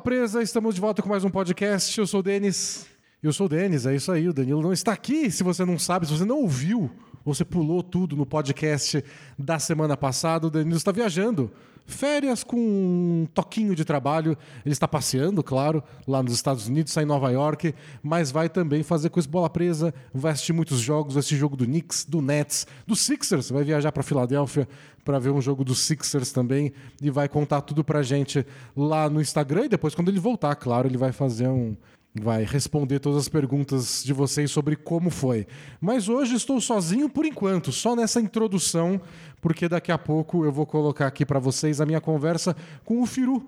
Bola Presa, estamos de volta com mais um podcast. Eu sou o Denis. Eu sou o Denis, é isso aí. O Danilo não está aqui. Se você não sabe, se você não ouviu, você pulou tudo no podcast da semana passada, o Danilo está viajando. Férias com um toquinho de trabalho. Ele está passeando, claro, lá nos Estados Unidos, está em Nova York, mas vai também fazer coisa bola presa, vai assistir muitos jogos, vai assistir jogo do Knicks, do Nets, do Sixers, vai viajar para Filadélfia para ver um jogo dos Sixers também e vai contar tudo pra gente lá no Instagram e depois quando ele voltar, claro, ele vai fazer um vai responder todas as perguntas de vocês sobre como foi. Mas hoje estou sozinho por enquanto, só nessa introdução, porque daqui a pouco eu vou colocar aqui para vocês a minha conversa com o Firu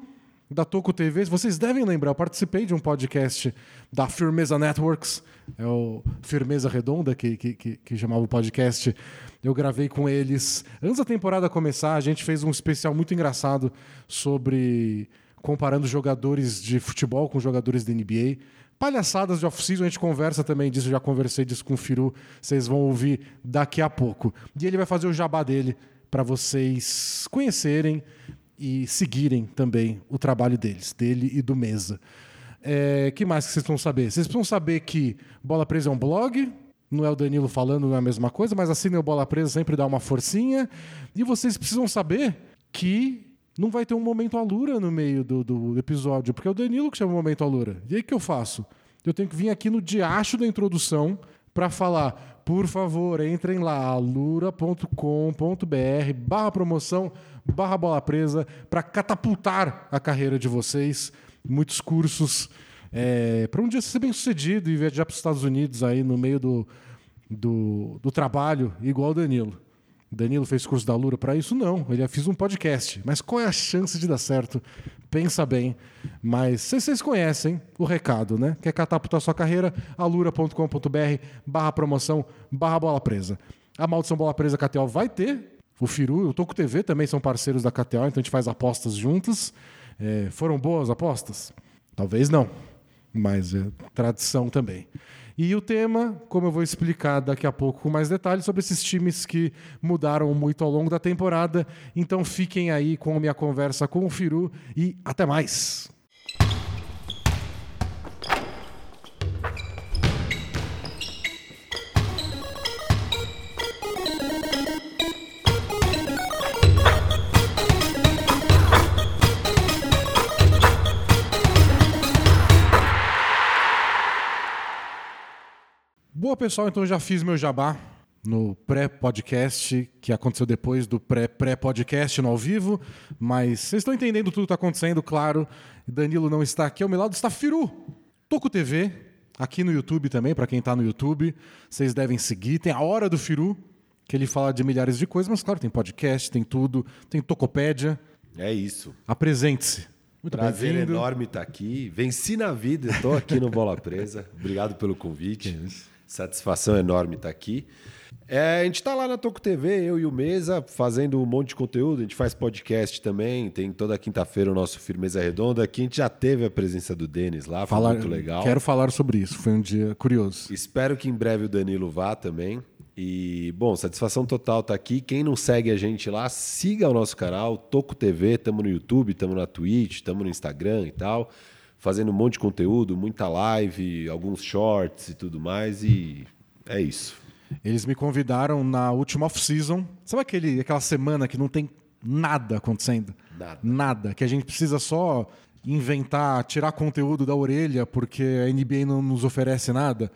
da Toco TV. Vocês devem lembrar, eu participei de um podcast da Firmeza Networks, é o Firmeza Redonda, que, que, que, que chamava o podcast. Eu gravei com eles. Antes da temporada começar, a gente fez um especial muito engraçado sobre comparando jogadores de futebol com jogadores da NBA. Palhaçadas de off-season, a gente conversa também disso, já conversei disso com o Firu, vocês vão ouvir daqui a pouco. E ele vai fazer o jabá dele para vocês conhecerem e seguirem também o trabalho deles, dele e do Mesa. É, que mais que vocês precisam saber? Vocês precisam saber que Bola Presa é um blog, não é o Danilo falando, não é a mesma coisa, mas assinem o Bola Presa sempre dá uma forcinha. E vocês precisam saber que não vai ter um momento alura no meio do, do episódio, porque é o Danilo que chama o momento alura. E aí o que eu faço? Eu tenho que vir aqui no diacho da introdução para falar, por favor, entrem lá, alura.com.br barra promoção, barra bola presa, para catapultar a carreira de vocês. Muitos cursos é, para um dia ser bem sucedido e viajar para os Estados Unidos aí no meio do, do, do trabalho, igual o Danilo. Danilo fez curso da Lura para isso? Não, ele fez um podcast. Mas qual é a chance de dar certo? Pensa bem. Mas vocês conhecem o recado, né? Quer catapultar sua carreira? alura.com.br barra promoção, barra bola presa. A Maldição Bola Presa KTO vai ter. O Firu o Toco TV também são parceiros da KTO, então a gente faz apostas juntos. É, foram boas apostas? Talvez não, mas é tradição também. E o tema, como eu vou explicar daqui a pouco com mais detalhes, sobre esses times que mudaram muito ao longo da temporada. Então fiquem aí com a minha conversa com o Firu e até mais! Boa, pessoal, então já fiz meu jabá no pré-podcast, que aconteceu depois do pré-pré-podcast no ao vivo, mas vocês estão entendendo tudo que está acontecendo, claro. Danilo não está aqui ao meu lado, está Firu, Toco TV, aqui no YouTube também, para quem está no YouTube. Vocês devem seguir, tem a Hora do Firu, que ele fala de milhares de coisas, mas claro, tem podcast, tem tudo, tem Tocopédia. É isso. Apresente-se. Muito Prazer enorme estar aqui. Venci na vida, estou aqui no Bola Presa. Obrigado pelo convite. Que isso. Satisfação enorme estar aqui. É, a gente está lá na Toco TV, eu e o Mesa, fazendo um monte de conteúdo. A gente faz podcast também. Tem toda quinta-feira o nosso Firmeza Redonda. Aqui a gente já teve a presença do Denis lá, foi falar, muito legal. Quero falar sobre isso, foi um dia curioso. Espero que em breve o Danilo vá também. E, bom, satisfação total estar tá aqui. Quem não segue a gente lá, siga o nosso canal, Toco TV. Estamos no YouTube, estamos na Twitch, estamos no Instagram e tal fazendo um monte de conteúdo, muita live, alguns shorts e tudo mais, e é isso. Eles me convidaram na última off-season. Sabe aquele, aquela semana que não tem nada acontecendo? Nada. Nada. Que a gente precisa só inventar, tirar conteúdo da orelha porque a NBA não nos oferece nada.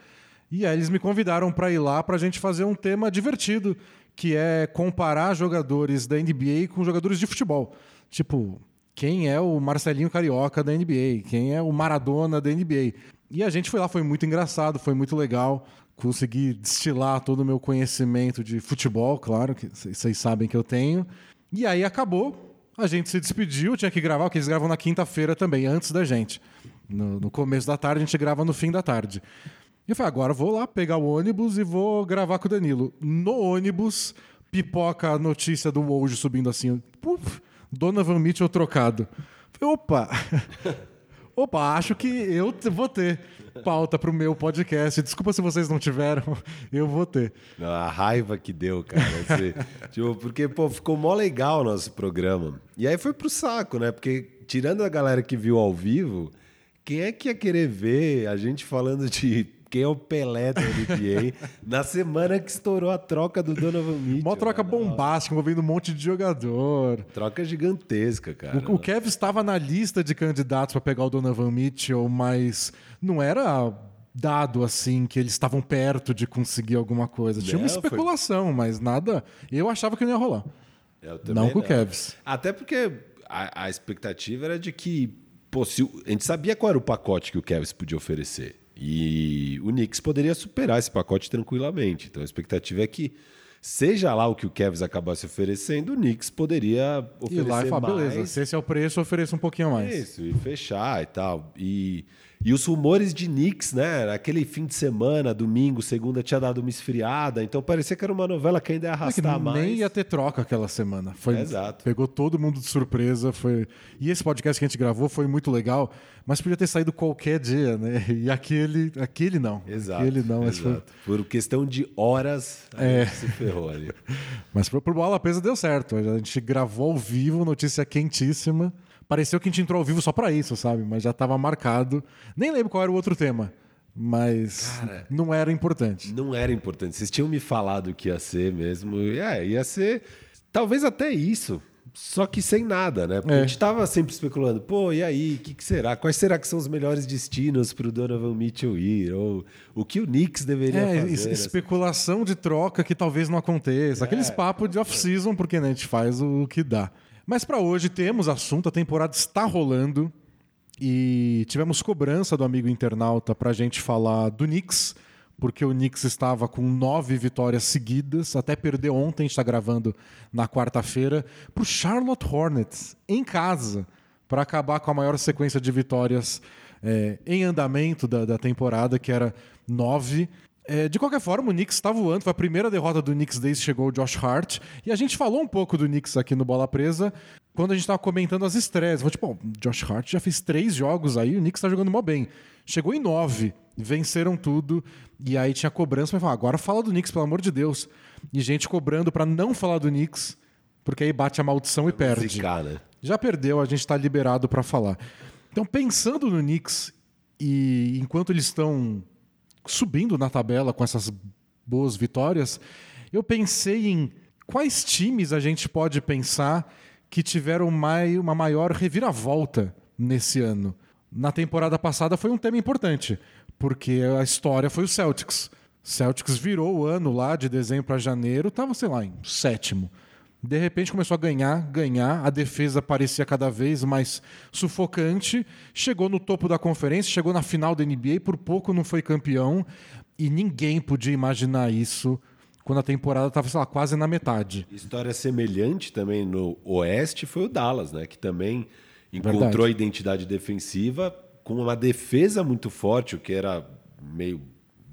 E aí eles me convidaram para ir lá para a gente fazer um tema divertido, que é comparar jogadores da NBA com jogadores de futebol. Tipo, quem é o Marcelinho Carioca da NBA, quem é o Maradona da NBA. E a gente foi lá, foi muito engraçado, foi muito legal. Consegui destilar todo o meu conhecimento de futebol, claro, que vocês sabem que eu tenho. E aí acabou, a gente se despediu, tinha que gravar, porque eles gravam na quinta-feira também, antes da gente. No, no, começo da tarde, a gente grava no fim da tarde. E eu falei, agora vou lá pegar o ônibus e vou gravar com o Danilo. No ônibus, pipoca a notícia do Woj subindo assim. Puf, Donovan Mitchell trocado. Opa! opa, acho que eu vou ter pauta pro meu podcast. Desculpa se vocês não tiveram, eu vou ter. Não, a raiva que deu, cara. Tipo, porque, pô, ficou mó legal o nosso programa. E aí foi pro saco, né? Porque, tirando a galera que viu ao vivo, quem é que ia querer ver a gente falando de quem é o Pelé da NBA na semana que estourou a troca do Donovan Mitchell? Mó troca bombástica, envolvendo um monte de jogador. Troca gigantesca, cara. O, o Kev estava na lista de candidatos para pegar o Donovan Mitchell, mas não era dado assim que eles estavam perto de conseguir alguma coisa. Tinha uma especulação, mas nada. Eu achava que não ia rolar. Não com o Cavs. Até porque a, a expectativa era de que, pô, se a gente sabia qual era o pacote que o Cavs podia oferecer. E o Knicks poderia superar esse pacote tranquilamente. Então a expectativa é que, seja lá o que o Cavs acabasse oferecendo, o Knicks poderia E oferecer lá e falar, mais. beleza, se esse é o preço, ofereça um pouquinho mais. Isso, e fechar e tal. E, e os rumores de Knicks, né? Aquele fim de semana, domingo, segunda, tinha dado uma esfriada. Então parecia que era uma novela que ainda ia É que arrastar mais. nem ia ter troca aquela semana. Foi, Exato. Pegou todo mundo de surpresa. Foi... E esse podcast que a gente gravou foi muito legal, mas podia ter saído qualquer dia, né? E aquele, aquele não. Exato. Aquele não, mas foi. exato. Por questão de horas, a É. gente se ferrou ali. Mas pro, pro Bola Presa deu certo. A gente gravou ao vivo, notícia quentíssima. Pareceu que a gente entrou ao vivo só pra isso, sabe? Mas já tava marcado. Nem lembro qual era o outro tema, mas Cara. não era importante. Não era importante. Vocês tinham me falado que ia ser mesmo. E, É, ia ser talvez até isso. Só que sem nada, né? Porque É. a gente tava sempre especulando, pô, e aí, o que, que será? Quais será que são os melhores destinos pro Donovan Mitchell ir? Ou o que o Knicks deveria É, fazer? nessa- especulação de troca que talvez não aconteça. Aqueles papos de off-season, porque né, a gente faz o que dá. Mas pra hoje temos assunto, a temporada está rolando e tivemos cobrança do amigo internauta pra gente falar do Knicks, porque o Knicks estava com nove vitórias seguidas, até perdeu ontem, a está gravando na quarta-feira, pro Charlotte Hornets, em casa, para acabar com a maior sequência de vitórias é, em andamento da, da temporada, que era nove. É, de qualquer forma, o Knicks está voando. Foi a primeira derrota do Knicks desde que chegou o Josh Hart. E a gente falou um pouco do Knicks aqui no Bola Presa quando a gente estava comentando as estreias. Foi tipo, "Pô, Josh Hart já fez três jogos aí, o Knicks está jogando mó bem. Chegou em nove, venceram tudo. E aí tinha cobrança para falar, agora fala do Knicks, pelo amor de Deus. E gente cobrando para não falar do Knicks, porque aí bate a maldição e perde. Zicar, né? Já perdeu, a gente está liberado para falar. Então, pensando no Knicks e enquanto eles estão subindo na tabela com essas boas vitórias, eu pensei em quais times a gente pode pensar que tiveram mai- uma maior reviravolta nesse ano. Na temporada passada foi um tema importante, porque a história foi o Celtics. Celtics virou o ano lá de dezembro para janeiro, estava, sei lá, em sétimo. De repente começou a ganhar, ganhar, a defesa parecia cada vez mais sufocante, chegou no topo da conferência, chegou na final da NBA, por pouco não foi campeão, e ninguém podia imaginar isso quando a temporada estava, sei lá, quase na metade. História semelhante também no Oeste foi o Dallas, né? Que também encontrou Verdade. a identidade defensiva com uma defesa muito forte, o que era meio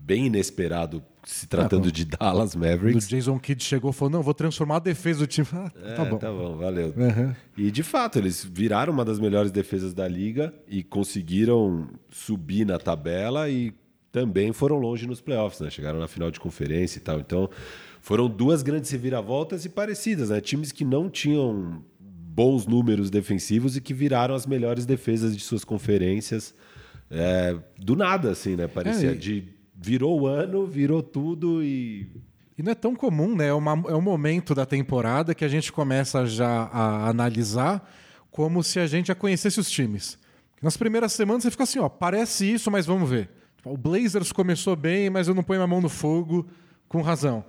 bem inesperado se tratando de Dallas O Mavericks. Jason Kidd chegou e falou: não, vou transformar a defesa do time. Ah, É, tá bom. Tá bom, valeu. Uhum. E de fato, eles viraram uma das melhores defesas da liga e conseguiram subir na tabela e também foram longe nos playoffs, né? Chegaram na final de conferência e tal. Então, foram duas grandes reviravoltas e parecidas, né? Times que não tinham bons números defensivos e que viraram as melhores defesas de suas conferências é, do nada, assim, né? Parecia É, e- de virou o ano, virou tudo e E não é tão comum, né? É, uma, é um momento da temporada que a gente começa já a analisar como se a gente já conhecesse os times. Nas primeiras semanas você fica assim, ó, parece isso, mas vamos ver. Tipo, O Blazers começou bem, mas eu não ponho minha mão no fogo com razão.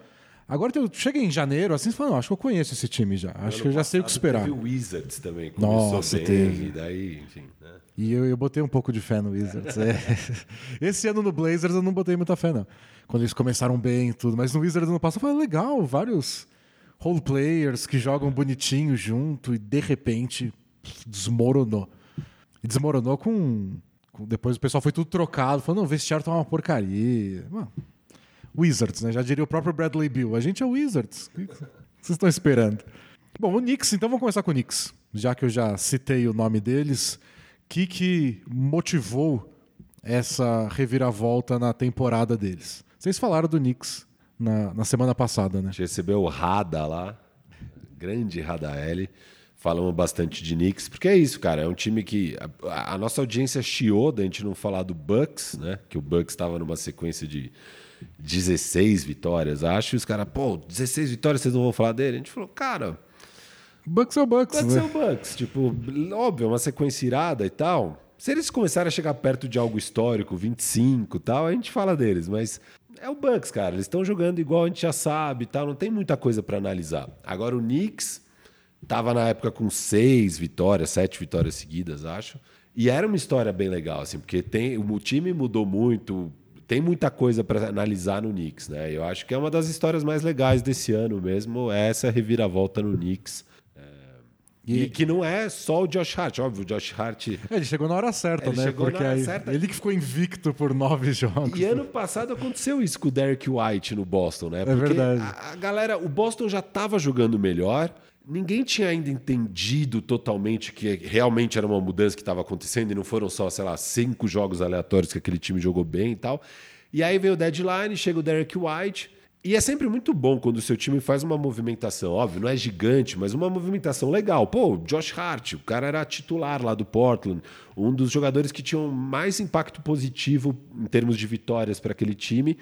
Agora tu chega em janeiro, assim, você fala, não, acho que eu conheço esse time já. Acho que eu já sei o que esperar. Teve o Wizards também, começou Nossa, bem, teve. e daí, enfim, né? E eu, eu botei um pouco de fé no Wizards. é. Esse ano no Blazers eu não botei muita fé, não. Quando eles começaram bem e tudo. Mas no Wizards ano passado foi legal, vários role players que jogam bonitinho junto e de repente desmoronou. E desmoronou com, com- Depois o pessoal foi tudo trocado, falando, não, o vestiário tá uma porcaria. Mano, Wizards, né? Já diria o próprio Bradley Bill. A gente é Wizards. O que vocês estão esperando? Bom, o Knicks, então vamos começar com o Knicks. Já que eu já citei o nome deles, que, que motivou essa reviravolta na temporada deles? Vocês falaram do Knicks na, na semana passada, né? A gente recebeu o Rada lá, grande Rada L. Falamos bastante de Knicks, porque é isso, cara. É um time que. A, a nossa audiência chiou da gente não falar do Bucks, né? Que o Bucks estava numa sequência de 16 vitórias, acho. E os caras, pô, 16 vitórias, vocês não vão falar dele? A gente falou, cara. Bucks é o Bucks. Bucks né? é o Bucks. Tipo, óbvio, uma sequência irada e tal. Se eles começarem a chegar perto de algo histórico, 25 e tal, a gente fala deles, mas é o Bucks, cara. Eles estão jogando igual a gente já sabe e tal, não tem muita coisa para analisar. Agora o Knicks Tava na época com seis vitórias, sete vitórias seguidas, acho. E era uma história bem legal, assim, porque tem, o time mudou muito, tem muita coisa para analisar no Knicks, né? Eu acho que é uma das histórias mais legais desse ano mesmo, é essa reviravolta no Knicks. E, e, que não é só o Josh Hart, óbvio, o Josh Hart. É, ele chegou na hora certa, ele né? Porque hora certa. ele que ficou invicto por nove jogos. E ano passado aconteceu isso com o Derek White no Boston, né? É porque é verdade. A, a galera, o Boston já estava jogando melhor ninguém tinha ainda entendido totalmente que realmente era uma mudança que estava acontecendo e não foram só, sei lá, cinco jogos aleatórios que aquele time jogou bem e tal. E aí veio o deadline, chega o Derek White. E é sempre muito bom quando o seu time faz uma movimentação, óbvio, não é gigante, mas uma movimentação legal. Pô, Josh Hart, o cara era titular lá do Portland, um dos jogadores que tinham mais impacto positivo em termos de vitórias para aquele time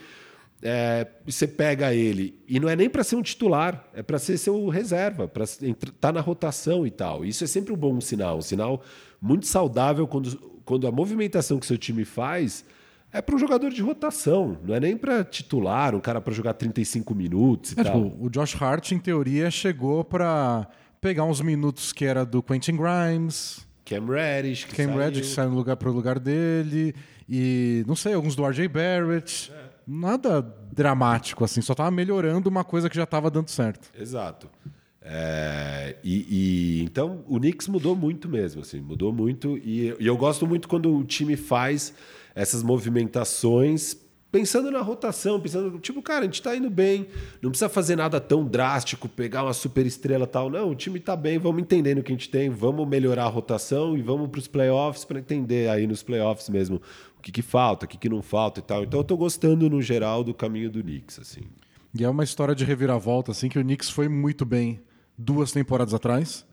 é, você pega ele e não é nem para ser um titular, é para ser seu reserva, para estar tá na rotação e tal. Isso é sempre um bom sinal, um sinal muito saudável quando, quando a movimentação que seu time faz é para um jogador de rotação, não é nem para titular, um cara para jogar 35 minutos e é, tal. Tipo, o Josh Hart, em teoria, chegou para pegar uns minutos que era do Quentin Grimes. Cam Reddish, que Cam saiu. Reddish saiu no lugar para o lugar dele. E, não sei, alguns do RJ Barrett. É nada dramático, assim, só tava melhorando uma coisa que já estava dando certo. Exato. É, e, e, então o Knicks mudou muito mesmo, assim, mudou muito. E, e eu gosto muito quando o time faz essas movimentações pensando na rotação, pensando, tipo, cara, a gente está indo bem, não precisa fazer nada tão drástico, pegar uma super estrela tal. Não, o time está bem, vamos entendendo o que a gente tem, vamos melhorar a rotação e vamos para os playoffs para entender aí nos playoffs mesmo o que, que falta, o que, que não falta e tal. Então eu estou gostando, no geral, do caminho do Knicks, assim. E é uma história de reviravolta, assim, que o Knicks foi muito bem duas temporadas atrás,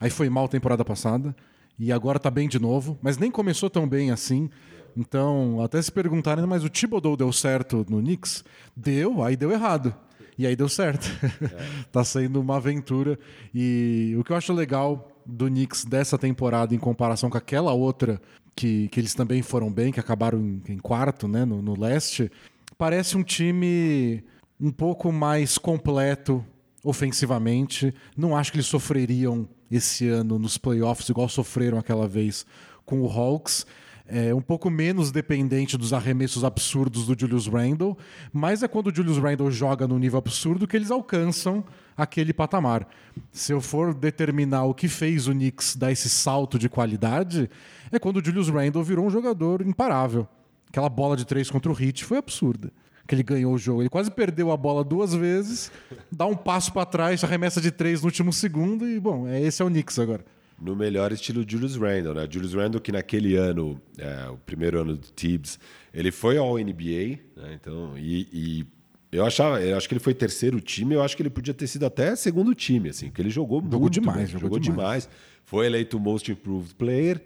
aí foi mal temporada passada, e agora está bem de novo, mas nem começou tão bem assim. Então, até se perguntarem, mas o Thibodeau deu certo no Knicks? Deu, aí deu errado. E aí deu certo. É. tá sendo uma aventura. E o que eu acho legal do Knicks dessa temporada em comparação com aquela outra que, que eles também foram bem, que acabaram em, em quarto né, no, no leste, parece um time um pouco mais completo ofensivamente. Não acho que eles sofreriam esse ano nos playoffs igual sofreram aquela vez com o Hawks. É um pouco menos dependente dos arremessos absurdos do Julius Randle, mas é quando o Julius Randle joga no nível absurdo que eles alcançam aquele patamar. Se eu for determinar o que fez o Knicks dar esse salto de qualidade, é quando o Julius Randle virou um jogador imparável. Aquela bola de três contra o Heat foi absurda. Que ele ganhou o jogo. Ele quase perdeu a bola duas vezes, dá um passo para trás, arremessa de três no último segundo e, bom, é, esse é o Knicks agora. No melhor estilo Julius Randle, né? Julius Randle que naquele ano, é, o primeiro ano do Tibbs, ele foi ao NBA, né? então, e, e eu achava, eu acho que ele foi terceiro time, eu acho que ele podia ter sido até segundo time, assim, porque ele jogou, jogou muito, demais, né? jogou, jogou demais. demais. Foi eleito Most Improved Player.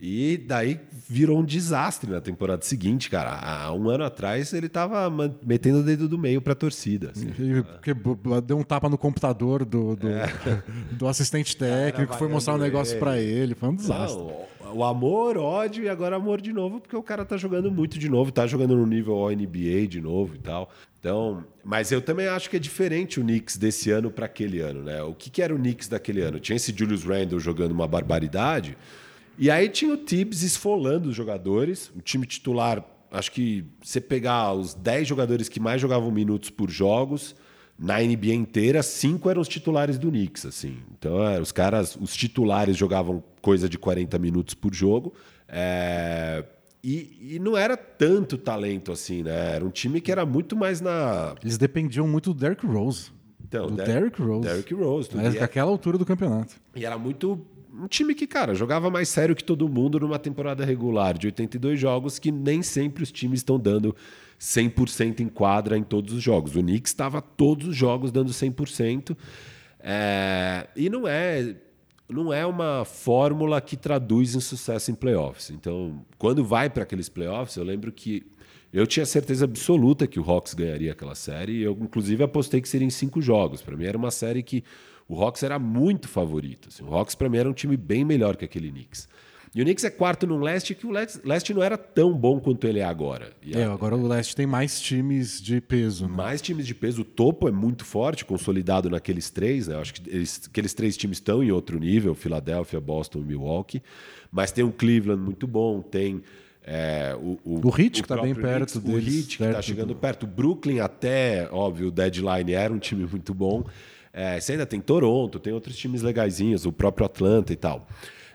E daí virou um desastre na temporada seguinte, cara. Há um ano atrás ele tava metendo o dedo do meio pra torcida. Assim. Porque deu um tapa no computador do, do, é. do assistente técnico, foi mostrar um negócio para ele. Foi um desastre. Não, o amor, ódio e agora amor de novo, porque o cara tá jogando muito de novo, tá jogando no nível NBA de novo e tal. Então, mas eu também acho que é diferente o Knicks desse ano para aquele ano, né? O que, que era o Knicks daquele ano? Tinha esse Julius Randle jogando uma barbaridade. E aí tinha o Tibbs esfolando os jogadores. O time titular, acho que você pegar os 10 jogadores que mais jogavam minutos por jogos, na NBA inteira, cinco eram os titulares do Knicks, assim. Então, é, os caras, os titulares jogavam coisa de 40 minutos por jogo. É... E, e, não era tanto talento assim, né? Era um time que era muito mais na. Eles dependiam muito do Derrick Rose. Então, do Der Derrick Rose. Derrick Rose. Mas naquela altura do campeonato. E era muito um time que, cara, jogava mais sério que todo mundo numa temporada regular de 82 jogos, que nem sempre os times estão dando 100% em quadra em todos os jogos. O Knicks estava todos os jogos dando 100%. É, e não é não é uma fórmula que traduz em sucesso em playoffs. Então, quando vai para aqueles playoffs, eu lembro que eu tinha certeza absoluta que o Hawks ganharia aquela série. Eu, inclusive, apostei que seria em cinco jogos. Para mim, era uma série que o Hawks era muito favorito. Assim. O Hawks, para mim, era um time bem melhor que aquele Knicks. E o Knicks é quarto no leste, que o leste não era tão bom quanto ele é agora. E é, agora o leste tem mais times de peso. Né? Mais times de peso. O topo é muito forte, consolidado naqueles três. Né? Acho que eles, aqueles três times estão em outro nível: Filadélfia, Boston e Milwaukee. Mas tem um Cleveland muito bom, tem. É, o, o, o Heat, que está bem perto Knicks, deles. O Heat, que está chegando perto. O Brooklyn, até, óbvio, o deadline era um time muito bom. É, você ainda tem Toronto, tem outros times legaisinhos, o próprio Atlanta e tal.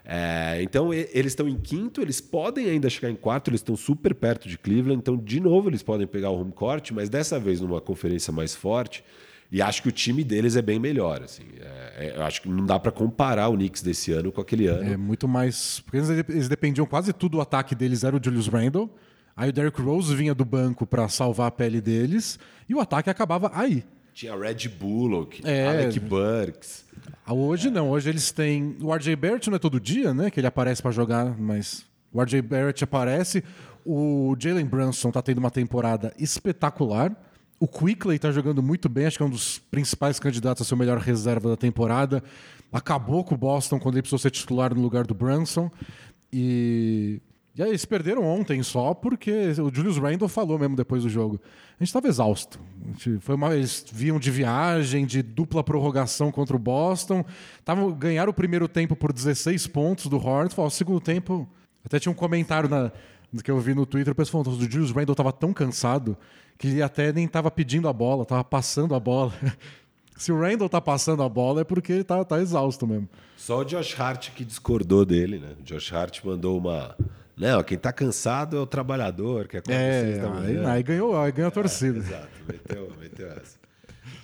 É, então, eles estão em quinto, eles podem ainda chegar em quarto, eles estão super perto de Cleveland, então, de novo, eles podem pegar o home court, mas dessa vez numa conferência mais forte. E acho que o time deles é bem melhor. Assim. É, é, acho que não dá para comparar o Knicks desse ano com aquele ano. É muito mais. Porque eles, eles dependiam quase tudo, o ataque deles era o Julius Randle. Aí o Derrick Rose vinha do banco para salvar a pele deles. E o ataque acabava aí. Tinha Red Bullock, é, Alec Burks. Ah, hoje não, hoje eles têm. O RJ Barrett não é todo dia, né? Que ele aparece para jogar, mas o RJ Barrett aparece. O Jalen Brunson tá tendo uma temporada espetacular. O Quickley tá jogando muito bem, acho que é um dos principais candidatos a ser o melhor reserva da temporada. Acabou com o Boston quando ele precisou ser titular no lugar do Brunson. E e aí, eles perderam ontem só porque o Julius Randle falou mesmo depois do jogo. A gente estava exausto. Gente foi uma, eles vinham de viagem, de dupla prorrogação contra o Boston. Tavam, ganharam o primeiro tempo por 16 pontos do Hornets. O segundo tempo. Até tinha um comentário na, que eu vi no Twitter. O pessoal falando que o Julius Randle estava tão cansado que ele até nem estava pedindo a bola, estava passando a bola. Se o Randall tá passando a bola é porque ele tá, tá exausto mesmo. Só o Josh Hart que discordou dele, né? O Josh Hart mandou uma não, quem está cansado é o trabalhador, que é é, aí, aí, ganhou, aí ganhou a torcida. É, exato, meteu, meteu essa.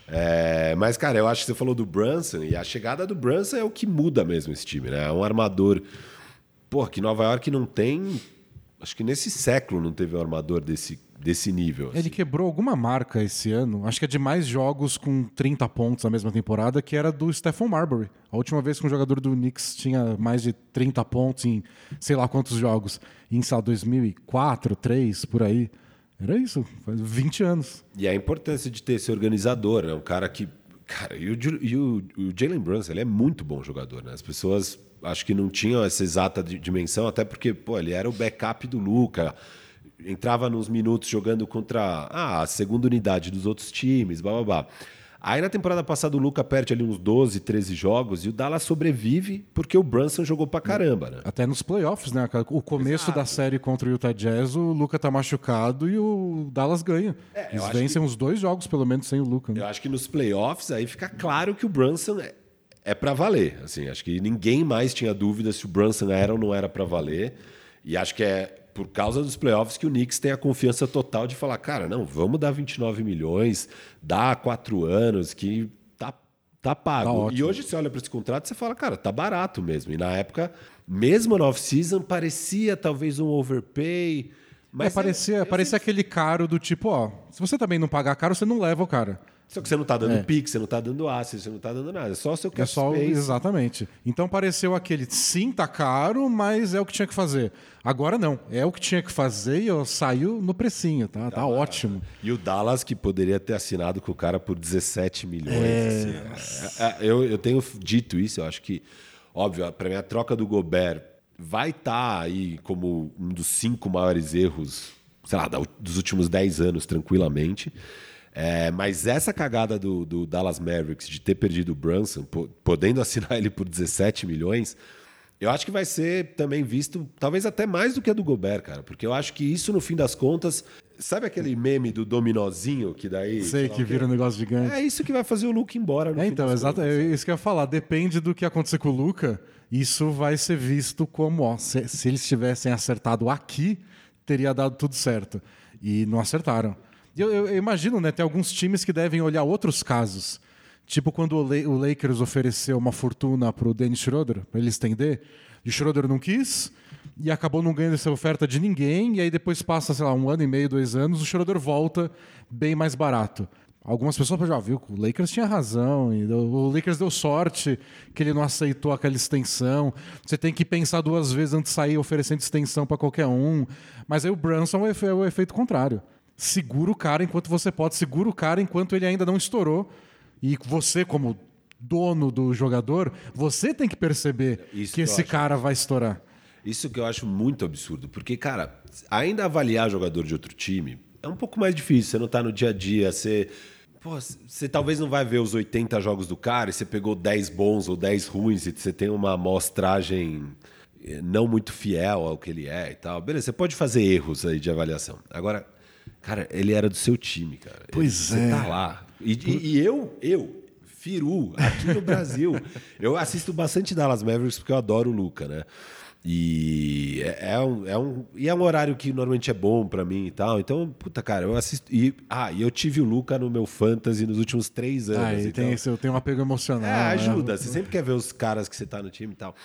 É, mas, cara, eu acho que você falou do Brunson, e a chegada do Brunson é o que muda mesmo esse time, né? É um armador. Pô, que Nova York não tem. Acho que nesse século não teve um armador desse desse nível. Assim. Ele quebrou alguma marca esse ano, acho que é de mais jogos com 30 pontos na mesma temporada, que era do Stephen Marbury. A última vez que um jogador do Knicks tinha mais de 30 pontos em sei lá quantos jogos, em sei lá, 2004, 2003, por aí. Era isso, faz 20 anos. E a importância de ter esse organizador, né? um cara que. Cara, e o, e o, o Jalen Brunson, ele é muito bom jogador, né? As pessoas acho que não tinham essa exata dimensão, até porque, pô, ele era o backup do Luca entrava nos minutos jogando contra ah, a segunda unidade dos outros times, blá blá blá. Aí na temporada passada o Luca perde ali uns 12, 13 jogos e o Dallas sobrevive porque o Brunson jogou pra caramba, né? Até nos playoffs, né? O começo Exato. da série contra o Utah Jazz, o Luca tá machucado e o Dallas ganha. É, Eles vencem que... uns dois jogos, pelo menos, sem o Luca. Né? Eu acho que nos playoffs aí fica claro que o Brunson é, é para valer. Assim, acho que ninguém mais tinha dúvida se o Brunson era ou não era para valer. E acho que é por causa dos playoffs que o Knicks tem a confiança total de falar, cara, não, vamos dar 29 milhões, dá quatro anos, que tá, tá pago. Tá e hoje você olha para esse contrato e você fala, cara, tá barato mesmo. E na época, mesmo no off-season, parecia talvez um overpay. Mas é, parecia, é, parecia aquele caro do tipo, ó, se você também não pagar caro, você não leva o cara. Só que você não está dando é. Pix, você não está dando ácido, você não está dando nada. É só o seu cap é só, space. Exatamente. Então pareceu aquele, sim, tá caro, mas é o que tinha que fazer. Agora não, é o que tinha que fazer e saiu no precinho, tá? Tá, tá ótimo. E o Dallas, que poderia ter assinado com o cara por 17 milhões. É... Assim, é, é, eu, eu tenho dito isso, eu acho que, óbvio, para mim a troca do Gobert vai estar tá aí como um dos cinco maiores erros, sei lá, dos últimos 10 anos, tranquilamente. É, mas essa cagada do, do, Dallas Mavericks de ter perdido o Brunson, podendo assinar ele por 17 milhões, eu acho que vai ser também visto, talvez até mais do que a do Gobert, cara. Porque eu acho que isso, no fim das contas, sabe aquele meme do dominozinho que daí. Sei, que vira um negócio gigante. É isso que vai fazer o Luca embora. é, então, exato. É isso que eu ia falar. Depende do que acontecer com o Luca, isso vai ser visto como, ó, se, se eles tivessem acertado aqui, teria dado tudo certo. E não acertaram. Eu, eu, eu, imagino, né? Tem alguns times que devem olhar outros casos. Tipo quando o, La o Lakers ofereceu uma fortuna pro Dennis Schroeder, para ele estender, e o Schroeder não quis, e acabou não ganhando essa oferta de ninguém, e aí depois passa, sei lá, um ano e meio, dois anos, o Schroeder volta bem mais barato. Algumas pessoas já viu que o Lakers tinha razão, e o Lakers deu sorte que ele não aceitou aquela extensão. Você tem que pensar duas vezes antes de sair oferecendo extensão para qualquer um. Mas aí o Brunson é o efeito contrário. Segura o cara enquanto você pode, segura o cara enquanto ele ainda não estourou. E você, como dono do jogador, você tem que perceber Isso que, esse cara vai estourar. Isso que eu acho muito absurdo, porque, cara, ainda avaliar jogador de outro time é um pouco mais difícil. Você não está no dia a dia, você. Pô, você talvez não vai ver os 80 jogos do cara e você pegou 10 bons ou 10 ruins e você tem uma amostragem eh, não muito fiel ao que ele é e tal. Beleza, você pode fazer erros aí de avaliação. Agora, cara, ele era do seu time, cara. Pois ele, é. Você tá lá. E, e, e eu, eu, Firu, aqui no Brasil, eu assisto bastante Dallas Mavericks porque eu adoro o Luca, né? E é, é, um, é, um, e é um horário que normalmente é bom para mim e tal. Então, puta, cara, eu assisto. E, ah, e eu tive o Luca no meu fantasy nos últimos três anos. Ah, então, tem eu tenho um apego emocional. É, né? ajuda. Né? Você sempre quer ver os caras que você tá no time e tal.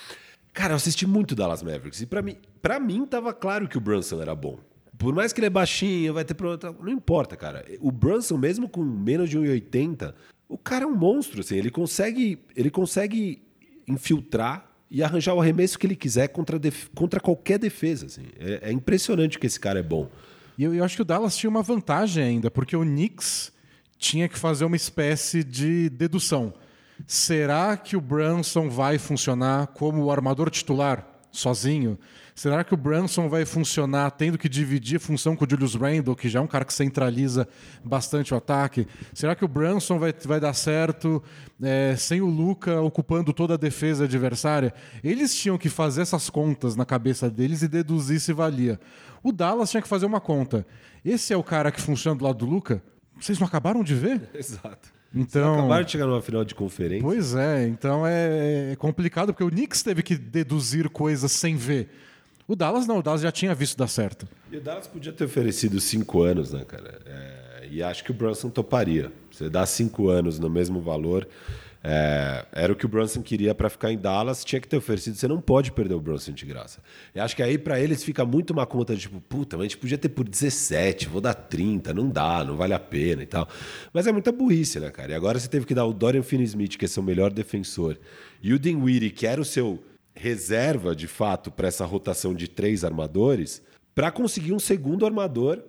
Cara, eu assisti muito Dallas Mavericks. E para mim, para mim tava claro que o Brunson era bom. Por mais que ele é baixinho, vai ter problema. Não importa, cara. O Brunson, mesmo com menos de 1,80, o cara é um monstro, assim. Ele consegue, ele consegue infiltrar e arranjar o arremesso que ele quiser contra, contra qualquer defesa. Assim. É, é, impressionante que esse cara é bom. E eu, eu, acho que o Dallas tinha uma vantagem ainda, porque o Knicks tinha que fazer uma espécie de dedução. Será que o Brunson vai funcionar como o armador titular, sozinho? Será que o Brunson vai funcionar tendo que dividir a função com o Julius Randle, que já é um cara que centraliza bastante o ataque? Será que o Brunson vai, vai dar certo é, sem o Luca ocupando toda a defesa adversária? Eles tinham que fazer essas contas na cabeça deles e deduzir se valia. O Dallas tinha que fazer uma conta. Esse é o cara que funciona do lado do Luca? Vocês não acabaram de ver? Exato. Então, Vocês acabaram de chegar numa final de conferência. Pois é, então é, é complicado porque o Knicks teve que deduzir coisas sem ver. O Dallas não, o Dallas já tinha visto dar certo. E o Dallas podia ter oferecido cinco anos, né, cara? É, e acho que o Brunson toparia. Você dá cinco anos no mesmo valor. É, era o que o Brunson queria para ficar em Dallas, tinha que ter oferecido. Você não pode perder o Brunson de graça. E acho que aí para eles fica muito uma conta de tipo, puta, mas a gente podia ter por 17, vou dar 30, não dá, não vale a pena e tal. Mas é muita burrice, né, cara? E agora você teve que dar o Dorian Finney-Smith, que é seu melhor defensor, e o Dinwiddie, que era o seu reserva, de fato, para essa rotação de três armadores, para conseguir um segundo armador.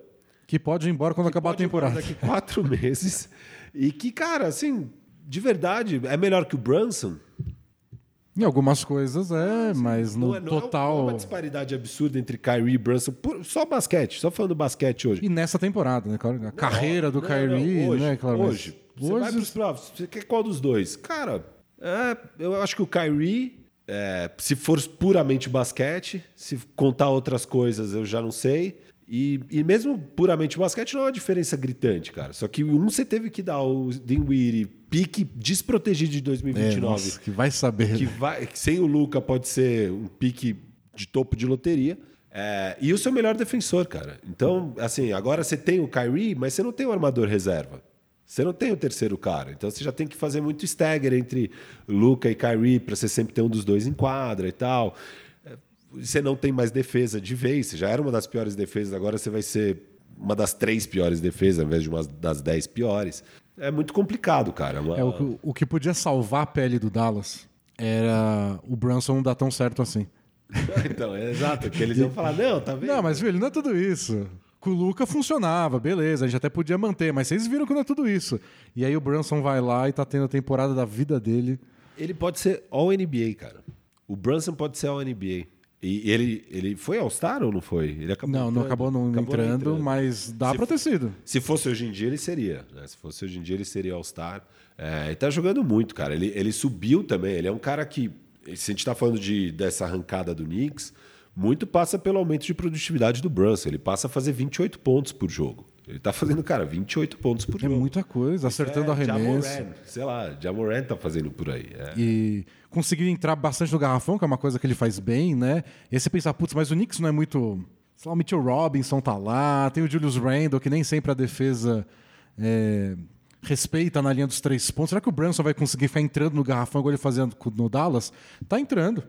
Que pode ir embora quando acabar a temporada. Daqui quatro meses. E que, cara, assim, de verdade, é melhor que o Brunson. Em algumas coisas é, mas no é, não total. Não é uma disparidade absurda entre Kyrie e Brunson. Por, só basquete, só falando basquete hoje. E nessa temporada, né? A carreira do Kyrie, hoje, né, claro. Hoje. Você hoje... vai pros playoffs, você quer qual dos dois? Cara, é, eu acho que o Kyrie é, se for puramente basquete, se contar outras coisas eu já não sei. E, e mesmo puramente basquete não é uma diferença gritante, cara. Só que um você teve que dar o Dinwiddie pique desprotegido de 2029. É, nossa, que vai saber. Que vai, sem o Luca pode ser um pique de topo de loteria. É, e o seu melhor defensor, cara. Então, assim, agora você tem o Kyrie, mas você não tem o armador reserva. Você não tem o terceiro cara. Então você já tem que fazer muito stagger entre Luca e Kyrie para você sempre ter um dos dois em quadra e tal. É, você não tem mais defesa de vez. Você já era uma das piores defesas, agora você vai ser uma das três piores defesas, ao invés de uma das dez piores. É muito complicado, cara. Uma... É, o, o que podia salvar a pele do Dallas era o Brunson não dar tão certo assim. então, é exato, que eles iam falar, não, tá vendo? Não, mas filho, não é tudo isso. Com o Luca funcionava, beleza, a gente até podia manter, mas vocês viram que não é tudo isso. E aí o Brunson vai lá e tá tendo a temporada da vida dele. Ele pode ser All-NBA, cara. O Brunson pode ser All-NBA. E ele, ele foi All-Star ou não foi? Ele acabou não, entrando, não acabou não acabou entrando, entrando, mas dá se, pra ter sido. Se fosse hoje em dia, ele seria. Né? Se fosse hoje em dia, ele seria All-Star. É, ele tá jogando muito, cara. Ele, ele subiu também. Ele é um cara que, se a gente tá falando de, dessa arrancada do Knicks, muito passa pelo aumento de produtividade do Brunson. Ele passa a fazer 28 pontos por jogo. Ele tá fazendo, cara, 28 pontos por é jogo. É muita coisa, acertando é, arremesso. Jamoran, sei lá, Jamoran tá fazendo por aí. É. E conseguiu entrar bastante no garrafão, que é uma coisa que ele faz bem, né? E aí você pensa, putz, mas o Knicks não é muito... Sei lá, o Mitchell Robinson tá lá, tem o Julius Randle, que nem sempre a defesa é, respeita na linha dos três pontos. Será que o Brunson vai conseguir ficar entrando no garrafão igual ele fazendo no Dallas? Tá entrando.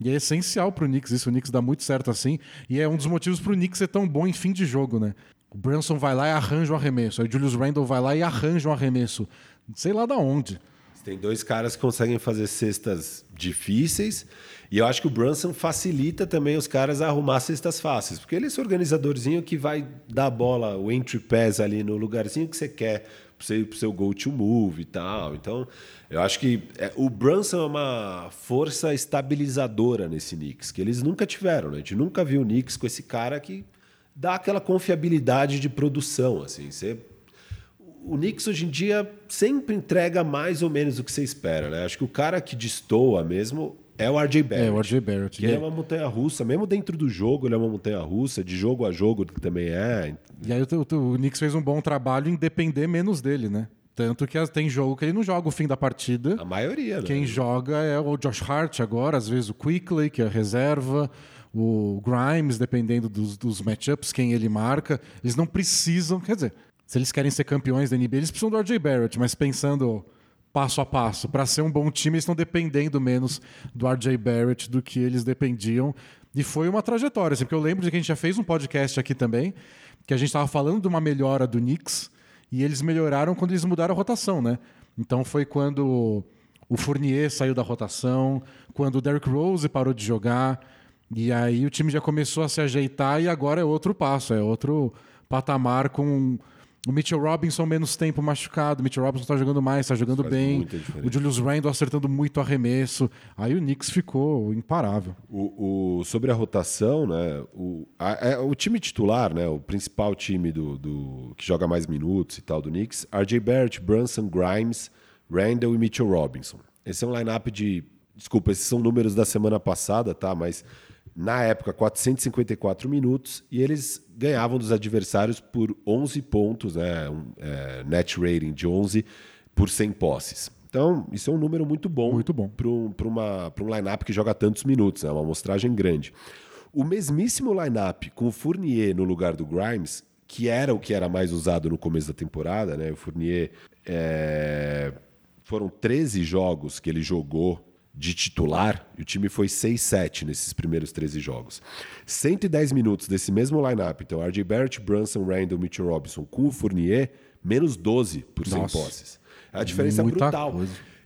E é essencial pro Knicks isso. O Knicks dá muito certo assim. E é um dos motivos pro Knicks ser tão bom em fim de jogo, né? O Brunson vai lá e arranja um arremesso. Aí o Julius Randle vai lá e arranja um arremesso. Sei lá da onde. Tem dois caras que conseguem fazer cestas difíceis. E eu acho que o Brunson facilita também os caras a arrumar cestas fáceis. Porque ele é esse organizadorzinho que vai dar a bola, o entry pass ali no lugarzinho que você quer para o seu go-to move e tal. Então, eu acho que é, o Brunson é uma força estabilizadora nesse Knicks, que eles nunca tiveram. Né? A gente nunca viu o Knicks com esse cara que dá aquela confiabilidade de produção. Assim, você o Knicks hoje em dia sempre entrega mais ou menos o que você espera, né? Acho que o cara que destoa mesmo é o RJ Barrett. É, o RJ Barrett. Que é uma montanha russa, mesmo dentro do jogo, ele é uma montanha russa, de jogo a jogo também é. E aí o, o, o Knicks fez um bom trabalho em depender menos dele, né? Tanto que tem jogo que ele não joga o fim da partida. A maioria, né? Quem joga é o Josh Hart agora, às vezes o Quickly, que é reserva, o Grimes, dependendo dos, dos matchups, quem ele marca. Eles não precisam, quer dizer, se eles querem ser campeões da NBA, eles precisam do RJ Barrett, mas pensando passo a passo, para ser um bom time, eles estão dependendo menos do RJ Barrett do que eles dependiam. E foi uma trajetória, assim, porque eu lembro de que a gente já fez um podcast aqui também, que a gente estava falando de uma melhora do Knicks, e eles melhoraram quando eles mudaram a rotação, né? Então foi quando o Fournier saiu da rotação, quando o Derrick Rose parou de jogar, e aí o time já começou a se ajeitar e agora é outro passo, é outro patamar com o Mitchell Robinson menos tempo machucado, o Mitchell Robinson está jogando mais, está jogando bem. O Julius Randle acertando muito arremesso. Aí o Knicks ficou imparável. O, o sobre a rotação, né? O, a, a, é, o time titular, né? O principal time do, do, que joga mais minutos e tal do Knicks, RJ Barrett, Brunson, Grimes, Randle e Mitchell Robinson. Esse é um lineup de. Desculpa, esses são números da semana passada, tá? Mas na época, 454 minutos, e eles ganhavam dos adversários por 11 pontos, né, um, é, net rating de 11 por 100 posses. Então, isso é um número muito bom, muito bom. para um lineup que joga tantos minutos, é né, uma amostragem grande. O mesmíssimo lineup com o Fournier no lugar do Grimes, que era o que era mais usado no começo da temporada, né? O Fournier é... foram 13 jogos que ele jogou de titular, e o time foi 6-7 nesses primeiros 13 jogos. 110 minutos desse mesmo lineup, então RJ Barrett, Brunson, Randall, Mitchell Robinson com o Fournier, menos 12 por 100 Nossa. posses. A diferença é brutal.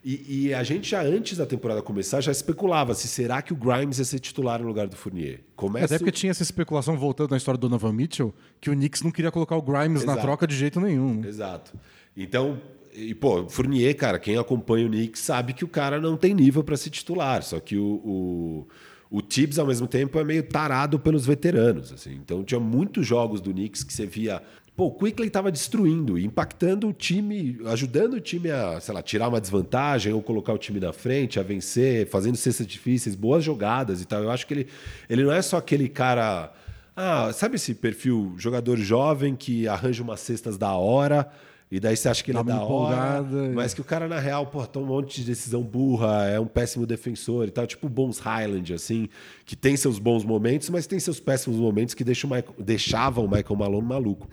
E, e, a gente já antes da temporada começar já especulava se será que o Grimes ia ser titular no lugar do Fournier. Começa Até porque tinha essa especulação voltando na história do Donovan Mitchell que o Knicks não queria colocar o Grimes Exato. na troca de jeito nenhum. Exato. Então e, pô, Fournier, cara, quem acompanha o Knicks sabe que o cara não tem nível para ser titular. Só que o, o, o Tibbs, ao mesmo tempo, é meio tarado pelos veteranos. Assim. Então, tinha muitos jogos do Knicks que você via. Pô, o Quickly estava destruindo, impactando o time, ajudando o time a, sei lá, tirar uma desvantagem ou colocar o time na frente, a vencer, fazendo cestas difíceis, boas jogadas e tal. Eu acho que ele, ele não é só aquele cara. Ah, sabe esse perfil jogador jovem que arranja umas cestas da hora e daí você acha que ele é da hora, mas que o cara, na real, pô, toma um monte de decisão burra, é um péssimo defensor e tal. Tipo o Bones Highland, assim, que tem seus bons momentos, mas tem seus péssimos momentos que deixam o Michael, deixavam o Michael Malone maluco.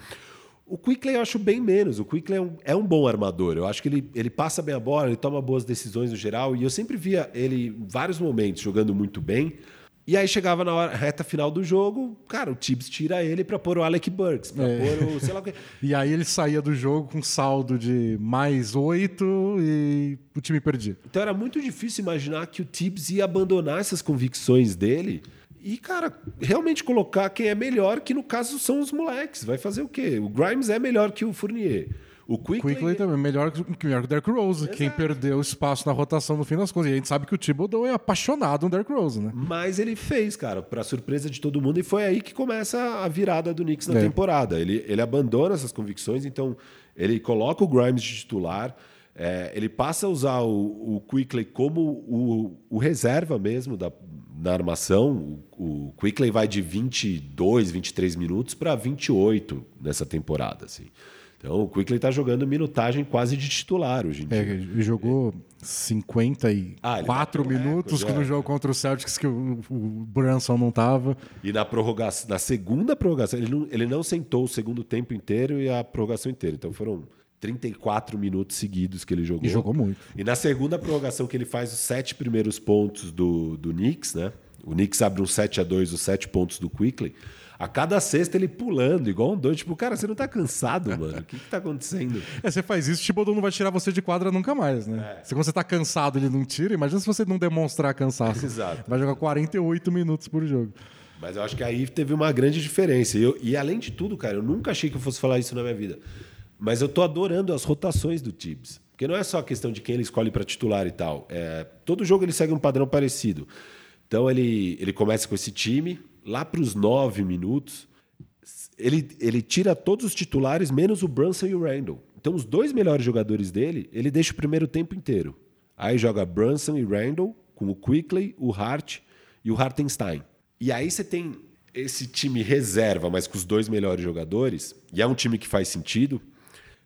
O Quickley eu acho bem menos. O Quickley é um, é um, bom armador. Eu acho que ele, ele passa bem a bola, ele toma boas decisões no geral. E eu sempre via ele, em vários momentos, jogando muito bem. E aí chegava na hora, reta final do jogo, cara, o Tibbs tira ele para pôr o Alec Burks, pra é. pôr o sei lá o que. e aí ele saía do jogo com saldo de mais oito e o time perdia. Então era muito difícil imaginar que o Tibbs ia abandonar essas convicções dele e, cara, realmente colocar quem é melhor, que no caso são os moleques. Vai fazer o quê? O Grimes é melhor que o Fournier. O Quickly, Quickly também, melhor que, melhor que o Derrick Rose, Exato. quem perdeu espaço na rotação no fim das contas. E a gente sabe que o Thibodeau é apaixonado no Derrick Rose, né? Mas ele fez, cara, para surpresa de todo mundo, e foi aí que começa a virada do Knicks na é. temporada. Ele, ele abandona essas convicções, então ele coloca o Grimes de titular, é, ele passa a usar o, o Quickly como o, o reserva mesmo da, na armação. O, o Quickly vai de 22, 23 minutos para 28 nessa temporada, assim. Então o Quickly está jogando minutagem quase de titular hoje em é, dia. Ele jogou 54 ah, tá minutos recorde, no é. jogo contra o Celtics que o, o Brunson não estava. E na prorrogação, na segunda prorrogação, ele não, ele não sentou o segundo tempo inteiro e a prorrogação inteira. Então foram 34 minutos seguidos que ele jogou. E jogou muito. E na segunda prorrogação que ele faz os sete primeiros pontos do, do Knicks, né? O Knicks abre um 7 a 2 os sete pontos do Quickly. A cada sexta ele pulando, igual um doido. Tipo, cara, você não tá cansado, mano? O que, que tá acontecendo? É, você faz isso, o Thibodeau não vai tirar você de quadra nunca mais, né? É. Se você tá cansado ele não tira, imagina se você não demonstrar cansaço. Exato. Vai jogar 48 minutos por jogo. Mas eu acho que aí teve uma grande diferença. E, eu, e além de tudo, cara, eu nunca achei que eu fosse falar isso na minha vida. Mas eu tô adorando as rotações do Tibbs. Porque não é só a questão de quem ele escolhe para titular e tal. É, todo jogo ele segue um padrão parecido. Então ele, ele começa com esse time, lá para os nove minutos, ele, ele tira todos os titulares, menos o Brunson e o Randall. Então, os dois melhores jogadores dele, ele deixa o primeiro tempo inteiro. Aí joga Brunson e Randall, com o Quickly, o Hart e o Hartenstein. E aí você tem esse time reserva, mas com os dois melhores jogadores, e é um time que faz sentido,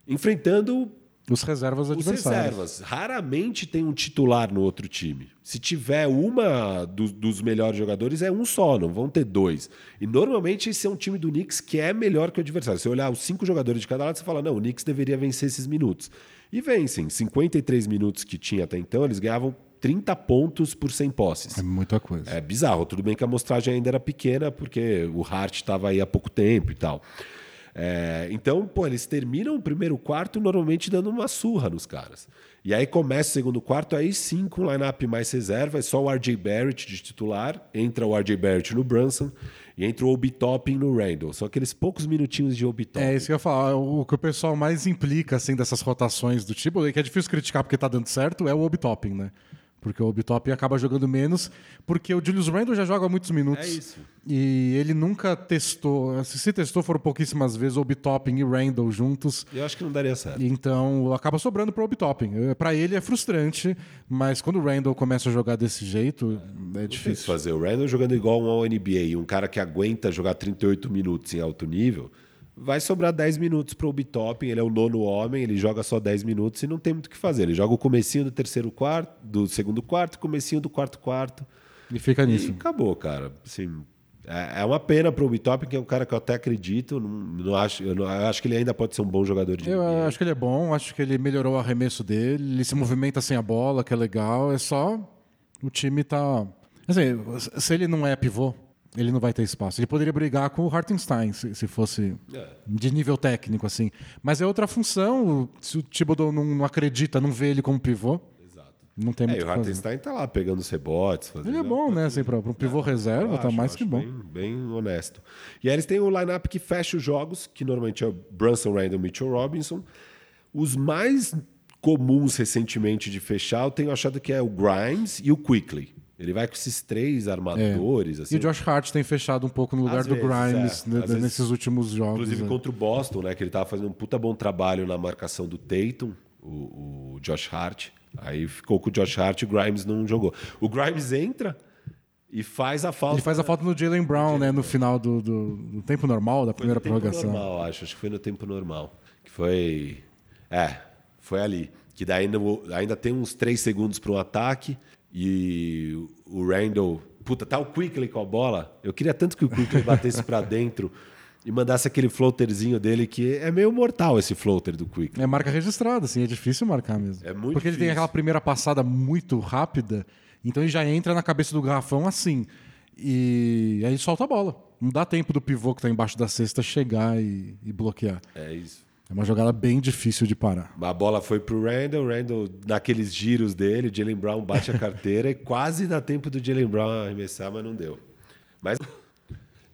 enfrentando os reservas adversários. Os reservas. Raramente tem um titular no outro time. Se tiver uma do, dos melhores jogadores, é um só, não vão ter dois. E normalmente esse é um time do Knicks que é melhor que o adversário. Se você olhar os cinco jogadores de cada lado, você fala: não, o Knicks deveria vencer esses minutos. E vencem. 53 minutos que tinha até então, eles ganhavam 30 pontos por 100 posses. É muita coisa. É bizarro. Tudo bem que a amostragem ainda era pequena, porque o Hart estava aí há pouco tempo e tal. É, então, pô, eles terminam o primeiro quarto normalmente dando uma surra nos caras. E aí começa o segundo quarto, aí sim com o lineup mais reserva, é só o RJ Barrett de titular, entra o RJ Barrett no Brunson e entra o Obi Topping no Randall. Só aqueles poucos minutinhos de Obi Topping. É isso que eu ia falar. O que o pessoal mais implica assim dessas rotações do tipo, que é difícil criticar porque tá dando certo, é o Obi Topping, né? Porque o Obi-Toppin acaba jogando menos, porque o Julius Randle já joga muitos minutos. É isso. E ele nunca testou, se testou foram pouquíssimas vezes Obi-Toppin e Randle juntos. Eu acho que não daria certo. Então acaba sobrando para o Obi-Toppin. É, para ele é frustrante, mas quando o Randle começa a jogar desse jeito, é, é difícil. fazer. O Randle jogando igual um ao NBA, um cara que aguenta jogar 38 minutos em alto nível vai sobrar 10 minutos para o Bitopping, ele é o nono homem, ele joga só 10 minutos e não tem muito o que fazer. Ele joga o comecinho do terceiro quarto, do segundo quarto, comecinho do quarto quarto. E fica nisso. E acabou, cara. Assim, é, é uma pena para o Bitopping, que é um cara que eu até acredito, não, não acho, eu, não, eu acho que ele ainda pode ser um bom jogador de Eu NBA. acho que ele é bom, acho que ele melhorou o arremesso dele, ele se movimenta sem a bola, que é legal, é só o time tá Assim, se ele não é pivô, ele não vai ter espaço. Ele poderia brigar com o Hartenstein, se, se fosse é. de nível técnico, assim. Mas é outra função. Se o Thibodeau não, não acredita, não vê ele como pivô, Exato. não tem é, muito e o Hartenstein está lá pegando os rebotes. Fazendo... Ele é bom, né? Assim, para um pivô é, reserva, tá mais que bom. Bem, bem, honesto. E aí eles têm o um lineup que fecha os jogos, que normalmente é o Brunson, Randall, Mitchell Robinson. Os mais comuns recentemente de fechar, eu tenho achado que é o Grimes e o Quickly. Ele vai com esses três armadores. É. Assim. E o Josh Hart tem fechado um pouco no lugar Às do vezes, Grimes é. né, nesses últimos jogos. Inclusive né? contra o Boston, né? Que ele estava fazendo um puta bom trabalho na marcação do Tatum, o, o, Josh Hart. Aí ficou com o Josh Hart e o Grimes não jogou. O Grimes entra e faz a falta. Ele faz a falta no Jalen Brown, né? No final do, do, do tempo normal, da foi primeira prorrogação. no tempo normal, acho. Acho que foi no tempo normal. Que foi. É, foi ali. Que daí ainda, ainda tem uns três segundos para um ataque. E o Randall. Puta, tá o Quickly com a bola. Eu queria tanto que o Quickly batesse para dentro e mandasse aquele floaterzinho dele, que é meio mortal esse floater do Quickly. É marca registrada, assim, é difícil marcar mesmo. É muito Porque difícil. ele tem aquela primeira passada muito rápida, então ele já entra na cabeça do garrafão assim. E aí solta a bola. Não dá tempo do pivô que tá embaixo da cesta chegar e, e bloquear. É isso. É uma jogada bem difícil de parar. A bola foi pro Randall, Randall naqueles giros dele, Jalen Brown bate a carteira e quase dá tempo do Jalen Brown arremessar, mas não deu. Mas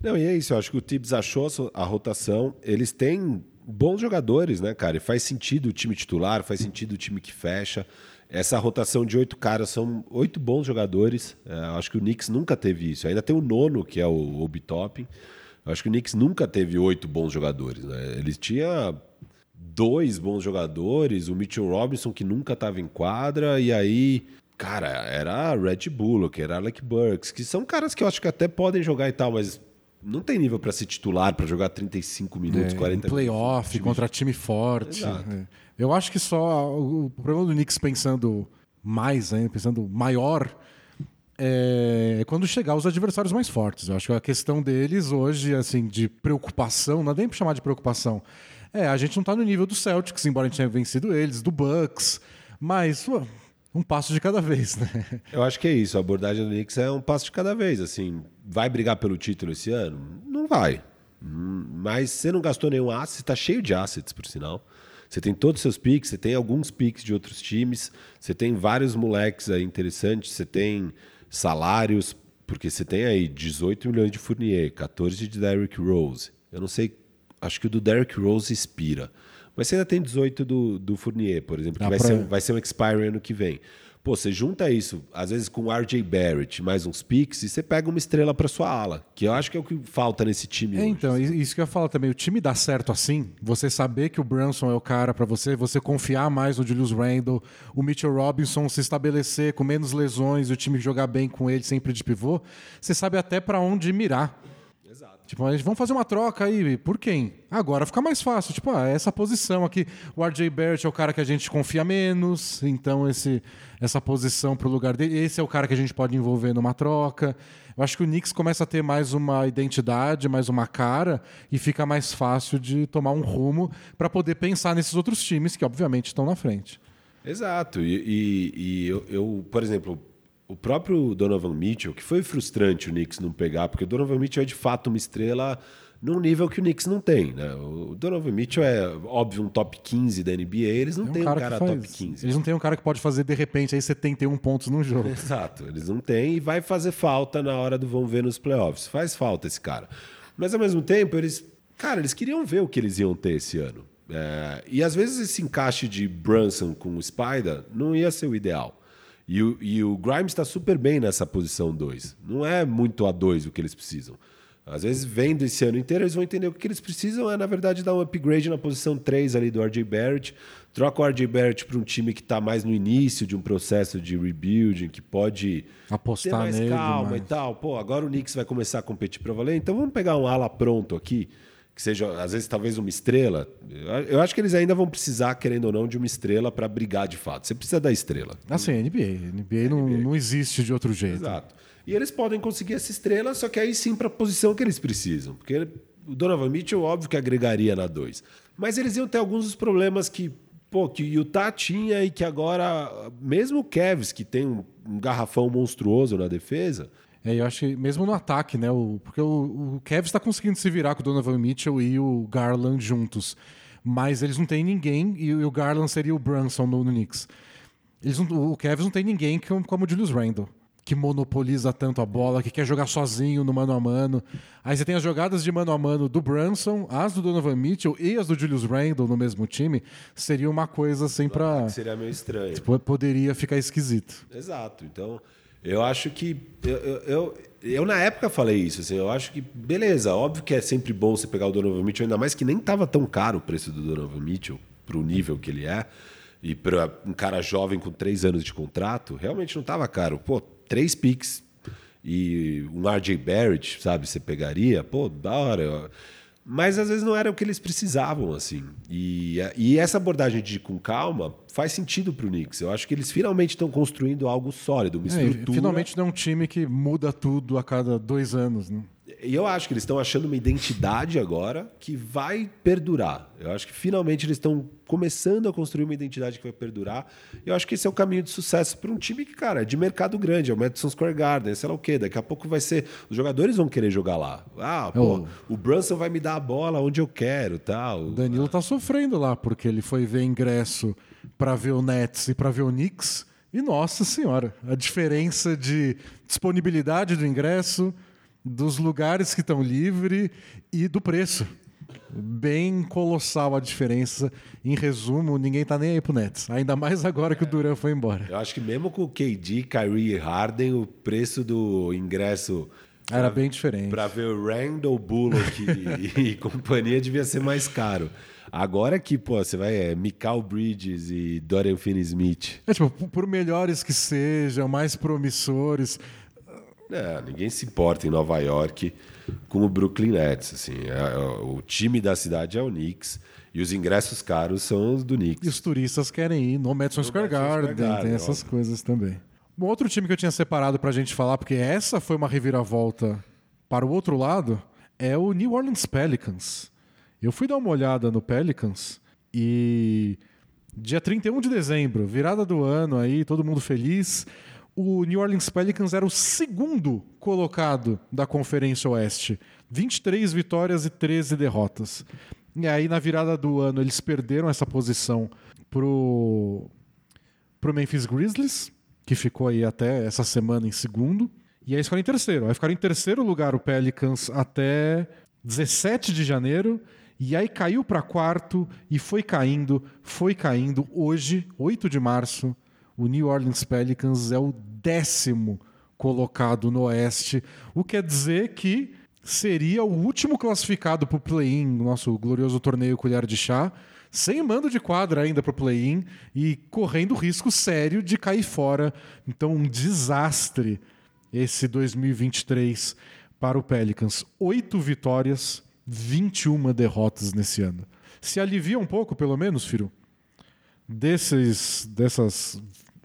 não, e é isso, eu acho que o Tibbs achou a rotação, eles têm bons jogadores, né, cara? E faz sentido o time titular, faz sentido o time que fecha. Essa rotação de oito caras são oito bons jogadores. É, acho que o Knicks nunca teve isso. Ainda tem o nono, que é o Obi Topping. Acho que o Knicks nunca teve oito bons jogadores. Né? Eles tinham dois bons jogadores, o Mitchell Robinson, que nunca estava em quadra, e aí, cara, era Red Bullock, era Alec Burks, que são caras que eu acho que até podem jogar e tal, mas não tem nível para ser titular, para jogar 35 minutos, é, 40 playoff, minutos. contra time forte. É. Eu acho que só o problema do Knicks pensando mais, né, pensando maior, é quando chegar os adversários mais fortes. Eu acho que a questão deles hoje, assim, de preocupação, não é nem para chamar de preocupação, É, a gente não tá no nível do Celtics, embora a gente tenha vencido eles, do Bucks, mas ué, um passo de cada vez, né? Eu acho que é isso. A abordagem do Knicks é um passo de cada vez. Assim, vai brigar pelo título esse ano? Não vai. Hum, Mas você não gastou nenhum asset, está cheio de assets, por sinal. Você tem todos os seus picks, você tem alguns picks de outros times, você tem vários moleques aí interessantes, você tem salários, porque você tem aí 18 milhões de Fournier, 14 de Derrick Rose. Eu não sei, acho que o do Derrick Rose expira. Mas você ainda tem 18 do, do Fournier, por exemplo, que vai, pra- ser, vai ser um expire ano que vem. Pô, você junta isso, às vezes com o RJ Barrett, mais uns picks, e você pega uma estrela para sua ala, que eu acho que é o que falta nesse time É, hoje. então, isso que eu falar também. O time dá certo assim, você saber que o Brunson é o cara pra você, você confiar mais no Julius Randle, o Mitchell Robinson se estabelecer com menos lesões, o time jogar bem com ele sempre de pivô, você sabe até pra onde mirar. Tipo, vamos fazer uma troca aí, por quem? Agora fica mais fácil. Tipo, ah, essa posição aqui, o RJ Barrett é o cara que a gente confia menos, então esse, essa posição pro lugar dele, esse é o cara que a gente pode envolver numa troca. Eu acho que o Knicks começa a ter mais uma identidade, mais uma cara, e fica mais fácil de tomar um rumo para poder pensar nesses outros times que, obviamente, estão na frente. Exato. E, e- e eu, eu, por exemplo, o próprio Donovan Mitchell, que foi frustrante o Knicks não pegar, porque o Donovan Mitchell é de fato uma estrela num nível que o Knicks não tem. Né? O Donovan Mitchell é, óbvio, um top 15 da NBA, eles não um têm um cara, cara, que faz. top 15. Eles não têm um cara que pode fazer, de repente, aí 71 pontos num jogo. Exato, eles não têm e vai fazer falta na hora do vão ver nos playoffs. Faz falta esse cara. Mas ao mesmo tempo, eles, cara, eles queriam ver o que eles iam ter esse ano. É, e às vezes esse encaixe de Brunson com o Spider não ia ser o ideal. E o, e o Grimes está super bem nessa posição 2. Não é muito a 2 o que eles precisam. Às vezes, vendo esse ano inteiro, eles vão entender o que eles precisam é, na verdade, dar um upgrade na posição 3 ali do RJ Barrett. Troca o RJ Barrett para um time que está mais no início de um processo de rebuilding, que pode Apostar ter mais nele, calma mas- e tal. Pô, agora o Knicks vai começar a competir para valer, então vamos pegar um ala pronto aqui, que seja, às vezes, talvez uma estrela. Eu- acho que eles ainda vão precisar, querendo ou não, de uma estrela para brigar de fato. Você precisa da estrela. Assim, NBA. NBA, não, não existe de outro jeito. Exato. E eles podem conseguir essa estrela, só que aí sim para a posição que eles precisam. Porque o Donovan Mitchell, óbvio que agregaria na 2. Mas eles iam ter alguns dos problemas que, pô, que o Utah tinha e que agora, mesmo o Cavs, que tem um, um garrafão monstruoso na defesa, É, eu acho que mesmo no ataque, né? O, porque o, o Cavs está conseguindo se virar com o Donovan Mitchell e o Garland juntos. Mas eles não têm ninguém, e o Garland seria o Brunson no, no Knicks. Eles não- o Cavs não tem ninguém que- como o Julius Randle, que monopoliza tanto a bola, que quer jogar sozinho no mano a mano. Aí você tem as jogadas de mano a mano do Brunson, as do Donovan Mitchell e as do Julius Randle no mesmo time. Seria uma coisa assim para. seria meio estranho. Poderia ficar esquisito. Exato. Então, eu acho que. Eu, eu, eu, na época falei isso. Assim, eu acho que, beleza, óbvio que é sempre bom você pegar o Donovan Mitchell, ainda mais que nem estava tão caro o preço do Donovan Mitchell, para o nível que ele é. E para um cara jovem com três anos de contrato, realmente não estava caro. Pô, três picks e um RJ Barrett, sabe? Você pegaria, pô, da hora. Mas às vezes não era o que eles precisavam, assim. E, e essa abordagem de ir com calma faz sentido para o Knicks. Eu acho que eles finalmente estão construindo algo sólido, uma É, estrutura. finalmente não é um time que muda tudo a cada dois anos, né? E eu acho que eles estão achando uma identidade agora que vai perdurar. Eu acho que finalmente eles estão começando a construir uma identidade que vai perdurar. Eu acho que esse é o caminho de sucesso para um time que, cara, é de mercado grande, é o Madison Square Garden, sei lá o quê. Daqui a pouco vai ser. Os jogadores vão querer jogar lá. Ah, pô, Oh. o Brunson vai me dar a bola onde eu quero tal. O Danilo tá sofrendo lá, porque ele foi ver ingresso para ver o Nets e para ver o Knicks. E nossa senhora, a diferença de disponibilidade do ingresso, dos lugares que estão livres e do preço. Bem colossal a diferença. Em resumo, ninguém tá nem aí pro Nets. Ainda mais agora que o Duran foi embora. Eu acho que mesmo com o KD, Kyrie e Harden, o preço do ingresso Era bem diferente. para ver o Randall Bullock e, e companhia devia ser mais caro. Agora que, pô, você vai é Mikal Bridges e Dorian Finney-Smith. É tipo, por melhores que sejam, mais promissores, É, ninguém se importa em Nova York com o Brooklyn Nets. Assim, É, é, o time da cidade é o Knicks e os ingressos caros são os do E Knicks. os turistas querem ir no Madison Square Garden, Garden, tem essas óbvio. coisas também. Um outro time que eu tinha separado pra gente falar, porque essa foi uma reviravolta para o outro lado, é o New Orleans Pelicans. Eu fui dar uma olhada no Pelicans e dia 31 de dezembro, virada do ano aí, todo mundo feliz. O New Orleans Pelicans era o segundo colocado da Conferência Oeste. 23 vitórias e 13 derrotas. E aí, na virada do ano, eles perderam essa posição pro, pro Memphis Grizzlies, que ficou aí até essa semana em segundo. E aí ficaram em terceiro. Aí ficaram em terceiro lugar o Pelicans até 17 de janeiro. E aí caiu para quarto e foi caindo, foi caindo. Hoje, 8 de março, o New Orleans Pelicans é o décimo colocado no Oeste, o que quer dizer que seria o último classificado para o play-in, nosso glorioso torneio Colher de Chá, sem mando de quadra ainda para o play-in e correndo risco sério de cair fora. Então, um desastre esse 2023 para o Pelicans. Oito vitórias, 21 derrotas nesse ano. Se alivia um pouco, pelo menos, Firo? Desses, dessas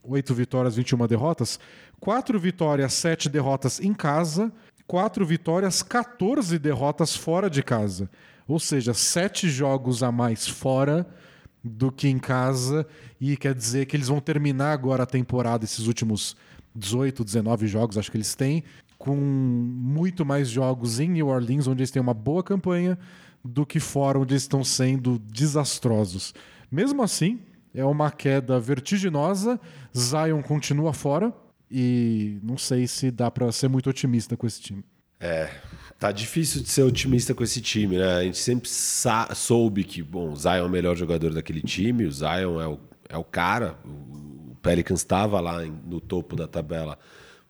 oito vitórias, 21 derrotas, quatro vitórias, sete derrotas em casa, quatro vitórias, 14 derrotas fora de casa. Ou seja, sete jogos a mais fora do que em casa. E quer dizer que eles vão terminar agora a temporada, esses últimos 18, 19 jogos, acho que eles têm, com muito mais jogos em New Orleans, onde eles têm uma boa campanha, do que fora, onde eles estão sendo desastrosos. Mesmo assim, é uma queda vertiginosa. Zion continua fora e não sei se dá para ser muito otimista com esse time. É, tá difícil de ser otimista com esse time, né? A gente sempre soube que, bom, o Zion é o melhor jogador daquele time, o Zion é o, é o cara. O Pelicans estava lá no topo da tabela,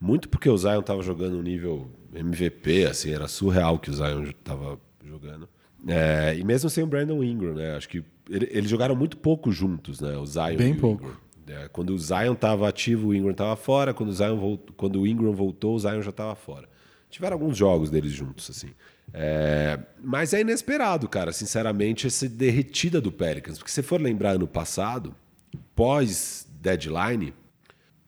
muito porque o Zion estava jogando um nível MVP, assim, era surreal que o Zion estava jogando. É, e mesmo sem o Brandon Ingram, né? Acho que eles jogaram muito pouco juntos, né? O Zion Bem pouco. É, quando o Zion estava ativo, o Ingram estava fora. Quando o, Zion voltou, quando o Ingram voltou, o Zion já estava fora. Tiveram alguns jogos deles juntos, assim. É, mas é inesperado, cara, sinceramente, essa derretida do Pelicans. Porque se for lembrar ano passado, pós-deadline,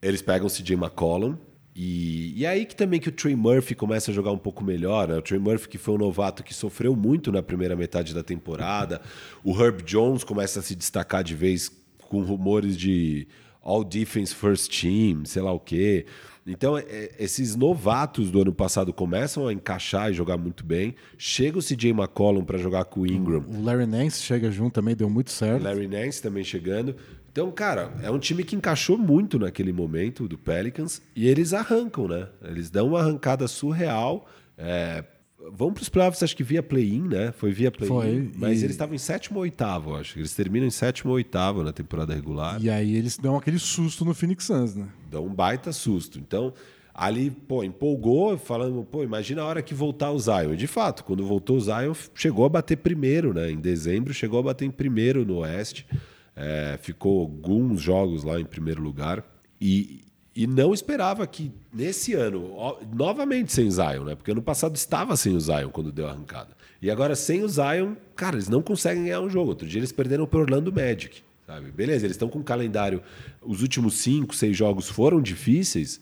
eles pegam o CJ McCollum, e, e aí que também que o Trey Murphy começa a jogar um pouco melhor. Né? O Trey Murphy, que foi um novato que sofreu muito na primeira metade da temporada. O Herb Jones começa a se destacar de vez com rumores de All Defense First Team, sei lá o quê. Então, é, esses novatos do ano passado começam a encaixar e jogar muito bem. Chega o CJ McCollum para jogar com o Ingram. O Larry Nance chega junto também, deu muito certo. Larry Nance também chegando. Então, cara, é um time que encaixou muito naquele momento do Pelicans e eles arrancam, né? Eles dão uma arrancada surreal. É, vão para os playoffs, acho que via play-in, né? Foi via play-in. Mas e... eles estavam em sétimo ou oitavo, acho. Eles terminam em sétimo ou oitavo na temporada regular. E aí eles dão aquele susto no Phoenix Suns, né? Dão um baita susto. Então, ali, pô, empolgou, falando, pô, imagina a hora que voltar o Zion. E de fato, quando voltou o Zion, chegou a bater primeiro, né? Em dezembro, chegou a bater em primeiro no Oeste. É, ficou alguns jogos lá em primeiro lugar. E, e não esperava que nesse ano, novamente sem Zion, né? Porque ano passado estava sem o Zion quando deu a arrancada. E agora sem o Zion, cara, eles não conseguem ganhar um jogo. Outro dia eles perderam para Orlando Magic, sabe? Beleza, eles estão com um calendário. Os últimos cinco, seis jogos foram difíceis,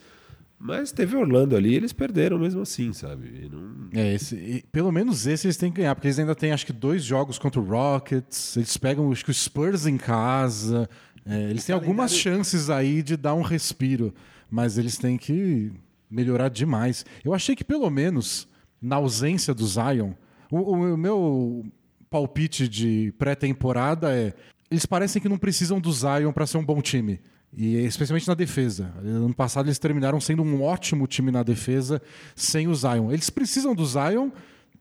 mas teve Orlando ali, eles perderam mesmo assim, sabe? Não... É, esse, pelo menos esse eles têm que ganhar, porque eles ainda têm acho que dois jogos contra o Rockets, eles pegam acho que o Spurs em casa, é, eles têm algumas chances aí de dar um respiro, mas eles têm que melhorar demais. Eu achei que pelo menos na ausência do Zion, o, o meu palpite de pré-temporada é eles parecem que não precisam do Zion para ser um bom time. E especialmente na defesa. Ano passado eles terminaram sendo um ótimo time na defesa sem o Zion. Eles precisam do Zion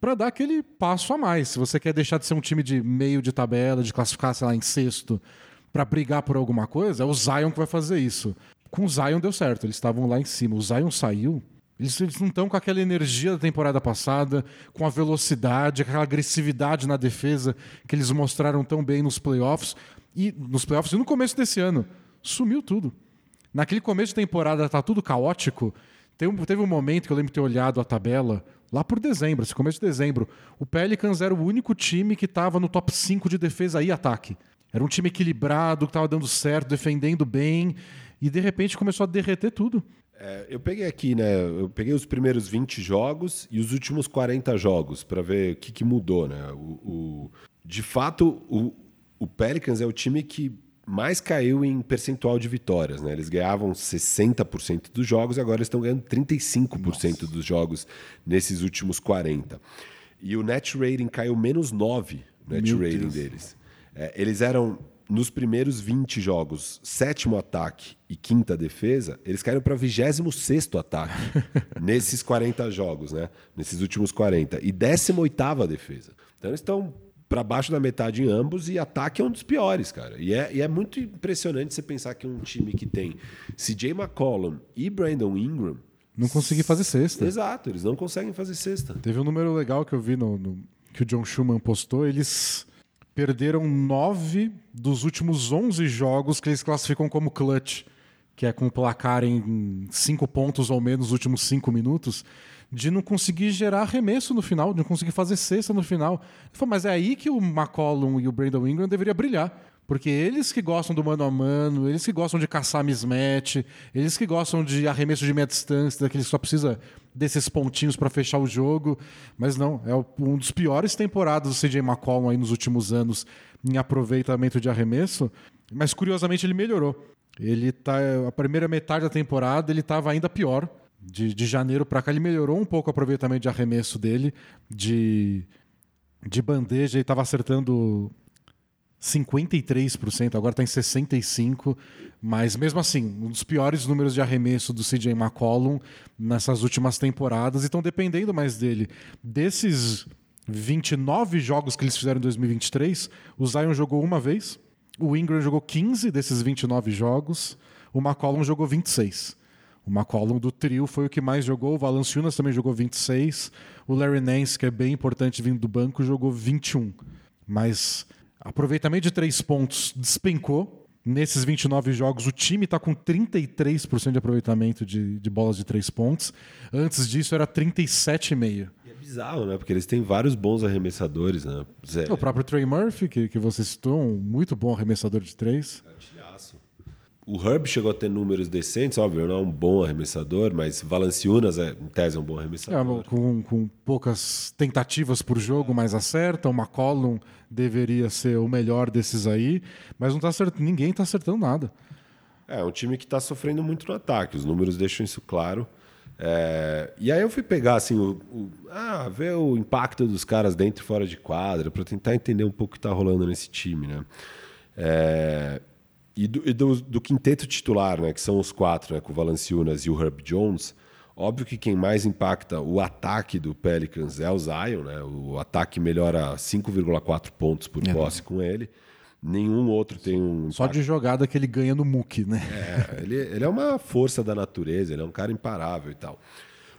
para dar aquele passo a mais. Se você quer deixar de ser um time de meio de tabela, de classificar, sei lá, em sexto, para brigar por alguma coisa, é o Zion que vai fazer isso. Com o Zion deu certo, eles estavam lá em cima. O Zion saiu, eles, eles não estão com aquela energia da temporada passada, com a velocidade, aquela agressividade na defesa que eles mostraram tão bem nos playoffs e nos playoffs e no começo desse ano sumiu tudo. Naquele começo de temporada tá tudo caótico. Teve um momento que eu lembro de ter olhado a tabela, lá por dezembro, esse começo de dezembro. O Pelicans era o único time que estava no top 5 de defesa e ataque. Era um time equilibrado, que estava dando certo, defendendo bem, e de repente começou a derreter tudo. É, eu peguei aqui, né? Eu peguei os primeiros 20 jogos e os últimos 40 jogos para ver o que, que, mudou, né? O, o, de fato, o, o Pelicans é o time que mais caiu em percentual de vitórias. Né? Eles ganhavam 60% dos jogos e agora estão ganhando 35% Nossa. dos jogos nesses últimos 40%. E o net rating caiu menos 9, o net Meu rating Deus. deles. É, eles eram, nos primeiros 20 jogos, sétimo ataque e quinta defesa, eles caíram para 26 ataque nesses 40 jogos, né? nesses últimos 40. E 18 defesa. Então eles estão para baixo da metade em ambos e ataque é um dos piores, cara. E é, e é muito impressionante você pensar que um time que tem CJ McCollum e Brandon Ingram. Não consegui fazer cesta. Exato, eles não conseguem fazer cesta. Teve um número legal que eu vi no, no que o John Schumann postou. Eles perderam nove dos últimos 11 jogos que eles classificam como clutch, que é com placar em cinco pontos ou menos nos últimos cinco minutos de não conseguir gerar arremesso no final, de não conseguir fazer cesta no final. Falei, mas é aí que o McCollum e o Brandon Ingram deveriam brilhar. Porque eles que gostam do mano a mano, eles que gostam de caçar mismatch, eles que gostam de arremesso de meia distância, daqueles que só precisa desses pontinhos para fechar o jogo. Mas não, é um dos piores temporadas do CJ McCollum aí nos últimos anos em aproveitamento de arremesso. Mas curiosamente ele melhorou. Ele tá a primeira metade da temporada ele estava ainda pior de, de janeiro para cá, ele melhorou um pouco o aproveitamento de arremesso dele, de, de bandeja, ele estava acertando 53%, agora está em 65%, mas mesmo assim, um dos piores números de arremesso do CJ McCollum nessas últimas temporadas, e estão dependendo mais dele. Desses 29 jogos que eles fizeram em 2023, o Zion jogou uma vez, o Ingram jogou 15 desses 29 jogos, o McCollum jogou 26. O McCollum do trio foi o que mais jogou. O Valanciunas também jogou 26. O Larry Nance, que é bem importante vindo do banco, jogou 21. Mas aproveitamento de três pontos despencou. Nesses 29 jogos, o time está com 33% de aproveitamento de, de bolas de três pontos. Antes disso, era 37,5%. É bizarro, né? Porque eles têm vários bons arremessadores, né? Zé. O próprio Trey Murphy, que, que você citou, um muito bom arremessador de três. O Herb chegou a ter números decentes, óbvio, não é um bom arremessador, mas Valanciunas, é, em tese, é um bom arremessador. É, com, com, poucas tentativas por jogo, mas acerta. O McCollum deveria ser o melhor desses aí, mas não tá acertando, ninguém está acertando nada. É, um time que está sofrendo muito no ataque, os números deixam isso claro. É, e aí eu fui pegar assim, o, o, ah, ver o impacto dos caras dentro e fora de quadra, para tentar entender um pouco o que está rolando nesse time, né? É, e do, e do, do, quinteto titular, né, que são os quatro, né, com o Valanciunas e o Herb Jones, óbvio que quem mais impacta o ataque do Pelicans é o Zion, né? O ataque melhora 5,4 pontos por é. posse com ele. Nenhum outro tem um. Só de jogada que ele ganha no muque, né? É, ele, ele é uma força da natureza, ele é um cara imparável e tal.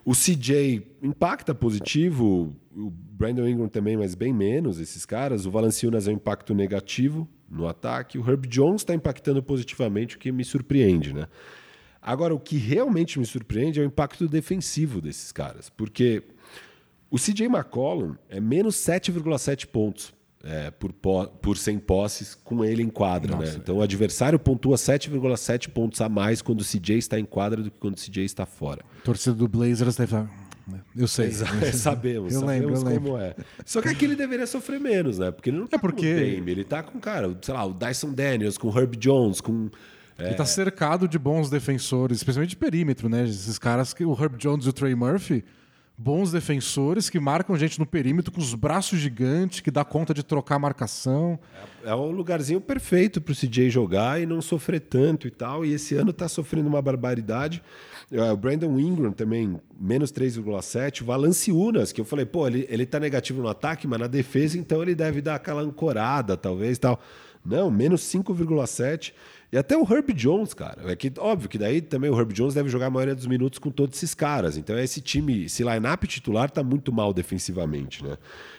O CJ impacta positivo, o Brandon Ingram também, mas bem menos esses caras. O Valanciunas é um impacto negativo no ataque. O Herb Jones está impactando positivamente, o que me surpreende, né? Agora, o que realmente me surpreende é o impacto defensivo desses caras, porque o CJ McCollum é menos 7,7 pontos é, por, por 100 posses com ele em quadra. Né? Então o adversário pontua 7,7 pontos a mais quando o CJ está em quadra do que quando o CJ está fora. Torcida do Blazers deve falar. Eu sei. sabemos, eu sabemos lembro, eu lembro. como é. Só que aqui ele deveria sofrer menos, né? Porque ele não é tá é porque... com o Dame, ele tá com, cara, sei lá, o Dyson Daniels, com o Herb Jones, com. É... Ele tá cercado de bons defensores, especialmente de perímetro, né? Esses caras que o Herb Jones e o Trey Murphy bons defensores que marcam gente no perímetro com os braços gigantes, que dá conta de trocar a marcação. É, é um lugarzinho perfeito para o CJ jogar e não sofrer tanto e tal. E esse ano está sofrendo uma barbaridade. É, o Brandon Ingram também, menos 3,7. O Valanciunas, que eu falei, pô, ele, ele tá negativo no ataque, mas na defesa, então ele deve dar aquela ancorada, talvez tal. Não, menos 5,7. E até o Herb Jones, cara. É que, óbvio que daí também o Herb Jones deve jogar a maioria dos minutos com todos esses caras. Então esse time, esse line-up titular tá muito mal defensivamente, né?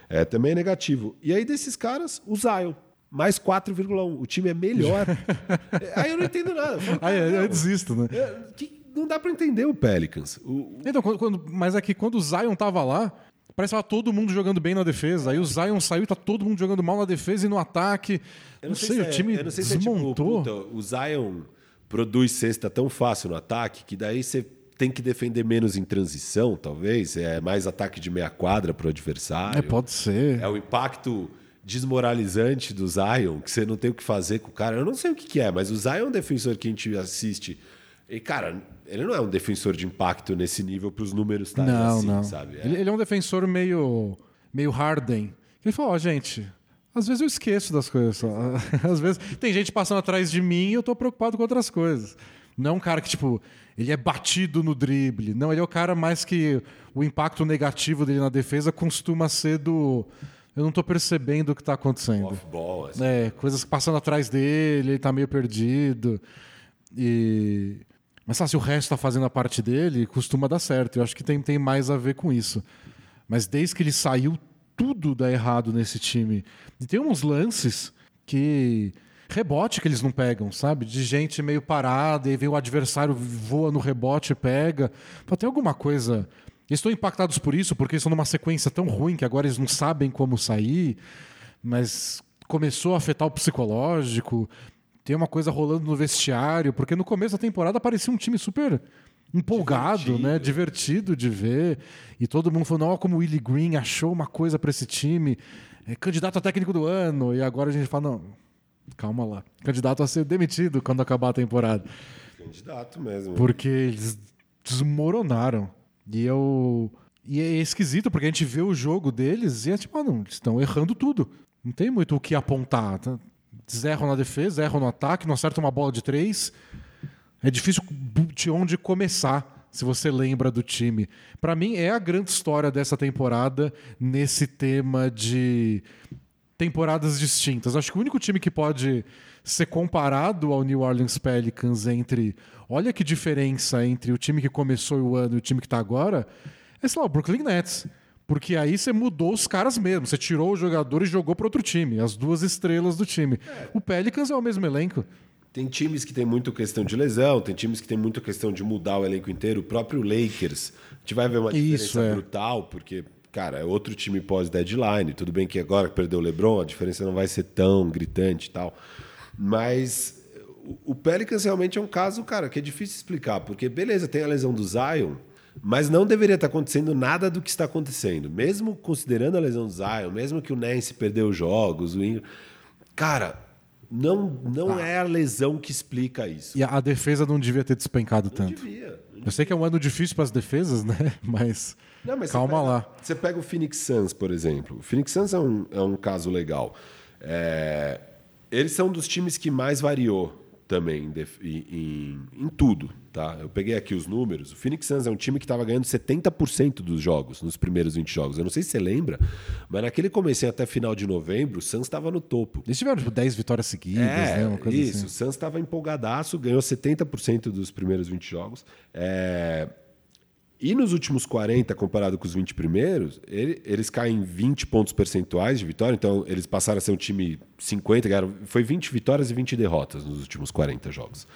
É também é negativo. E aí desses caras, o Zion. Mais 4,1. O time é melhor. aí eu não entendo nada. Falo, aí eu, eu desisto, né? É, que, não dá para entender o Pelicans. O... Então, quando, mas é quando o Zion tava lá, parece que todo mundo jogando bem na defesa. Aí o Zion saiu e tá todo mundo jogando mal na defesa e no ataque. Eu não, não sei, sei o é, time é, desmontou. É, tipo, puta, o Zion produz cesta tão fácil no ataque que daí você tem que defender menos em transição, talvez. É mais ataque de meia quadra para o adversário. É, pode ser. É o impacto desmoralizante do Zion, que você não tem o que fazer com o cara. Eu não sei o que, que é, mas o Zion é um defensor que a gente assiste. E, cara, ele não é um defensor de impacto nesse nível para os números estarem Não, assim, não. sabe? É. Ele, ele é um defensor meio, meio Harden. Ele falou, ó, gente, às vezes eu esqueço das coisas. Às vezes tem gente passando atrás de mim e eu tô preocupado com outras coisas. Não é um cara que, tipo, ele é batido no drible. Não, ele é o cara mais que o impacto negativo dele na defesa costuma ser do. Eu não tô percebendo o que tá acontecendo. Off-ball, assim. É, coisas passando atrás dele, ele tá meio perdido. E... Mas sabe, se o resto tá fazendo a parte dele, costuma dar certo. Eu acho que tem, tem mais a ver com isso. Mas desde que ele saiu, tudo dá errado nesse time. E tem uns lances que. Rebote que eles não pegam, sabe? De gente meio parada, e vem o adversário, voa no rebote e pega. Pô, tem alguma coisa. Eles estão impactados por isso, porque estão numa sequência tão ruim que agora eles não sabem como sair, mas começou a afetar o psicológico. Tem uma coisa rolando no vestiário, porque no começo da temporada parecia um time super empolgado, Divertido. né? Divertido de ver. E todo mundo falou: não, como o Willie Green achou uma coisa para esse time, é candidato a técnico do ano. E agora a gente fala: não, calma lá. Candidato a ser demitido quando acabar a temporada. Candidato mesmo. Porque eles desmoronaram. E eu. E é esquisito, porque a gente vê o jogo deles e é tipo, ah, não, eles estão errando tudo. Não tem muito o que apontar. tá? Erram na defesa, erram no ataque, não acertam uma bola de três. É difícil de onde começar, se você lembra do time. Pra mim, é a grande história dessa temporada nesse tema de temporadas distintas. Acho que o único time que pode ser comparado ao New Orleans Pelicans entre. Olha que diferença entre o time que começou o ano e o time que está agora. É, sei lá, o Brooklyn Nets. Porque aí você mudou os caras mesmo. Você tirou o jogador e jogou para outro time. As duas estrelas do time. O Pelicans é o mesmo elenco. Tem times que tem muito questão de lesão, tem times que tem muita questão de mudar o elenco inteiro. O próprio Lakers, a gente vai ver uma diferença Isso, é. brutal, porque, cara, é outro time pós-deadline. Tudo bem que agora que perdeu o LeBron, a diferença não vai ser tão gritante e tal. Mas o Pelicans realmente é um caso, cara, que é difícil explicar, porque, beleza, tem a lesão do Zion, mas não deveria estar acontecendo nada do que está acontecendo. Mesmo considerando a lesão do Zion, mesmo que o Nance perdeu os jogos, o Ingram... Cara, não, não é a lesão que explica isso. E a defesa não devia ter despencado Não tanto. devia. Eu sei que é um ano difícil para as defesas, né? Mas, Não, mas calma você pega, lá. Você pega o Phoenix Suns, por exemplo. O Phoenix Suns é um, é um caso legal. É, eles são dos times que mais variou também em, em- em- tudo. Tá? Eu peguei aqui os números. O Phoenix Suns é um time que estava ganhando 70% dos jogos, nos primeiros 20 jogos. Eu não sei se você lembra, mas naquele comecinho até final de novembro, o Suns estava no topo. Eles tiveram tipo, 10 vitórias seguidas, É, né? Isso. assim. O Suns estava empolgadaço, ganhou 70% dos primeiros 20 jogos. É, E nos últimos 40, comparado com os 20 primeiros, ele- eles caem 20 pontos percentuais de vitória. Então, eles passaram a ser um time 50, ganharam, foi 20 vitórias e 20 derrotas nos últimos 40 jogos.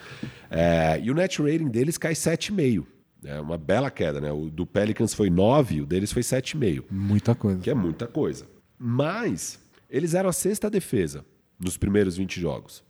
É, e o net rating deles cai 7,5. É uma bela queda, né? O do Pelicans foi 9, o deles foi 7,5 Muita coisa. que é muita coisa. Mas eles eram a sexta defesa nos primeiros 20 jogos. O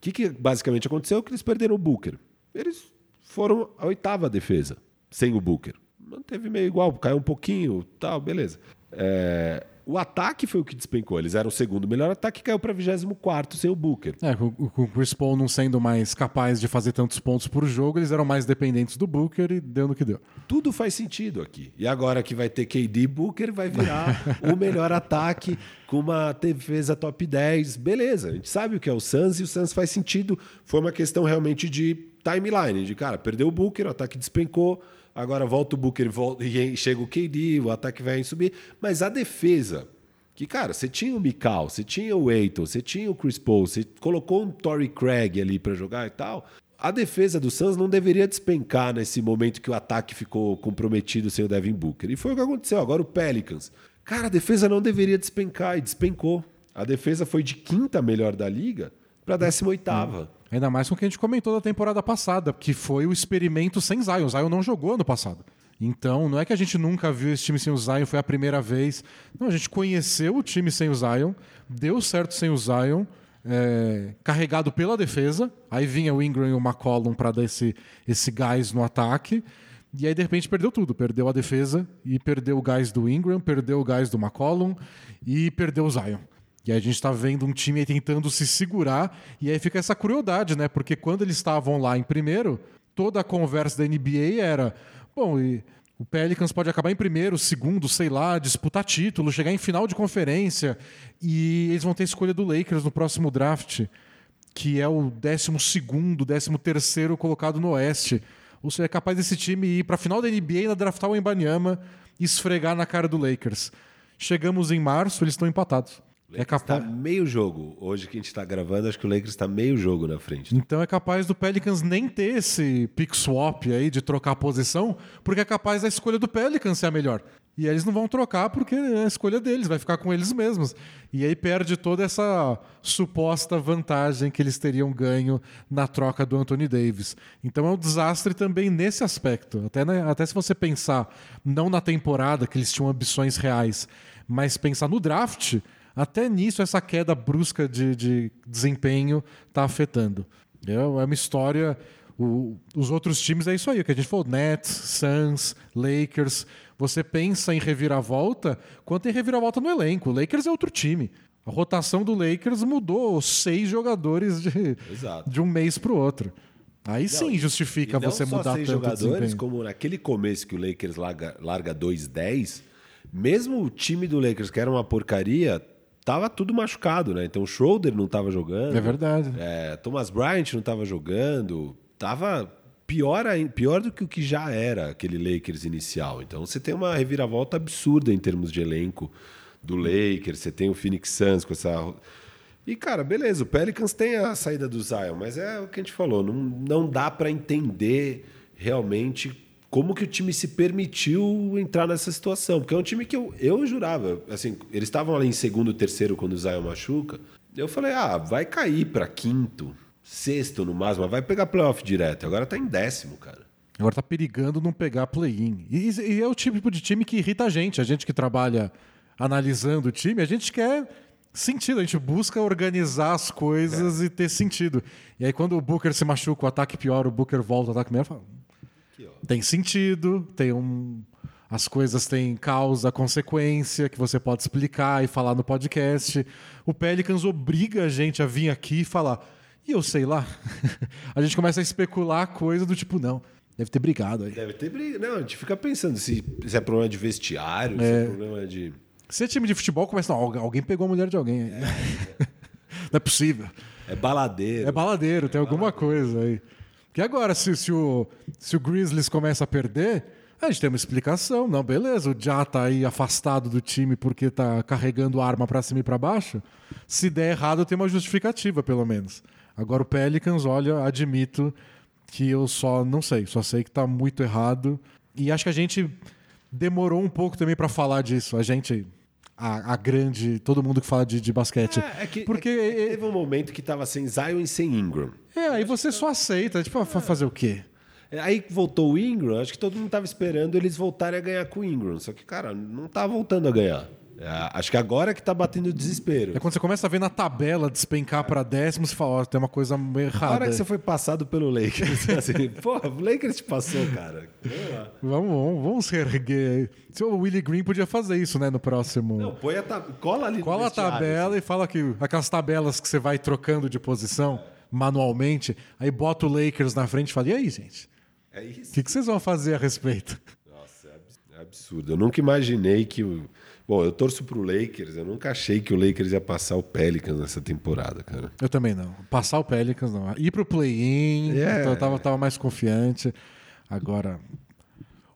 que, que basicamente aconteceu? Que eles perderam o Booker. Eles foram a oitava defesa sem o Booker. Manteve meio igual, caiu um pouquinho, tal, beleza. É, o ataque foi o que despencou. Eles eram o segundo melhor ataque, caiu para 24 sem o Booker. É, com, com o Chris Paul não sendo mais capaz de fazer tantos pontos por jogo, eles eram mais dependentes do Booker e deu no que deu. Tudo faz sentido aqui. E agora que vai ter KD Booker, vai virar o melhor ataque com uma defesa top 10. Beleza, a gente sabe o que é o Suns e o Suns faz sentido. Foi uma questão realmente de timeline, de cara, perdeu o Booker, o ataque despencou, agora volta o Booker volta, e chega o KD, o ataque vai subir. Mas a defesa, que, cara, você tinha o Mikal, você tinha o Aiton, você tinha o Chris Paul, você colocou um Torrey Craig ali para jogar e tal. A defesa do Suns não deveria despencar nesse momento que o ataque ficou comprometido sem o Devin Booker. E foi o que aconteceu. Agora o Pelicans. Cara, a defesa não deveria despencar e despencou. A defesa foi de quinta melhor da liga para décima oitava. Ainda mais com o que a gente comentou da temporada passada, que foi o experimento sem Zion. Zion não jogou ano passado. Então, não é que a gente nunca viu esse time sem o Zion, foi a primeira vez. Não, a gente conheceu o time sem o Zion, deu certo sem o Zion, é, carregado pela defesa. Aí vinha o Ingram e o McCollum para dar esse, esse gás no ataque. E aí, de repente, perdeu tudo. Perdeu a defesa e perdeu o gás do Ingram, perdeu o gás do McCollum e perdeu o Zion. E aí a gente está vendo um time tentando se segurar, e aí fica essa crueldade, né? Porque quando eles estavam lá em primeiro, toda a conversa da NBA era: bom, e o Pelicans pode acabar em primeiro, segundo, sei lá, disputar título, chegar em final de conferência, e eles vão ter escolha do Lakers no próximo draft, que é o 12, 13 terceiro colocado no Oeste. Ou seja, é capaz desse time ir para a final da NBA e ainda draftar o Embanyama e esfregar na cara do Lakers. Chegamos em março, eles estão empatados. É capaz. Tá meio jogo. Hoje que a gente está gravando, acho que o Lakers está meio jogo na frente. Então é capaz do Pelicans nem ter esse pick swap aí de trocar posição, porque é capaz da escolha do Pelicans ser a melhor. E eles não vão trocar porque é a escolha deles, vai ficar com eles mesmos. E aí perde toda essa suposta vantagem que eles teriam ganho na troca do Anthony Davis. Então é um desastre também nesse aspecto. Até, né, até se você pensar, não na temporada, que eles tinham ambições reais, mas pensar no draft até nisso, essa queda brusca de, de desempenho está afetando. É, é uma história. O, os outros times é isso aí, o que a gente falou: Nets, Suns, Lakers. Você pensa em reviravolta, quando tem reviravolta no elenco. O Lakers é outro time. A rotação do Lakers mudou seis jogadores de, de um mês para o outro. Aí sim justifica você mudar seis tanto jogadores, como naquele começo que o Lakers larga, larga 2-10, mesmo o time do Lakers, que era uma porcaria, tava tudo machucado, né? Então o Schroeder não tava jogando. É verdade. É, Thomas Bryant não tava jogando. Tava pior, pior do que o que já era aquele Lakers inicial. Então você tem uma reviravolta absurda em termos de elenco do Lakers. Você tem o Phoenix Suns com essa. E, cara, beleza, o Pelicans tem a saída do Zion, mas é o que a gente falou, não, não dá para entender realmente como que o time se permitiu entrar nessa situação. Porque é um time que eu, eu jurava, assim, eles estavam ali em segundo, terceiro quando o Zion machuca. Eu falei, ah, vai cair para quinto, sexto no máximo, vai pegar playoff direto. Agora tá em décimo, cara. Agora tá perigando não pegar play-in. E, e, é o tipo de time que irrita a gente. A gente que trabalha analisando o time, a gente quer sentido, a gente busca organizar as coisas é. e ter sentido. E aí quando o Booker se machuca, o ataque pior, o Booker volta, o ataque melhor, fala, tem sentido, tem um. As coisas têm causa, consequência, que você pode explicar e falar no podcast. O Pelicans obriga a gente a vir aqui e falar. E eu sei lá. a gente começa a especular coisa do tipo, não, deve ter brigado aí. Deve ter brigado. Não, a gente fica pensando se, se é problema de vestiário, é. se é problema de. Se é time de futebol, começa. Não, alguém pegou a mulher de alguém. É. não é possível. É baladeiro. É baladeiro, tem alguma coisa aí. Porque agora, se, se, o, se o Grizzlies começa a perder, a gente tem uma explicação. Não, beleza, o Já tá aí afastado do time porque tá carregando arma para cima e para baixo. Se der errado, tem uma justificativa, pelo menos. Agora o Pelicans, olha, admito que eu só não sei, só sei que tá muito errado. E acho que a gente demorou um pouco também para falar disso. A gente a, a, grande. Todo mundo que fala de, de basquete. É, é que, Porque é que teve um momento que tava sem Zion e sem Ingram. É, aí você só aceita. Tipo, é. fazer o quê? Aí voltou o Ingram, acho que todo mundo tava esperando eles voltarem a ganhar com o Ingram. Só que, cara, não tá voltando a ganhar. É, acho que agora que tá batendo o desespero. É quando você começa a ver na tabela despencar para décimo, você fala, ó, tem uma coisa errada. Na hora que você foi passado pelo Lakers, assim, porra, o Lakers te passou, cara. Vamos, vamos, vamos se erguer. O Willie Green podia fazer isso, né, no próximo. Não, põe a tab... cola ali Cola a tabela assim. e fala que aquelas tabelas que você vai trocando de posição é. manualmente, aí bota o Lakers na frente e fala, e aí, gente? É isso. O que, que vocês vão fazer a respeito? Nossa, é absurdo. Eu nunca imaginei que o Bom, eu torço pro Lakers. Eu nunca achei que o Lakers ia passar o Pelicans nessa temporada, cara. Eu também não. Passar o Pelicans não. Ir pro play-in, yeah. É. então eu tava, tava mais confiante. Agora,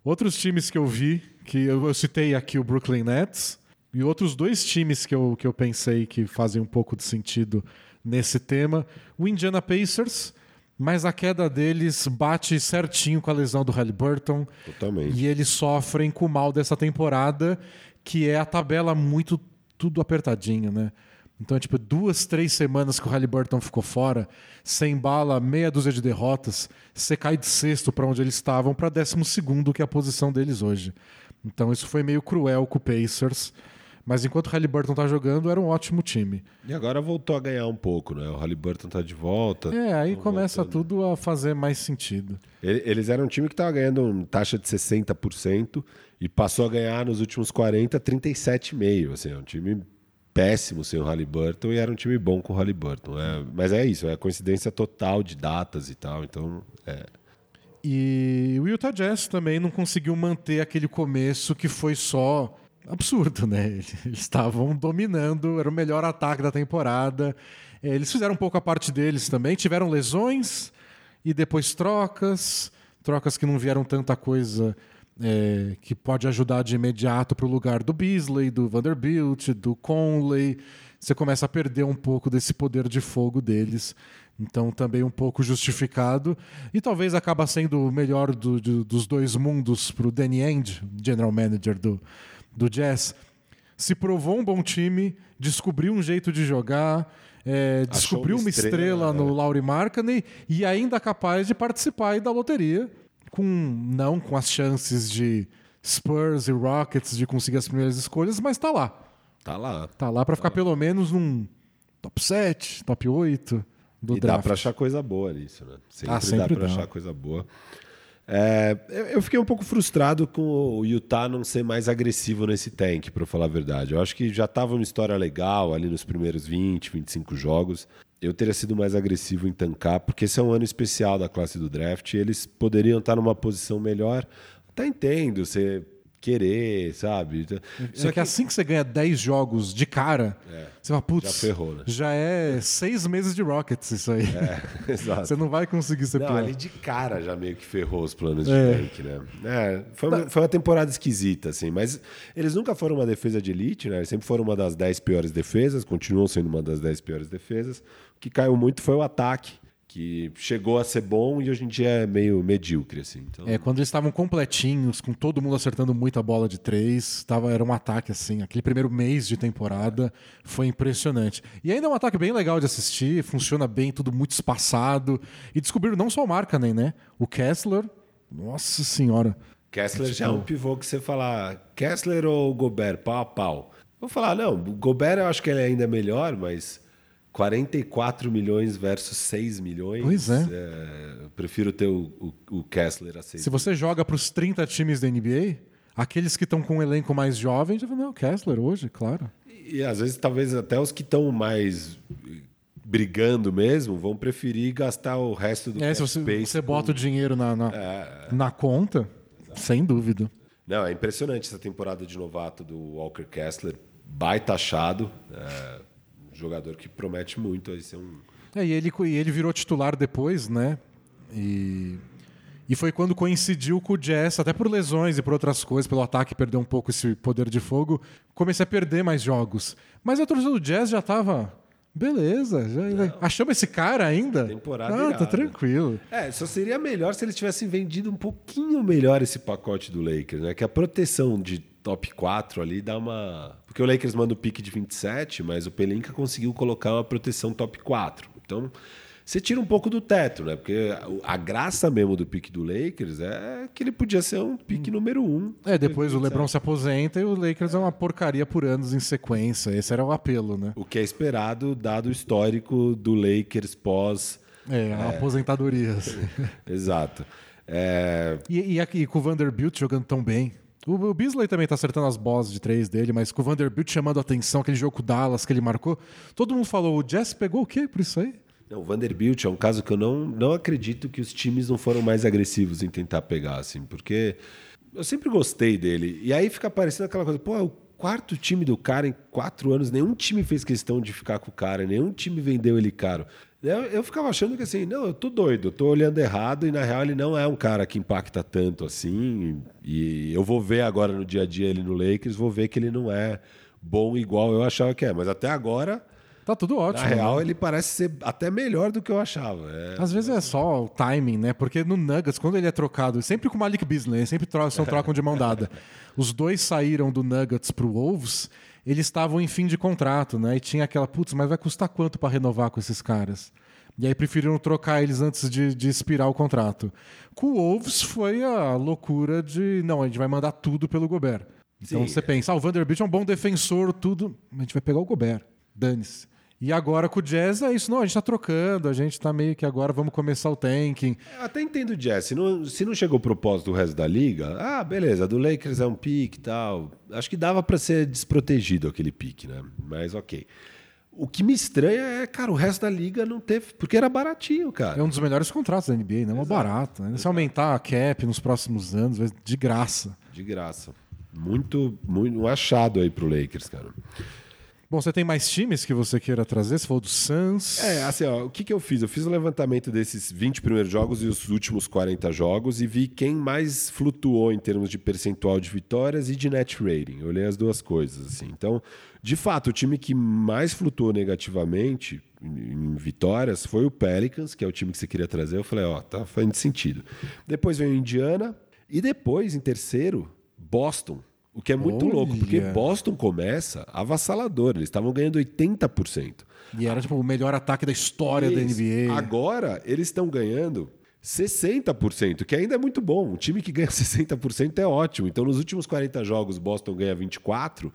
outros times que eu vi, que eu, eu citei aqui o Brooklyn Nets, e outros dois times que eu, que eu pensei que fazem um pouco de sentido nesse tema. O Indiana Pacers, mas a queda deles bate certinho com a lesão do Halliburton. Totalmente. E eles sofrem com o mal dessa temporada, que é a tabela muito tudo apertadinho, né? Então, é tipo, duas, três semanas que o Halliburton ficou fora, sem bala, meia dúzia de derrotas, você cai de sexto para onde eles estavam, para décimo segundo, que é a posição deles hoje. Então, isso foi meio cruel com o Pacers. Mas enquanto o Halliburton tá jogando, era um ótimo time. E agora voltou a ganhar um pouco, né? O Halliburton tá de volta. É, aí começa voltando. tudo a fazer mais sentido. Eles eram um time que tava ganhando uma taxa de 60% e passou a ganhar nos últimos 40, 37,5%. Assim, é um time péssimo sem o Halliburton e era um time bom com o Halliburton. É, mas é isso, é coincidência total de datas e tal. Então, é. E o Utah Jazz também não conseguiu manter aquele começo que foi só absurdo, né? Eles estavam dominando, era o melhor ataque da temporada. É, eles fizeram um pouco a parte deles também, tiveram lesões e depois trocas, trocas que não vieram tanta coisa é, que pode ajudar de imediato para o lugar do Beasley, do Vanderbilt, do Conley. Você começa a perder um pouco desse poder de fogo deles. Então, também um pouco justificado. E talvez acaba sendo o melhor do, do, dos dois mundos para o Danny End, general manager do, do Jazz. Se provou um bom time, descobriu um jeito de jogar, é, descobriu uma estrela, estrela no é. Laurie Markkanen e ainda capaz de participar da loteria, com não com as chances de Spurs e Rockets de conseguir as primeiras escolhas, mas está lá. Tá lá. Tá lá para ficar lá. pelo menos num top 7, top 8 do e draft. dá para achar coisa boa nisso, né? Sempre, ah, sempre dá para achar coisa boa. É, eu fiquei um pouco frustrado com o Utah não ser mais agressivo nesse tank, para falar a verdade. Eu acho que já estava uma história legal ali nos primeiros 20, 25 jogos. Eu teria sido mais agressivo em tancar, porque esse é um ano especial da classe do draft eles poderiam estar numa posição melhor. Até entendo, você querer, sabe? Só que, que, assim que você ganha 10 jogos de cara, é, você fala, putz, já ferrou, né? Já é seis meses de Rockets isso aí. É, exato. Você não vai conseguir ser não, pior. ali de cara já meio que ferrou os planos de é. tank, né? É, foi, uma, foi uma temporada esquisita, assim, mas eles nunca foram uma defesa de elite, né? Eles sempre foram uma das 10 piores defesas, continuam sendo uma das 10 piores defesas. O que caiu muito foi o ataque que chegou a ser bom e hoje em dia é meio medíocre, assim. Então... É, quando eles estavam completinhos, com todo mundo acertando muita bola de três, tava, era um ataque, assim. Aquele primeiro mês de temporada foi impressionante. E ainda é um ataque bem legal de assistir, funciona bem, tudo muito espaçado. E descobriram não só o Markkanen, né? O Kessler, nossa senhora. Kessler já é um pivô que você falar Kessler ou Gobert, pau a pau. Vou falar, não, o Gobert eu acho que ele é ainda melhor, mas 44 milhões versus 6 milhões. Pois é. é prefiro ter o, o, o Kessler aceito. Se você joga para os 30 times da NBA, aqueles que estão com um elenco mais jovem, já não, Kessler hoje, claro. E, e às vezes, talvez até os que estão mais brigando mesmo vão preferir gastar o resto do é, se você, você com... bota o dinheiro na, na, é... na conta, Exato. sem dúvida. Não, é impressionante essa temporada de novato do Walker Kessler, baita achado. É jogador que promete muito aí ser um. É, e ele, e ele virou titular depois, né? E, e foi quando coincidiu com o Jazz, até por lesões e por outras coisas, pelo ataque perdeu um pouco esse poder de fogo, comecei a perder mais jogos. Mas a torcida do Jazz já estava Beleza, já achamos esse cara ainda? Temporada ah, tá tranquilo. É, só seria melhor se eles tivessem vendido um pouquinho melhor esse pacote do Lakers, né? Que a proteção de top 4 ali dá uma. Porque o Lakers manda o pique de 27, mas o Pelinka conseguiu colocar uma proteção top 4. Então, você tira um pouco do teto, né? Porque a graça mesmo do pique do Lakers é que ele podia ser um pique número um. É, depois o LeBron se aposenta e o Lakers é uma porcaria por anos em sequência. Esse era o apelo, né? O que é esperado, dado o histórico do Lakers pós. É, a é... aposentadoria. Assim. Exato. É... E, e, aqui com o Vanderbilt jogando tão bem. O Beasley também tá acertando as bosses de três dele, mas com o Vanderbilt chamando a atenção, aquele jogo com o Dallas que ele marcou, todo mundo falou: o Jess pegou o quê por isso aí? Não, o Vanderbilt é um caso que eu não, não acredito que os times não foram mais agressivos em tentar pegar, assim, porque eu sempre gostei dele. E aí fica parecendo aquela coisa, pô, é o quarto time do cara em quatro anos, nenhum time fez questão de ficar com o cara, nenhum time vendeu ele caro. Eu, eu ficava achando que assim, não, eu tô doido, eu tô olhando errado e na real ele não é um cara que impacta tanto assim. E eu vou ver agora no dia a dia ele no Lakers, vou ver que ele não é bom igual eu achava que é. Mas até agora. Tá tudo ótimo. Na real, né? ele parece ser até melhor do que eu achava. É... Às vezes é só o timing, né? Porque no Nuggets, quando ele é trocado, sempre com o Malik Beasley, sempre são trocam de mão dada. Os dois saíram do Nuggets pro Wolves eles estavam em fim de contrato, né? E tinha aquela, putz, mas vai custar quanto para renovar com esses caras? E aí preferiram trocar eles antes de, de expirar o contrato. Com o Wolves foi a loucura de, não, a gente vai mandar tudo pelo Gobert. Então Sim. você pensa, ah, o Vanderbilt é um bom defensor, tudo, mas a gente vai pegar o Gobert, dane-se. E agora com o Jazz é isso, não, a gente tá trocando, a gente tá meio que agora vamos começar o tanking. Até entendo o Jazz, se não, se não chegou o propósito do resto da liga, ah, beleza, do Lakers é um pique e tal. Acho que dava para ser desprotegido aquele pique, né? Mas ok. O que me estranha é, cara, o resto da liga não teve, porque era baratinho, cara. É um dos melhores contratos da NBA, não é barato. Né? Se aumentar a cap nos próximos anos, de graça. De graça. Muito, muito um achado aí pro Lakers, cara. Bom, você tem mais times que você queira trazer? Você falou do Suns. É, assim, ó, o que, que eu fiz? Eu fiz o um levantamento desses 20 primeiros jogos e os últimos 40 jogos e vi quem mais flutuou em termos de percentual de vitórias e de net rating. Eu olhei as duas coisas, assim. Então, de fato, o time que mais flutuou negativamente em vitórias foi o Pelicans, que é o time que você queria trazer. Eu falei, ó, tá fazendo sentido. Depois veio o Indiana e depois, em terceiro, Boston. O que é muito Olha. louco, porque Boston começa avassalador. Eles estavam ganhando 80%. E era tipo o melhor ataque da história da NBA. Agora, eles estão ganhando 60%, que ainda é muito bom. Um time que ganha 60% é ótimo. Então, nos últimos 40 jogos, Boston ganha 24%.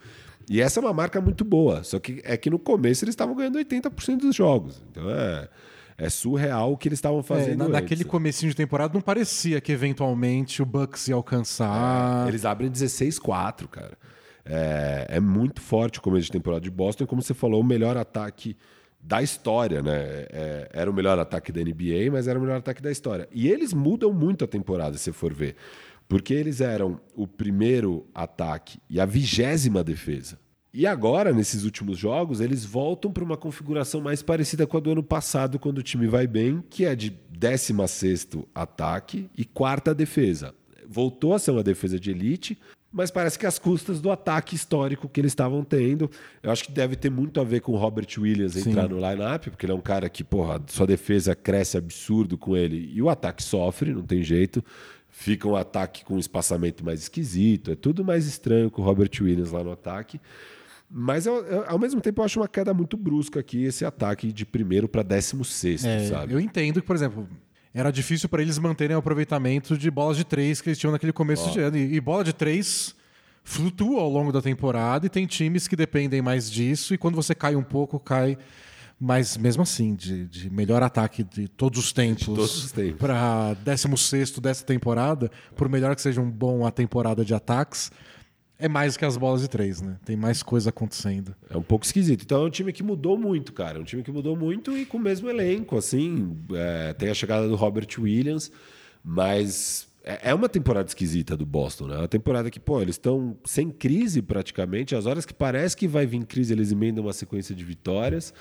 E essa é uma marca muito boa. Só que é que no começo eles estavam ganhando 80% dos jogos. Então, é é surreal o que eles estavam é, fazendo. É, na, naquele comecinho de temporada não parecia que eventualmente o Bucks ia alcançar. É, eles abrem 16-4, cara. É, é, muito forte o começo de temporada de Boston. Como você falou, o melhor ataque da história, né? É, era o melhor ataque da NBA, mas era o melhor ataque da história. E eles mudam muito a temporada, se for ver. Porque eles eram o primeiro ataque e a vigésima defesa. E agora, nesses últimos jogos, eles voltam para uma configuração mais parecida com a do ano passado, quando o time vai bem, que é de 16 ataque e quarta defesa. Voltou a ser uma defesa de elite, mas parece que as custas do ataque histórico que eles estavam tendo. Eu acho que deve ter muito a ver com o Robert Williams entrar Sim. no lineup, porque ele é um cara que, porra, sua defesa cresce absurdo com ele e o ataque sofre, não tem jeito. Fica um ataque com um espaçamento mais esquisito, é tudo mais estranho com o Robert Williams lá no ataque. Mas eu, eu, ao mesmo tempo eu acho uma queda muito brusca aqui esse ataque de primeiro para décimo sexto, é, sabe? Eu entendo que, por exemplo, era difícil para eles manterem o aproveitamento de bolas de três que eles tinham naquele começo oh. de ano. E, e bola de três flutua ao longo da temporada e tem times que dependem mais disso e quando você cai um pouco, cai. Mas mesmo assim, de, de melhor ataque de todos os tempos, tempos. para 16 dessa temporada, por melhor que seja um bom a temporada de ataques, é mais que as bolas de três, né? Tem mais coisa acontecendo. É um pouco esquisito. Então é um time que mudou muito, cara. É um time que mudou muito e com o mesmo elenco, assim. É, tem a chegada do Robert Williams, mas é, é uma temporada esquisita do Boston, né? É uma temporada que, pô, eles estão sem crise praticamente. As horas que parece que vai vir crise, eles emendam uma sequência de vitórias.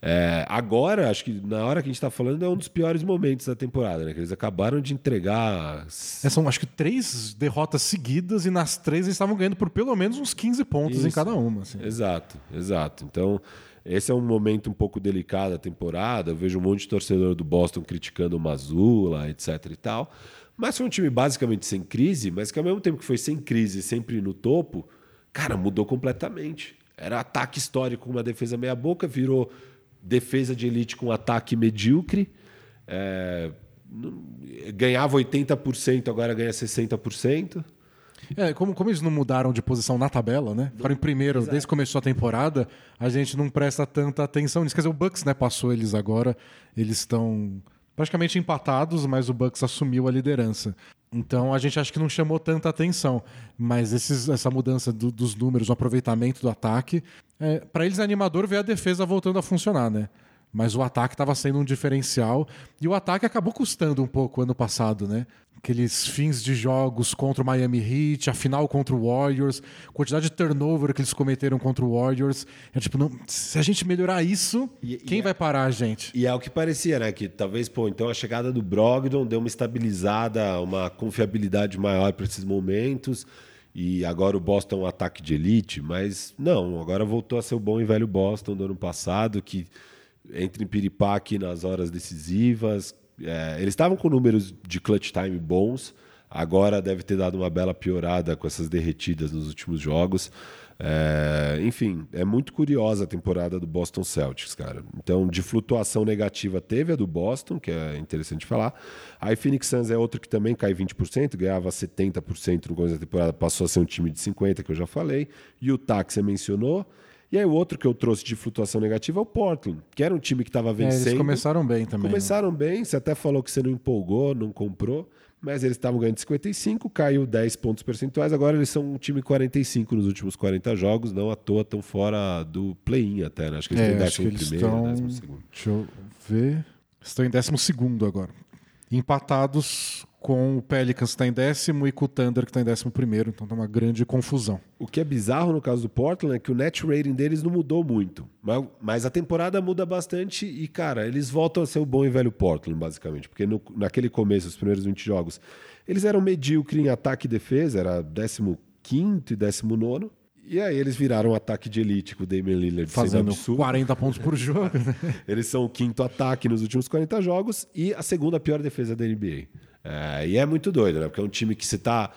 É, agora, acho que na hora que a gente está falando, é um dos piores momentos da temporada, né? Que eles acabaram de entregar. É, são acho que três derrotas seguidas e nas três eles estavam ganhando por pelo menos uns 15 pontos Isso. em cada uma. Assim. Exato, exato. Então, esse é um momento um pouco delicado da temporada. Eu vejo um monte de torcedor do Boston criticando o Mazula, etc e tal. Mas foi um time basicamente sem crise, mas que ao mesmo tempo que foi sem crise, sempre no topo, cara, mudou completamente. Era ataque histórico com uma defesa meia boca, virou defesa de elite com ataque medíocre. É, ganhava 80%, agora ganha 60%. É, como, como eles não mudaram de posição na tabela, né? Foram em primeiro Exato. desde que começou a temporada, a gente não presta tanta atenção nisso. Quer dizer, o Bucks né, passou eles agora, eles estão praticamente empatados, mas o Bucks assumiu a liderança. Então a gente acha que não chamou tanta atenção. Mas esses, essa mudança do, dos números, o aproveitamento do ataque, é, para eles é animador ver a defesa voltando a funcionar, né? Mas o ataque estava sendo um diferencial. E o ataque acabou custando um pouco ano passado, né? Aqueles fins de jogos contra o Miami Heat, a final contra o Warriors, quantidade de turnover que eles cometeram contra o Warriors. É tipo, não, se a gente melhorar isso, e, quem e vai é, parar a gente? E é o que parecia, né? Que talvez, pô, então a chegada do Brogdon deu uma estabilizada, uma confiabilidade maior para esses momentos. E agora o Boston é um ataque de elite, mas não, agora voltou a ser o bom e velho Boston do ano passado, que entra em piripaque nas horas decisivas. É, eles estavam com números de clutch time bons, agora deve ter dado uma bela piorada com essas derretidas nos últimos jogos. É, enfim, é muito curiosa a temporada do Boston Celtics, cara. Então, de flutuação negativa teve a do Boston, que é interessante falar. Aí Phoenix Suns é outro que também cai 20%, ganhava 70% no começo da temporada, passou a ser um time de 50%, que eu já falei. E o você mencionou. E aí o outro que eu trouxe de flutuação negativa é o Portland, que era um time que estava vencendo. É, eles começaram bem também. Né? Começaram né? bem, você até falou que você não empolgou, não comprou, mas eles estavam ganhando 55, caiu 10 pontos percentuais, agora eles são um time 45 nos últimos 40 jogos, não à toa estão fora do play-in até, né? Acho que eles é, estão em décimo primeiro, estão... décimo segundo. Deixa eu ver. Estão em décimo segundo agora. Empatados com o Pelicans que está em décimo e com o Thunder que está em décimo primeiro, então tá uma grande confusão. O que é bizarro no caso do Portland é que o net rating deles não mudou muito, mas, mas a temporada muda bastante e, cara, eles voltam a ser o bom e velho Portland, basicamente, porque no, naquele começo, os primeiros 20 jogos, eles eram medíocre em ataque e defesa, era 15 e 19 e aí eles viraram um ataque de elite com o Damian Lillard fazendo 40 pontos por jogo. eles são o quinto ataque nos últimos 40 jogos e a segunda pior defesa da NBA. É, e é muito doido, né? Porque é um time que você tá.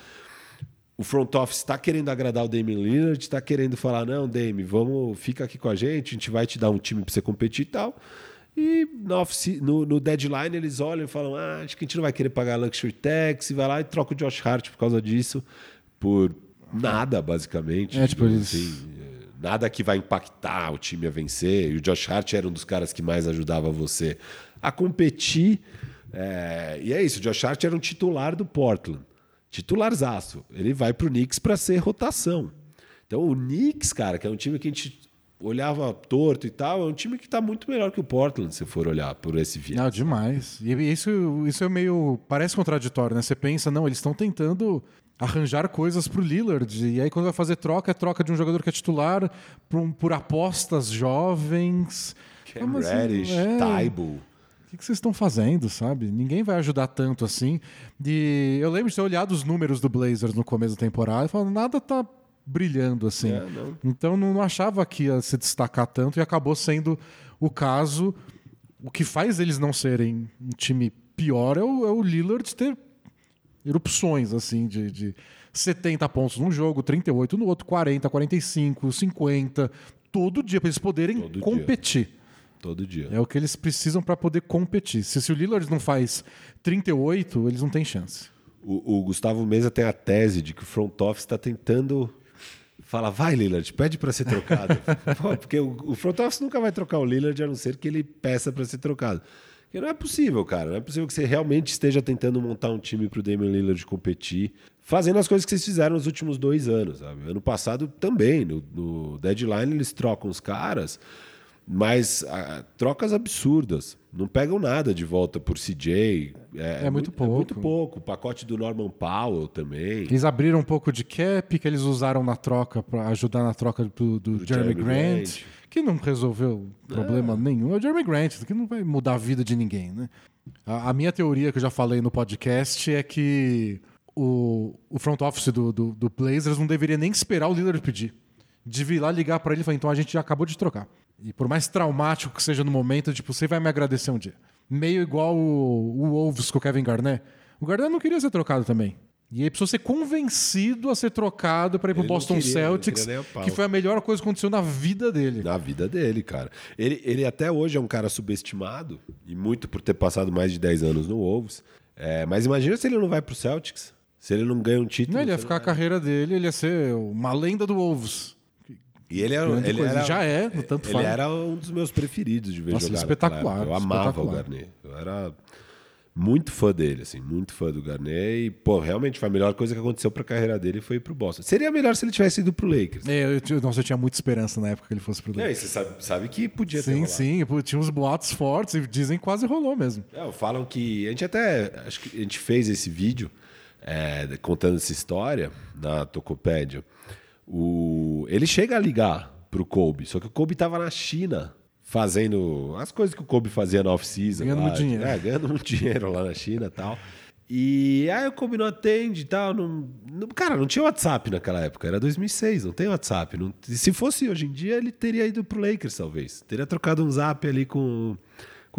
O front office está querendo agradar o Damian Lillard, está querendo falar: não, Damian, vamos, fica aqui com a gente, a gente vai te dar um time para você competir e tal. E no, office, no, no, deadline eles olham e falam: ah, acho que a gente não vai querer pagar luxury tax, e vai lá e troca o Josh Hart por causa disso, por nada, basicamente. É, tipo, eles... assim, nada que vai impactar o time a vencer. E o Josh Hart era um dos caras que mais ajudava você a competir. É, e é isso, o Josh Hart era um titular do Portland. Titularzaço. Ele vai pro Knicks para ser rotação. Então o Knicks, cara, que é um time que a gente olhava torto e tal, é um time que está muito melhor que o Portland, se for olhar por esse viés. Não, demais. E isso, isso é meio. parece contraditório, né? Você pensa, não, eles estão tentando arranjar coisas para o Lillard. E aí, quando vai fazer troca, é troca de um jogador que é titular por, por apostas jovens. Cam assim, Reddish, é... Taibo o que vocês estão fazendo, sabe? Ninguém vai ajudar tanto assim. E eu lembro de ter olhado os números do Blazers no começo da temporada e falando, nada tá brilhando assim. É, não. Então não achava que ia se destacar tanto e acabou sendo o caso. O que faz eles não serem um time pior é o, é o Lillard ter erupções assim de, de 70 pontos num jogo, 38 no outro, 40, 45, 50, todo dia para eles poderem todo competir. Dia. Todo dia. É o que eles precisam para poder competir. Se, se o Lillard não faz 38, eles não têm chance. O, o Gustavo Mesa tem a tese de que o front office está tentando falar, vai Lillard, pede para ser trocado. Porque o, o, front office nunca vai trocar o Lillard a não ser que ele peça para ser trocado. Porque não é possível, cara. Não é possível que você realmente esteja tentando montar um time para o Damian Lillard competir, fazendo as coisas que vocês fizeram nos últimos dois anos. Sabe? Ano passado também, no, no deadline eles trocam os caras mas a, trocas absurdas. Não pegam nada de volta por CJ. É, é muito pouco. É muito pouco. O pacote do Norman Powell também. Eles abriram um pouco de cap que eles usaram na troca para ajudar na troca do, do, do Jeremy, Jeremy Grant, Grant, que não resolveu problema é. nenhum. É o Jeremy Grant, que não vai mudar a vida de ninguém, né? A, a minha teoria que eu já falei no podcast é que o, o front office do, do, do Blazers não deveria nem esperar o líder pedir. Devia ir lá ligar para ele e falar: então a gente já acabou de trocar. E por mais traumático que seja no momento, tipo, você vai me agradecer um dia. Meio igual o, o Wolves com o Kevin Garnett. O Garnett não queria ser trocado também. E ele precisou ser convencido a ser trocado para ir para o Boston queria, Celtics, que foi a melhor coisa que aconteceu na vida dele. Na vida dele, cara. Ele, ele até hoje é um cara subestimado, e muito por ter passado mais de 10 anos no Wolves. É, mas imagina se ele não vai para o Celtics, se ele não ganha um título. Não, ele ia ficar a carreira dele, ele ia ser uma lenda do Wolves. E ele, era, ele era, já é, no tanto Ele era um dos meus preferidos de ver Nossa, jogar. Espetacular. Eu amava espetacular. o Garnet. Eu era muito fã dele, assim, muito fã do Garnet. E, pô, realmente foi a melhor coisa que aconteceu pra carreira dele foi ir pro Boston. Seria melhor se ele tivesse ido pro Lakers. É, eu, eu, nossa, eu tinha muita esperança na época que ele fosse pro Lakers. É, você sabe, sabe que podia sim, ter Sim, sim. Tinha uns boatos fortes e dizem que quase rolou mesmo. É, falam que... A gente até... Acho que a gente fez esse vídeo é, contando essa história na Tocopédia. O, ele chega a ligar pro Kobe. Só que o Kobe tava na China fazendo as coisas que o Kobe fazia na off-season. Ganhando muito dinheiro. É, ganhando muito dinheiro lá na China e tal. E aí o Kobe não atende e tal. Não, não, cara, não tinha WhatsApp naquela época. Era 2006, não tem WhatsApp. Não, se fosse hoje em dia, ele teria ido pro Lakers, talvez. Teria trocado um zap ali com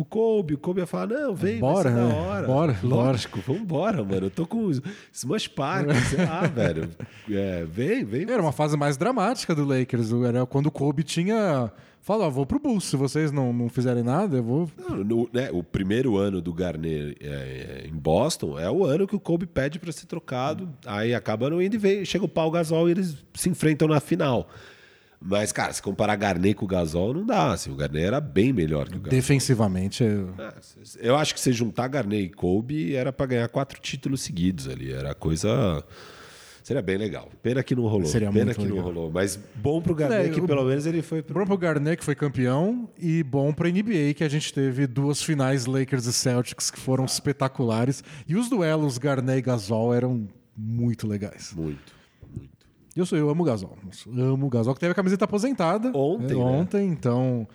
com o Kobe. O Kobe ia falar: Não, vem, bora, vai né? hora. Bora, Lógico, bora. vambora, mano. Eu tô com Smash Park, sei lá, velho. É, vem, vem. Era uma fase mais dramática do Lakers. Era quando o Kobe tinha. Fala, ah, vou pro Bulls. Se vocês não, não fizerem nada, eu vou. Não, no, né, o primeiro ano do Garner é, é, em Boston é o ano que o Kobe pede para ser trocado. Aí acaba no indo e vem, chega o Paul Gasol e eles se enfrentam na final. Mas, cara, se comparar Garnet com o Gasol, não dá. Assim, o Garnet era bem melhor que o Gasol. Defensivamente, é... Eu acho que se juntar Garnet e Kobe, era para ganhar quatro títulos seguidos ali. Era coisa... Seria bem legal. Pena que não rolou. Seria Pena muito que legal. não rolou. Mas bom pro Garnet É, que pelo menos ele foi pro... Bom pro Garnett, que foi campeão, e bom pra NBA, que a gente teve duas finais Lakers e Celtics que foram espetaculares. E os duelos Garnett e Gasol eram muito legais. Muito. Eu, sou, eu amo o Gasol. Amo o Gasol, que teve a camiseta aposentada. Ontem, né? né? Ontem, então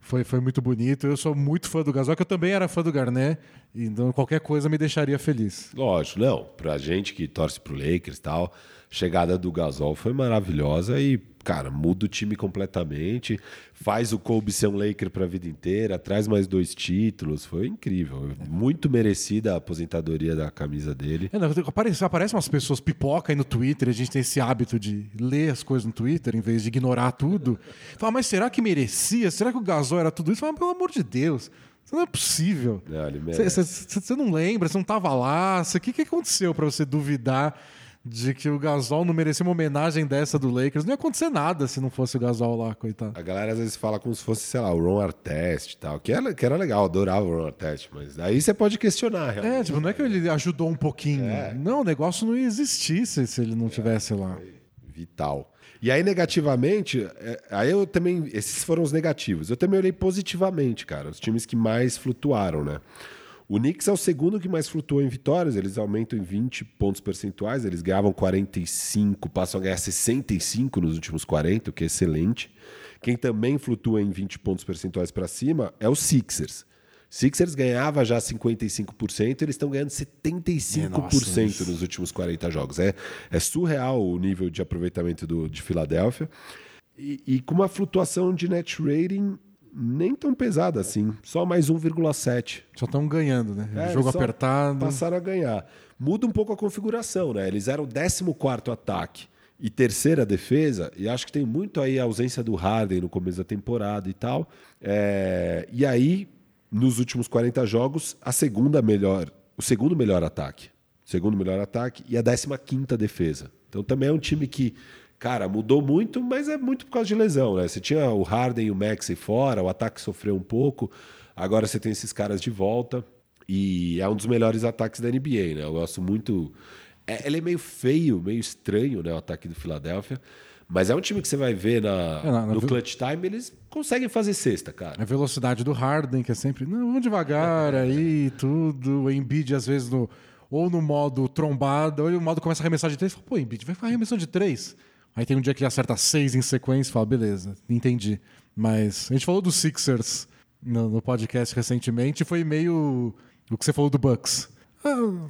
foi, foi muito bonito. Eu sou muito fã do Gasol, que eu também era fã do Garnett. Então qualquer coisa me deixaria feliz. Lógico, não. Pra gente que torce pro Lakers e tal, chegada do Gasol foi maravilhosa e, cara, muda o time completamente. Faz o Kobe ser um Laker pra vida inteira, traz mais dois títulos. Foi incrível. Muito merecida a aposentadoria da camisa dele. É, não, aparece, aparece umas pessoas pipoca aí no Twitter, a gente tem esse hábito de ler as coisas no Twitter em vez de ignorar tudo. Fala, mas será que merecia? Será que o Gasol era tudo isso? Fala, pelo amor de Deus, isso não é possível. Você não lembra, você não tava lá. O que, que aconteceu pra você duvidar de que o Gasol não merecia uma homenagem dessa do Lakers? Não ia acontecer nada se não fosse o Gasol lá, coitado. A galera às vezes fala como se fosse, sei lá, o Ron Artest e tal, que era, que era legal, adorava o Ron Artest, mas aí você pode questionar, realmente. É, tipo, não é que ele ajudou um pouquinho. É. Não, o negócio não ia existir se, se ele não tivesse lá. vital. E aí, negativamente, é, aí eu também. Esses foram os negativos. Eu também olhei positivamente, cara. Os times que mais flutuaram, né? O Knicks é o segundo que mais flutuou em vitórias. Eles aumentam em 20 pontos percentuais. Eles ganhavam 45, passam a ganhar 65 nos últimos 40, o que é excelente. Quem também flutua em 20 pontos percentuais para cima é o Sixers. Sixers ganhava já 55%, eles estão ganhando 75% Nossa, nos últimos 40 jogos. É, é surreal o nível de aproveitamento do, de Filadélfia. E, e com uma flutuação de net rating nem tão pesada assim, só mais 1,7. Só estão ganhando, né? É, Jogo apertado. Passaram a ganhar. Muda um pouco a configuração, né? Eles eram o 14 ataque e terceira defesa, e acho que tem muito aí a ausência do Harden no começo da temporada e tal. É, E aí, nos últimos 40 jogos, a segunda melhor, o segundo melhor ataque. Segundo melhor ataque e a 15 defesa. Então também é um time que, cara, mudou muito, mas é muito por causa de lesão, né? Você tinha o Harden e o Maxey fora, o ataque sofreu um pouco. Agora você tem esses caras de volta. E é um dos melhores ataques da NBA, né? Eu gosto muito. É, ele é meio feio, meio estranho, né? O ataque do Philadelphia. Mas é um time que você vai ver na, É, na- na- no clutch time, eles conseguem fazer cesta, cara. A velocidade do Harden, que é sempre, não, vamos devagar aí, tudo. O Embiid, às vezes, no, ou no modo trombada, ou no modo começa a arremessar de três. Fala, Pô, Embiid, vai ficar arremessando de três. Aí tem um dia que ele acerta seis em sequência e fala, beleza, entendi. Mas a gente falou dos Sixers no, no podcast recentemente e foi meio o que você falou do Bucks. Ah,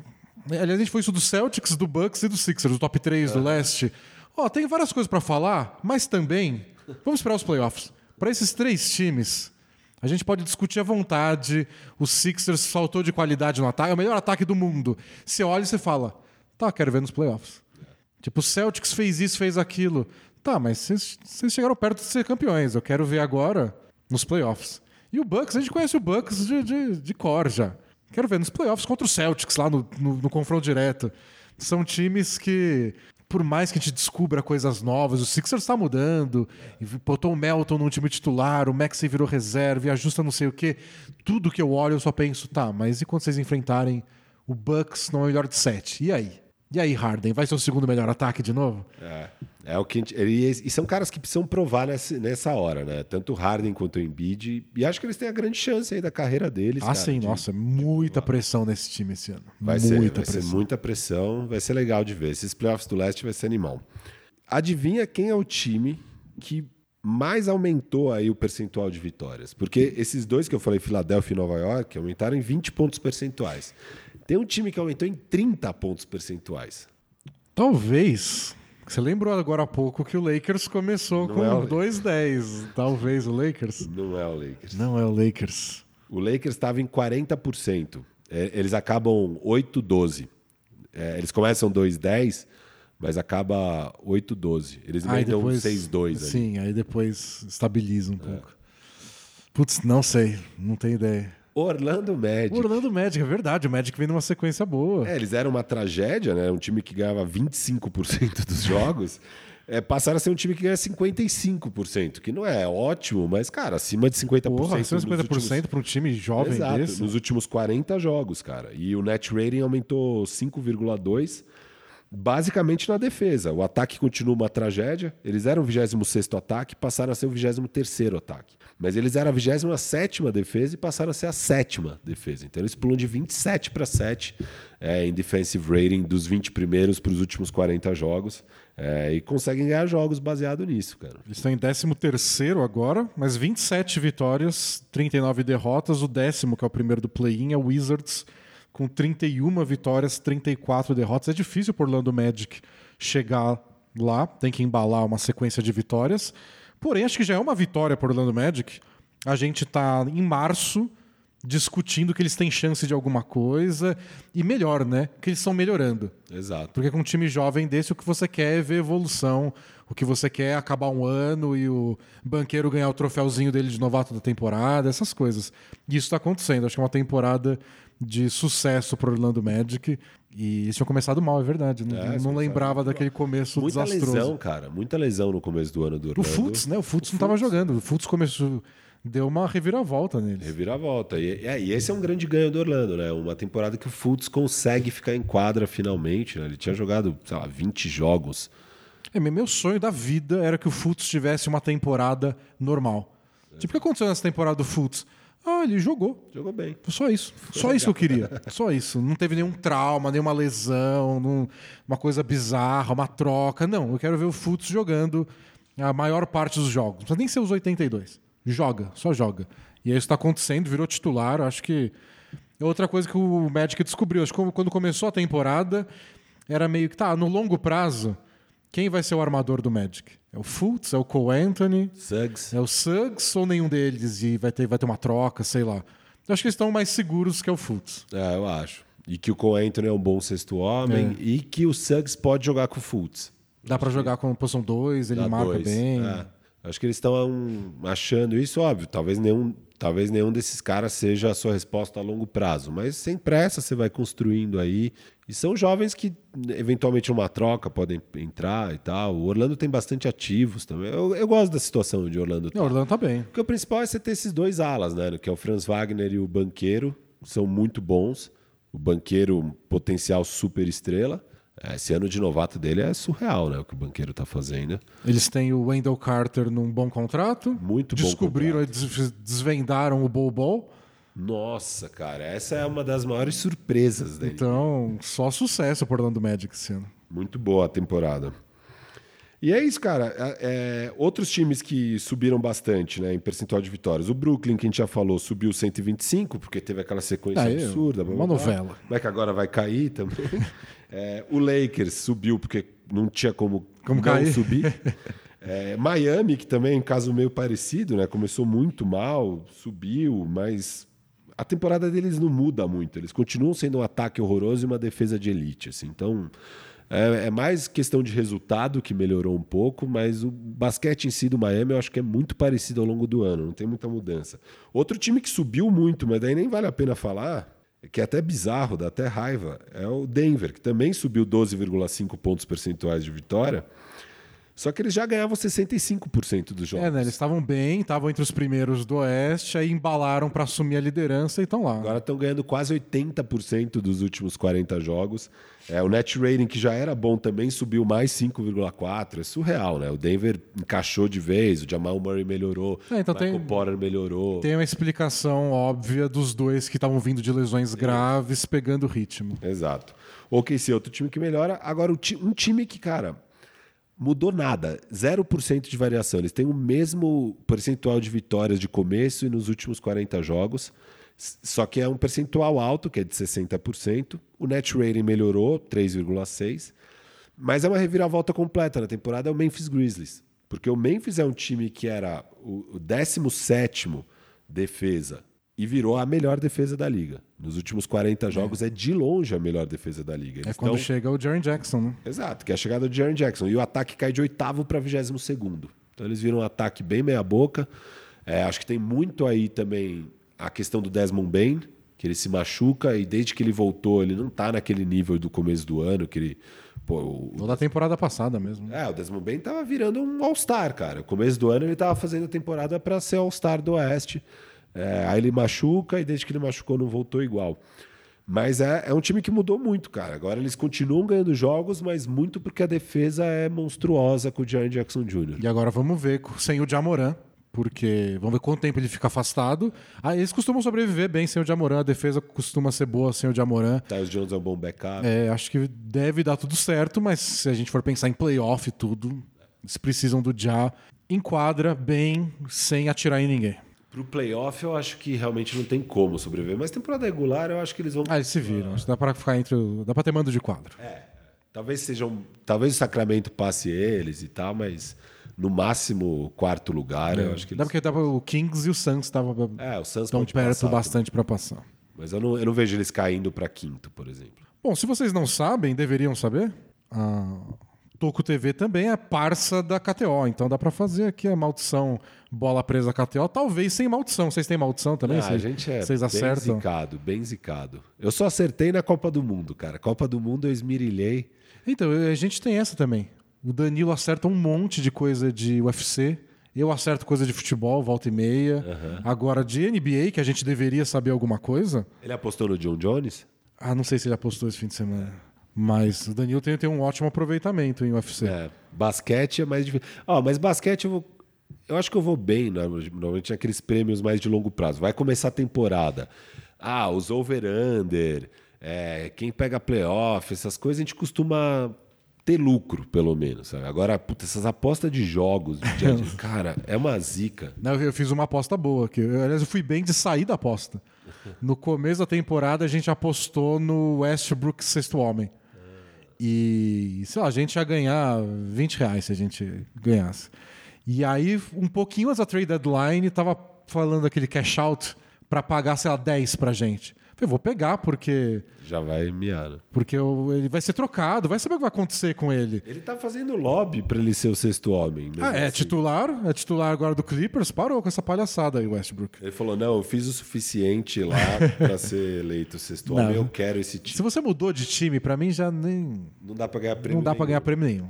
aliás, a gente foi isso do Celtics, do Bucks e do Sixers, o top 3 do leste. Ó, tem várias coisas pra falar, mas também vamos esperar os playoffs. Para esses três times, a gente pode discutir à vontade. O Sixers faltou de qualidade no ataque, é o melhor ataque do mundo. Você olha e você fala, tá, quero ver nos playoffs. Tipo, o Celtics fez isso, fez aquilo. Tá, mas vocês chegaram perto de ser campeões. Eu quero ver agora nos playoffs. E o Bucks, a gente conhece o Bucks de, de, de cor já. Quero ver nos playoffs contra o Celtics, lá no, no, no confronto direto. São times que, por mais que a gente descubra coisas novas, o Sixers está mudando, botou o Melton num time titular, o Maxey virou reserva e ajusta não sei o quê. Tudo que eu olho, eu só penso, tá, mas e quando vocês enfrentarem o Bucks no melhor de sete? E aí? E aí, Harden? Vai ser o segundo melhor ataque de novo? É, é o que gente- e, e são caras que precisam provar nessa, nessa hora, né? Tanto o Harden quanto o Embiid. E acho que eles têm a grande chance aí da carreira deles. Ah, cara, sim, de- nossa, muita pressão nesse time esse ano. Vai, muita ser, vai pressão. ser muita pressão, vai ser legal de ver. Esses playoffs do leste vai ser animal. Adivinha quem é o time que mais aumentou aí o percentual de vitórias? Porque esses dois que eu falei, Filadélfia e Nova York, aumentaram em 20 pontos percentuais. Tem um time que aumentou em 30 pontos percentuais. Talvez. Você lembrou agora há pouco que o Lakers começou Não com é o- 2-10. Talvez o Lakers. Não é o Lakers. Não é o Lakers. O Lakers estava em 40%. É, eles acabam 8-12. É, eles começam 2-10, mas acaba 8-12. Eles depois, 6-2 ali. Sim, aí depois estabiliza um pouco. Putz, não sei. Não tenho ideia. Orlando Magic. Orlando Magic, é verdade. O Magic vem numa sequência boa. É, eles eram uma tragédia, né? Um time que ganhava 25% dos jogos. é, passaram a ser um time que ganha 55%, que não é ótimo, mas, cara, acima de 50%. Porra, 50% últimos... para um time jovem Exato, desse? nos últimos 40 jogos, cara. E o net rating aumentou 5,2%. Basicamente na defesa. O ataque continua uma tragédia. Eles eram o 26 ataque, passaram a ser o 23 ataque. Mas eles eram a 27 defesa e passaram a ser a sétima defesa. Então eles pulam de 27 para 7 é, em defensive rating dos 20 primeiros para os últimos 40 jogos. É, e conseguem ganhar jogos baseado nisso, cara. Eles estão em 13 agora, mas 27 vitórias, 39 derrotas. O décimo, que é o primeiro do play-in, é o Wizards, com 31 vitórias, 34 derrotas. É difícil por Orlando Magic chegar lá, tem que embalar uma sequência de vitórias. Porém, acho que já é uma vitória por Orlando Magic. A gente está em março discutindo que eles têm chance de alguma coisa e melhor, né? Que eles estão melhorando. Exato. Porque com um time jovem desse, o que você quer é ver evolução. O que você quer é acabar um ano e o banqueiro ganhar o troféuzinho dele de novato da temporada, essas coisas. E isso está acontecendo. Acho que é uma temporada de sucesso para Orlando Magic. E eles tinham começado mal, é verdade. Não, é, não lembrava daquele começo muita desastroso. Muita lesão, cara. Muita lesão no começo do ano do Orlando. O Futs, né? O Futs não estava jogando. O Futs começou deu uma reviravolta neles. Reviravolta. E, é, e, esse é um grande ganho do Orlando, né? Uma temporada que o Fultz consegue ficar em quadra finalmente. Né? Ele tinha jogado, sei lá, 20 jogos. É, meu sonho da vida era que o Fultz tivesse uma temporada normal. É. Tipo, o que aconteceu nessa temporada do Fultz? Ah, ele jogou. Jogou bem. Só isso. Ficou Só isso que eu queria. Só isso. Não teve nenhum trauma, nenhuma lesão, não... uma coisa bizarra, uma troca. Não, eu quero ver o Fultz jogando a maior parte dos jogos. Não precisa nem ser os 82 joga, só joga. E isso está acontecendo, virou titular. Acho que é outra coisa que o Magic descobriu. Acho que quando começou a temporada, era meio que, tá, no longo prazo, quem vai ser o armador do Magic? É o Fultz? É o Cole Anthony? Suggs. É o Suggs ou nenhum deles? E vai ter, vai ter uma troca, sei lá. Eu acho que eles estão mais seguros que é o Fultz. É, eu acho. E que o Cole Anthony é um bom sexto homem é. e que o Suggs pode jogar com o Fultz. Dá para jogar com posição 2, ele Dá marca dois. bem. É. Acho que eles estão um, achando isso, óbvio. Talvez nenhum, talvez nenhum desses caras seja a sua resposta a longo prazo, mas sem pressa você vai construindo aí. E são jovens que, eventualmente, numa troca podem entrar e tal. O Orlando tem bastante ativos também. Eu, eu gosto da situação de Orlando. Tá. Orlando tá bem. Porque o principal é você ter esses dois alas, né? Que é o Franz Wagner e o Banqueiro. São muito bons. O Banqueiro, potencial super estrela. É, esse ano de novato dele é surreal, né? O que o banqueiro está fazendo. Eles têm o Wendell Carter num bom contrato. Muito bom. Descobriram, desvendaram o Bol. Nossa, cara, essa é uma das maiores surpresas dele. Então, só sucesso por Orlando Magic esse ano. Muito boa a temporada. E é isso, cara. É, é, outros times que subiram bastante né, em percentual de vitórias. O Brooklyn, que a gente já falou, subiu 125, porque teve aquela sequência Aí, absurda. Uma novela. Como é que agora vai cair também? É, o Lakers subiu porque não tinha como, como cair. subir. É, Miami, que também é um caso meio parecido, né? Começou muito mal, subiu, mas a temporada deles não muda muito. Eles continuam sendo um ataque horroroso e uma defesa de elite. Assim. Então, é, é, mais questão de resultado que melhorou um pouco, mas o basquete em si do Miami eu acho que é muito parecido ao longo do ano, não tem muita mudança. Outro time que subiu muito, mas daí nem vale a pena falar, que é até bizarro, dá até raiva, é o Denver, que também subiu 12,5 pontos percentuais de vitória. Só que eles já ganhavam 65% dos jogos. É, né? Eles estavam bem, estavam entre os primeiros do Oeste, aí embalaram para assumir a liderança e estão lá. Agora estão ganhando quase 80% dos últimos 40 jogos. É, o net rating, que já era bom também, subiu mais 5,4. É surreal, né? O Denver encaixou de vez, o Jamal Murray melhorou, é, então o Michael tem, Porter melhorou. Tem uma explicação óbvia dos dois que estavam vindo de lesões graves, pegando ritmo. Exato. O OKC é outro time que melhora. Agora, um time que, cara mudou nada, 0% de variação. Eles têm o mesmo percentual de vitórias de começo e nos últimos 40 jogos, só que é um percentual alto, que é de 60%. O net rating melhorou, 3,6%, mas é uma reviravolta completa na temporada, é o Memphis Grizzlies. Porque o Memphis é um time que era o 17 defesa e virou a melhor defesa da liga. Nos últimos 40 jogos é, é de longe a melhor defesa da liga. Eles é quando chega o Jaren Jackson, né? Exato, que é a chegada do Jaren Jackson. E o ataque cai de oitavo para vigésimo segundo. Então eles viram um ataque bem meia boca. É, acho que tem muito aí também a questão do Desmond Bain, que ele se machuca e desde que ele voltou, ele não tá naquele nível do começo do ano, que ele. Pô, o, Ou da temporada passada mesmo. né? é, o Desmond Bain tava virando um All-Star, cara. No começo do ano ele tava fazendo a temporada para ser All-Star do Oeste. É, aí ele machuca e desde que ele machucou não voltou igual. Mas é, é um time que mudou muito, cara. Agora eles continuam ganhando jogos, mas muito porque a defesa é monstruosa com o Jaren Jackson Jr. E agora vamos ver sem o Jamoran, porque vamos ver quanto tempo ele fica afastado. Ah, eles costumam sobreviver bem sem o Jamoran, a defesa costuma ser boa sem o Jamoran. Tyus Jones é um bom backup. É, acho que deve dar tudo certo, mas se a gente for pensar em playoff e tudo, eles precisam do Ja enquadra bem sem atirar em ninguém. Pro playoff eu acho que realmente não tem como sobreviver, mas temporada regular eu acho que eles vão. Ah, eles se viram. Acho que dá pra ficar entre. o- Dá pra ter mando de quadro. Talvez sejam. Talvez o Sacramento passe eles e tal, mas no máximo quarto lugar eu acho que Dá eles. porque dá pra- o Kings e o Suns estavam É, o Suns estão pode perto passar, bastante pra passar. Mas eu não, eu não vejo eles caindo pra quinto, por exemplo. Bom, se vocês não sabem, deveriam saber. A Toco TV também é parça da KTO, então dá pra fazer aqui a maldição bola presa KTO, talvez sem maldição. Vocês têm maldição também? Ah, a gente é Vocês bem acertam? zicado, bem zicado. Eu só acertei na Copa do Mundo, cara. Copa do Mundo eu esmirilhei. Então, a gente tem essa também. O Danilo acerta um monte de coisa de UFC. Eu acerto coisa de futebol, volta e meia. Agora, de NBA, que a gente deveria saber alguma coisa. Ele apostou no John Jones? Ah, não sei se ele apostou esse fim de semana. Mas o Danilo tem, tem um ótimo aproveitamento em UFC. É. Basquete é mais difícil. Ah, mas basquete eu vou. Eu acho que eu vou bem, né? normalmente aqueles prêmios mais de longo prazo. Vai começar a temporada. Ah, os over-under, é, quem pega playoff, essas coisas a gente costuma ter lucro, pelo menos. sabe? Agora, puta, essas apostas de jogos, de dia dia, cara, é uma zica. Não, eu fiz uma aposta boa. Que, eu, aliás, eu fui bem de sair da aposta. No começo da temporada, a gente apostou no Westbrook sexto homem. E, sei lá, a gente ia ganhar 20 reais se a gente ganhasse. E aí, um pouquinho antes da trade deadline, tava falando aquele cash out pra pagar, sei lá, 10 pra gente. Falei, vou pegar, porque, Já vai miar. né? porque eu- ele vai ser trocado, vai saber o que vai acontecer com ele. Ele tá fazendo lobby pra ele ser o sexto homem. mesmo Ah, é assim. titular, é titular agora do Clippers, parou com essa palhaçada aí, Westbrook. Ele falou: não, eu fiz o suficiente lá pra ser eleito sexto Não. homem, eu quero esse Se time. você mudou de time, pra mim já nem. Não dá pra ganhar prêmio. Não dá pra nenhum. ganhar prêmio nenhum.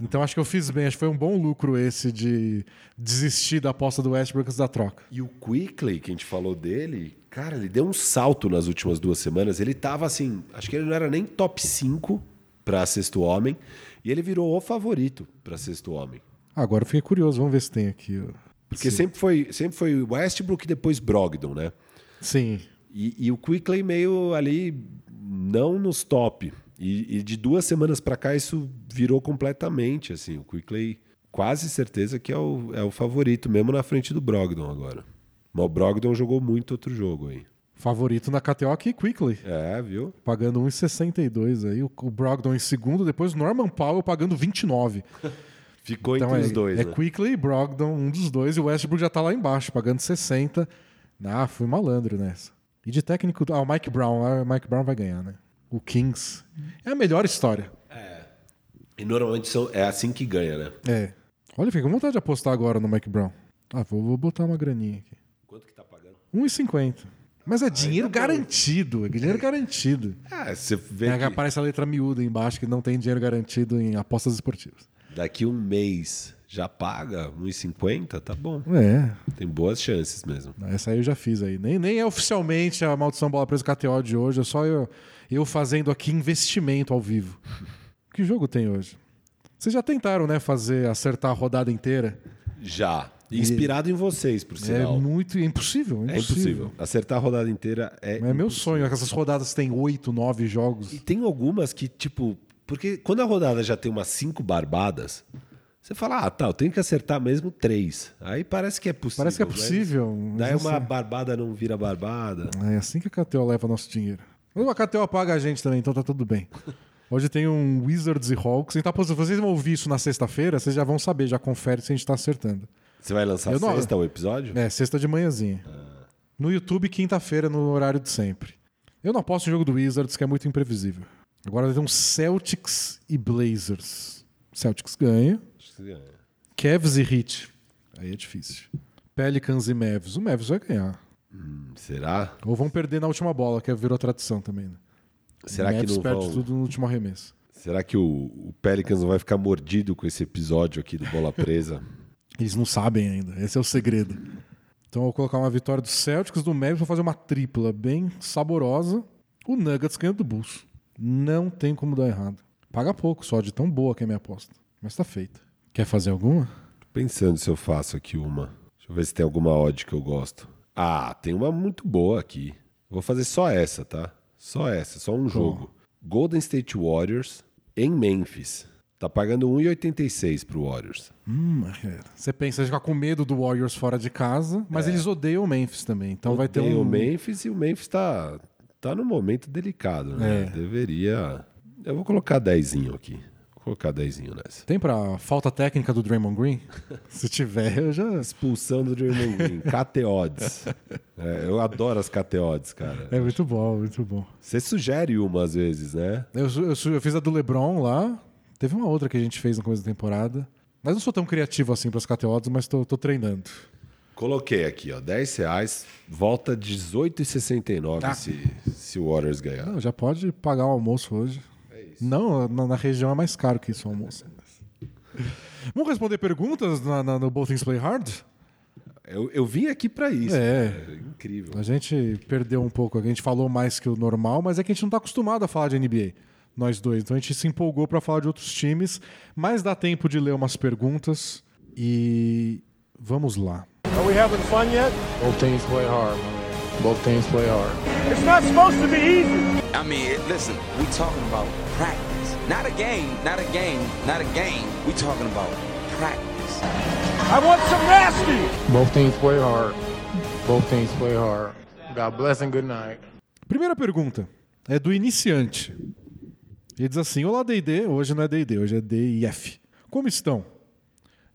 Então acho que eu fiz bem, acho que foi um bom lucro esse de desistir da aposta do Westbrook antes da troca. E o Quickly, que a gente falou dele, cara, ele deu um salto nas últimas duas semanas. Ele tava assim, acho que ele não era nem top 5 pra sexto homem, e ele virou o favorito pra sexto homem. Agora eu fiquei curioso, vamos ver se tem aqui. Porque sempre foi, sempre foi Westbrook e depois Brogdon, né? Sim. E, e o Quickly meio ali não nos top. E, e de duas semanas pra cá isso virou completamente assim. O Quickly quase certeza que é o, é o favorito, mesmo na frente do Brogdon agora. Mas o Brogdon jogou muito outro jogo aí. Favorito na KTO aqui, Quickly. É, viu? Pagando 1,62 aí. O Brogdon em segundo, depois o Norman Powell pagando 29. Ficou Então entre é, os dois, é né? Quickly e Brogdon, um dos dois, e o Westbrook já tá lá embaixo, pagando 60. Ah, fui malandro nessa. E de técnico. Ah, o Mike Brown. Ah, o Mike Brown vai ganhar, né? O Kings. É a melhor história. E normalmente são, é assim que ganha, né? É. Olha, fica com vontade de apostar agora no Mike Brown. Ah, vou, vou botar uma graninha aqui. Quanto que tá pagando? 1,50. Mas é dinheiro tá garantido. É dinheiro garantido. Ah, você vê É, que aparece a letra miúda embaixo que não tem dinheiro garantido em apostas esportivas. daqui um mês já paga 1,50, tá bom. É. Tem boas chances mesmo. Essa aí eu já fiz aí. Nem, nem é oficialmente a Maldição Bola Presa KTO de hoje, é só eu, eu fazendo aqui investimento ao vivo. Que jogo tem hoje? Vocês já tentaram, né, fazer, acertar a rodada inteira? Já. Inspirado em vocês, por É sinal. muito é impossível. É impossível. Acertar a rodada inteira é. É meu impossível. sonho. Essas rodadas têm oito, nove jogos. E tem algumas que, tipo. Porque quando a rodada já tem umas cinco barbadas, você fala, ah, tá, eu tenho que acertar mesmo três. Aí parece que é possível. Parece que é possível. mas Daí uma sei. barbada não vira barbada. É assim que a KTO leva nosso dinheiro. Mas a KTO paga a gente também, então tá tudo bem. Hoje tem um Wizards e Hawks. Então, se vocês vão ouvir isso na sexta-feira, vocês já vão saber, já confere se a gente tá acertando. Você vai lançar Eu não- sexta o episódio? É, sexta de manhãzinha. No YouTube, quinta-feira, no horário de sempre. Eu não aposto em jogo do Wizards, que é muito imprevisível. Agora tem um Celtics e Blazers. Celtics ganha. Ganha. Cavs e Heat. Aí é difícil. Pelicans e Mavs. O Mavs vai ganhar. Hum, será? Ou vão perder na última bola, que virou tradição também. Né? Será que não perde vão... tudo no último arremesso. Será que o, o Pelicans não vai ficar mordido com esse episódio aqui do Bola Presa? Eles não sabem ainda. Esse é o segredo. Então eu vou colocar uma vitória do Celtics, do Mavericks, vou fazer uma tripla bem saborosa. O Nuggets ganha do Bulls. Não tem como dar errado. Paga pouco só, de tão boa que é a minha aposta. Mas tá feita. Quer fazer alguma? Tô pensando se eu faço aqui uma. Deixa eu ver se tem alguma odd que eu gosto. Ah, tem uma muito boa aqui. Vou fazer só essa, tá? Só essa, só um jogo. Golden State Warriors em Memphis. Tá pagando 1,86 pro Warriors. Hum, é. você pensa em ficar com medo do Warriors fora de casa, mas é. eles odeiam o Memphis também. Então vai ter um. o Memphis e o Memphis tá, tá num momento delicado, né? É. Deveria. Eu vou colocar 10 aqui. Vou colocar 10 nessa. Tem pra falta técnica do Draymond Green? Se tiver, eu já. Expulsão do Draymond Green. KTODs. É, eu adoro as KTODs, cara. É muito bom, muito bom. Você sugere uma às vezes, né? Eu, eu, eu fiz a do LeBron lá. Teve uma outra que a gente fez no começo da temporada. Mas não sou tão criativo assim para as KTOs, mas tô, tô, treinando. Coloquei aqui, ó, 10 reais, volta 18,69 ah. se, se o Waters ganhar. Não, já pode pagar o almoço hoje. É isso. Não, na, na, região é mais caro que isso o almoço. Vamos responder perguntas na, na, no Both Things Play Hard? Eu, eu vim aqui para isso. É. é. Incrível. A gente perdeu um pouco, a gente falou mais que o normal, mas é que a gente não está acostumado a falar de NBA nós dois. Então a gente se empolgou para falar de outros times, mas dá tempo de ler umas perguntas e vamos lá. Are we having fun yet? Both teams play hard, man. Both teams play hard. It's not supposed to be easy. I mean, listen, we talking about practice. Not a game, not a game, not a game. We talking about practice. I want some nasty. Both teams play hard. Both teams play hard. God bless and good night. Primeira pergunta é do iniciante. Ele diz assim: Olá, DD. Hoje não é DD, hoje é DIF. Como estão?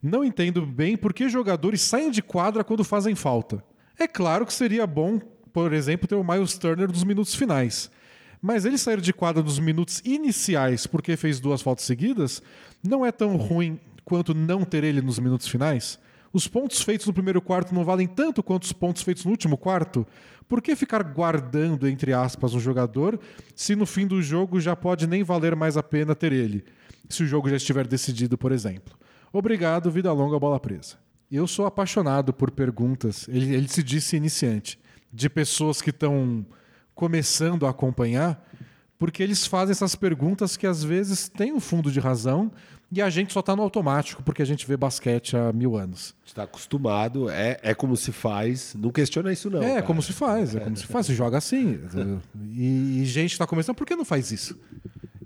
Não entendo bem por que jogadores saem de quadra quando fazem falta. É claro que seria bom, por exemplo, ter o Miles Turner nos minutos finais. Mas ele sair de quadra nos minutos iniciais porque fez duas faltas seguidas não é tão ruim quanto não ter ele nos minutos finais? Os pontos feitos no primeiro quarto não valem tanto quanto os pontos feitos no último quarto? Por que ficar guardando, entre aspas, um jogador se no fim do jogo já pode nem valer mais a pena ter ele? Se o jogo já estiver decidido, por exemplo. Obrigado, vida longa, bola presa. Eu sou apaixonado por perguntas, ele, ele se disse iniciante, de pessoas que estão começando a acompanhar, porque eles fazem essas perguntas que às vezes têm um fundo de razão, e a gente só está no automático porque a gente vê basquete há mil anos. Está acostumado, é, é como se faz, não questiona isso não. É, cara. como se faz, é como se faz, se joga assim. e, e gente está começando, por que não faz isso?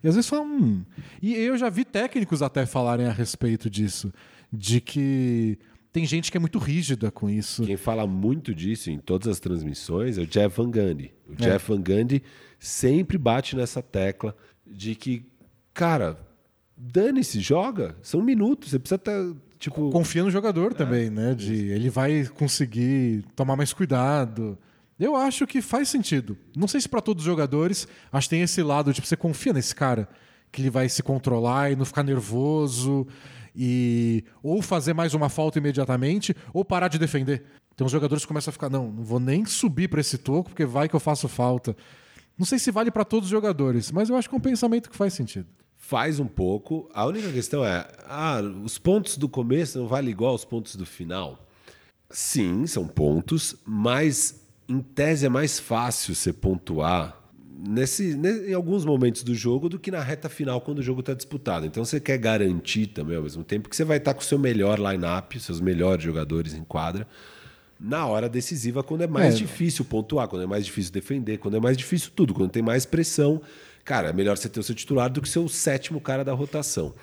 E às vezes fala, hum. E eu já vi técnicos até falarem a respeito disso, de que tem gente que é muito rígida com isso. Quem fala muito disso em todas as transmissões é o Jeff Van Gundy. O é. Jeff Van Gundy sempre bate nessa tecla de que, cara, dane-se, joga. São minutos. Você precisa estar. Tipo... Confia no jogador é, também, né? De ele vai conseguir tomar mais cuidado. Eu acho que faz sentido. Não sei se para todos os jogadores, acho que tem esse lado, tipo, você confia nesse cara que ele vai se controlar e não ficar nervoso e ou fazer mais uma falta imediatamente ou parar de defender. Tem uns jogadores que começam a ficar, não, não vou nem subir para esse toco porque vai que eu faço falta. Não sei se vale para todos os jogadores, mas eu acho que é um pensamento que faz sentido. Faz um pouco. A única questão é: ah, os pontos do começo não valem igual aos pontos do final? Sim, são pontos, mas em tese é mais fácil você pontuar nesse, em alguns momentos do jogo do que na reta final quando o jogo está disputado. Então você quer garantir também ao mesmo tempo que você vai estar com o seu melhor line-up, seus melhores jogadores em quadra, na hora decisiva, quando é mais é. difícil pontuar, quando é mais difícil defender, quando é mais difícil tudo, quando tem mais pressão cara, é melhor você ter o seu titular do que ser o sétimo cara da rotação.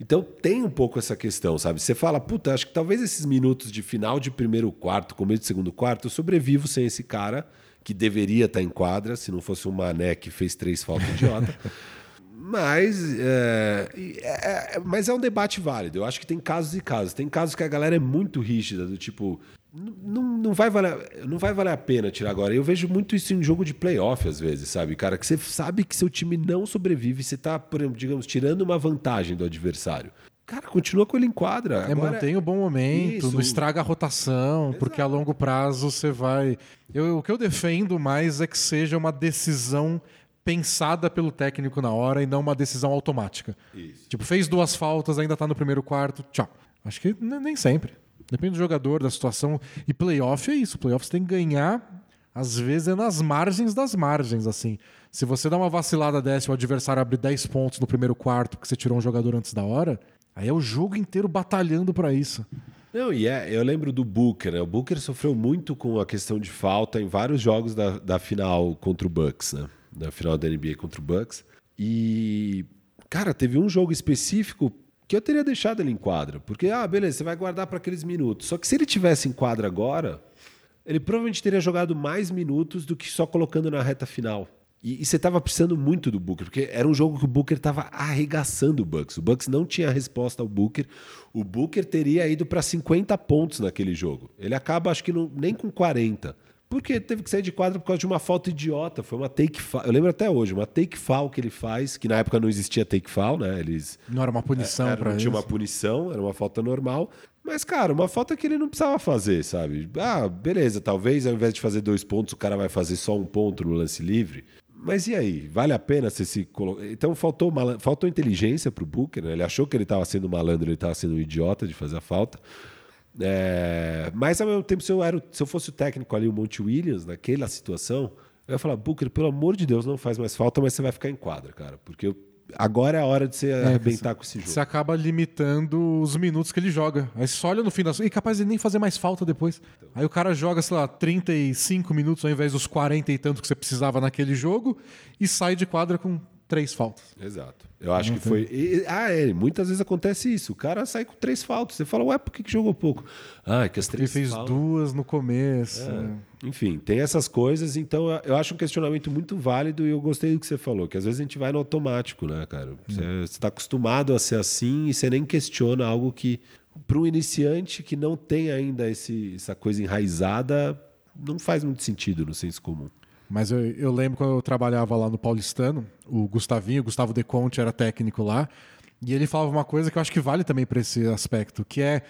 Então tem um pouco essa questão, sabe? Você fala, puta, acho que talvez esses minutos de final de primeiro quarto, começo de segundo quarto, eu sobrevivo sem esse cara que deveria estar em quadra, se não fosse um mané que fez três faltas idiota. Mas é, é, mas é um debate válido. Eu acho que tem casos e casos. Tem casos que a galera é muito rígida, do tipo, não, não, vai valer, não vai valer a pena tirar agora. Eu vejo muito isso em jogo de playoff, às vezes, sabe, cara? Que você sabe que seu time não sobrevive, você está, por exemplo, digamos, tirando uma vantagem do adversário. cara, continua com ele em quadra. É, Agora, mantém o bom momento, Isso. não estraga a rotação, porque a longo prazo você vai. Eu- o que eu defendo mais é que seja uma decisão pensada pelo técnico na hora e não uma decisão automática. Isso. Tipo, fez duas faltas, ainda tá no primeiro quarto, tchau. Acho que nem sempre. Depende do jogador, da situação. E playoff é isso. Playoff você tem que ganhar, às vezes é nas margens das margens, assim. Se você dá uma vacilada dessa e o adversário abre 10 pontos no primeiro quarto porque você tirou um jogador antes da hora, aí é o jogo inteiro batalhando pra isso. Não, e é, eu lembro do Booker, né? O Booker sofreu muito com a questão de falta em vários jogos da, da final contra o Bucks, né? Da final da NBA contra o Bucks. E, cara, teve um jogo específico que eu teria deixado ele em quadra. Porque, ah, beleza, você vai guardar para aqueles minutos. Só que se ele tivesse em quadra agora, ele provavelmente teria jogado mais minutos do que só colocando na reta final. E, e você estava precisando muito do Booker, porque era um jogo que o Booker estava arregaçando o Bucks. O Bucks não tinha resposta ao Booker. O Booker teria ido para 50 pontos naquele jogo. Ele acaba, acho que nem com 40. Porque teve que sair de quadra por causa de uma falta idiota. Foi uma take foul. Eu lembro até hoje, uma take foul que ele faz, que na época não existia take foul, né? Eles Não era uma punição era, pra não isso. tinha uma punição, era uma falta normal. Mas, cara, uma falta que ele não precisava fazer, sabe? Ah, beleza, talvez ao invés de fazer dois pontos, o cara vai fazer só um ponto no lance livre. Mas e aí? Vale a pena você se colocar. Então faltou, malan- faltou inteligência pro Booker, né? Ele achou que ele estava sendo malandro, ele estava sendo um idiota de fazer a falta. É, Mas ao mesmo tempo, se eu, era, se eu fosse o técnico ali, o Monte Williams, naquela situação, eu ia falar, Booker, pelo amor de Deus, não faz mais falta, mas você vai ficar em quadra, cara. Porque eu- agora é a hora de você arrebentar com esse jogo. Você acaba limitando os minutos que ele joga. Aí você só olha no fim das. E capaz de nem fazer mais falta depois. Aí o cara joga, sei lá, 35 minutos ao invés dos 40 e tanto que você precisava naquele jogo e sai de quadra com três faltas. Exato. Eu acho que foi. e- ah, é. Muitas vezes acontece isso. O cara sai com três faltas. Você fala, ué, por que, que jogou pouco? Ah, é que as Ele três fez faltas. duas no começo. Enfim, tem essas coisas. Então, eu acho um questionamento muito válido e eu gostei do que você falou, que às vezes a gente vai no automático, né, cara? Você está acostumado a ser assim e você nem questiona algo que, para um iniciante que não tem ainda esse, essa coisa enraizada, não faz muito sentido no senso comum. Mas eu, eu lembro quando eu trabalhava lá no Paulistano, o Gustavinho, o Gustavo De Conte era técnico lá, e ele falava uma coisa que eu acho que vale também para esse aspecto, que é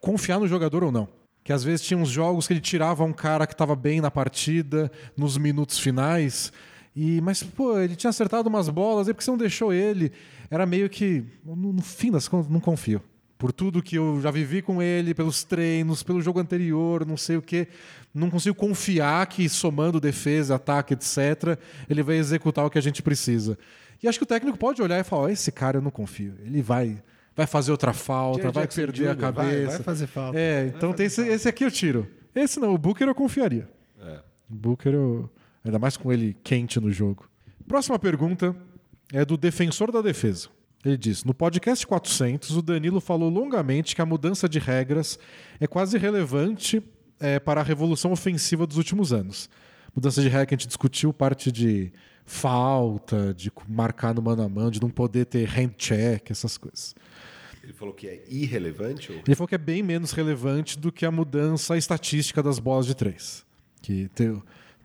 confiar no jogador ou não. Que às vezes tinha uns jogos que ele tirava um cara que estava bem na partida, nos minutos finais, e mas pô, ele tinha acertado umas bolas, e por que você não deixou ele? Era meio que, no, no fim das contas, não confio. Por tudo que eu já vivi com ele, pelos treinos, pelo jogo anterior, não sei o quê. Não consigo confiar que, somando defesa, ataque, etc., ele vai executar o que a gente precisa. E acho que o técnico pode olhar e falar: "Ó, esse cara eu não confio. Ele vai, vai fazer outra falta, vai Jackson perder a Jr., vai- cabeça. vai fazer falta. É, então tem esse, esse aqui eu tiro. Esse não, o Booker eu confiaria. É. O Booker, eu, ainda mais com ele quente no jogo. Próxima pergunta é do defensor da defesa. Ele diz: No podcast 400, o Danilo falou longamente que a mudança de regras é quase relevante é, para a revolução ofensiva dos últimos anos. Mudança de regra que a gente discutiu, parte de falta, de marcar no mano a mano, de não poder ter hand check, essas coisas. Ele falou que é irrelevante? Ou... Ele falou que é bem menos relevante do que a mudança estatística das bolas de três. Que ter,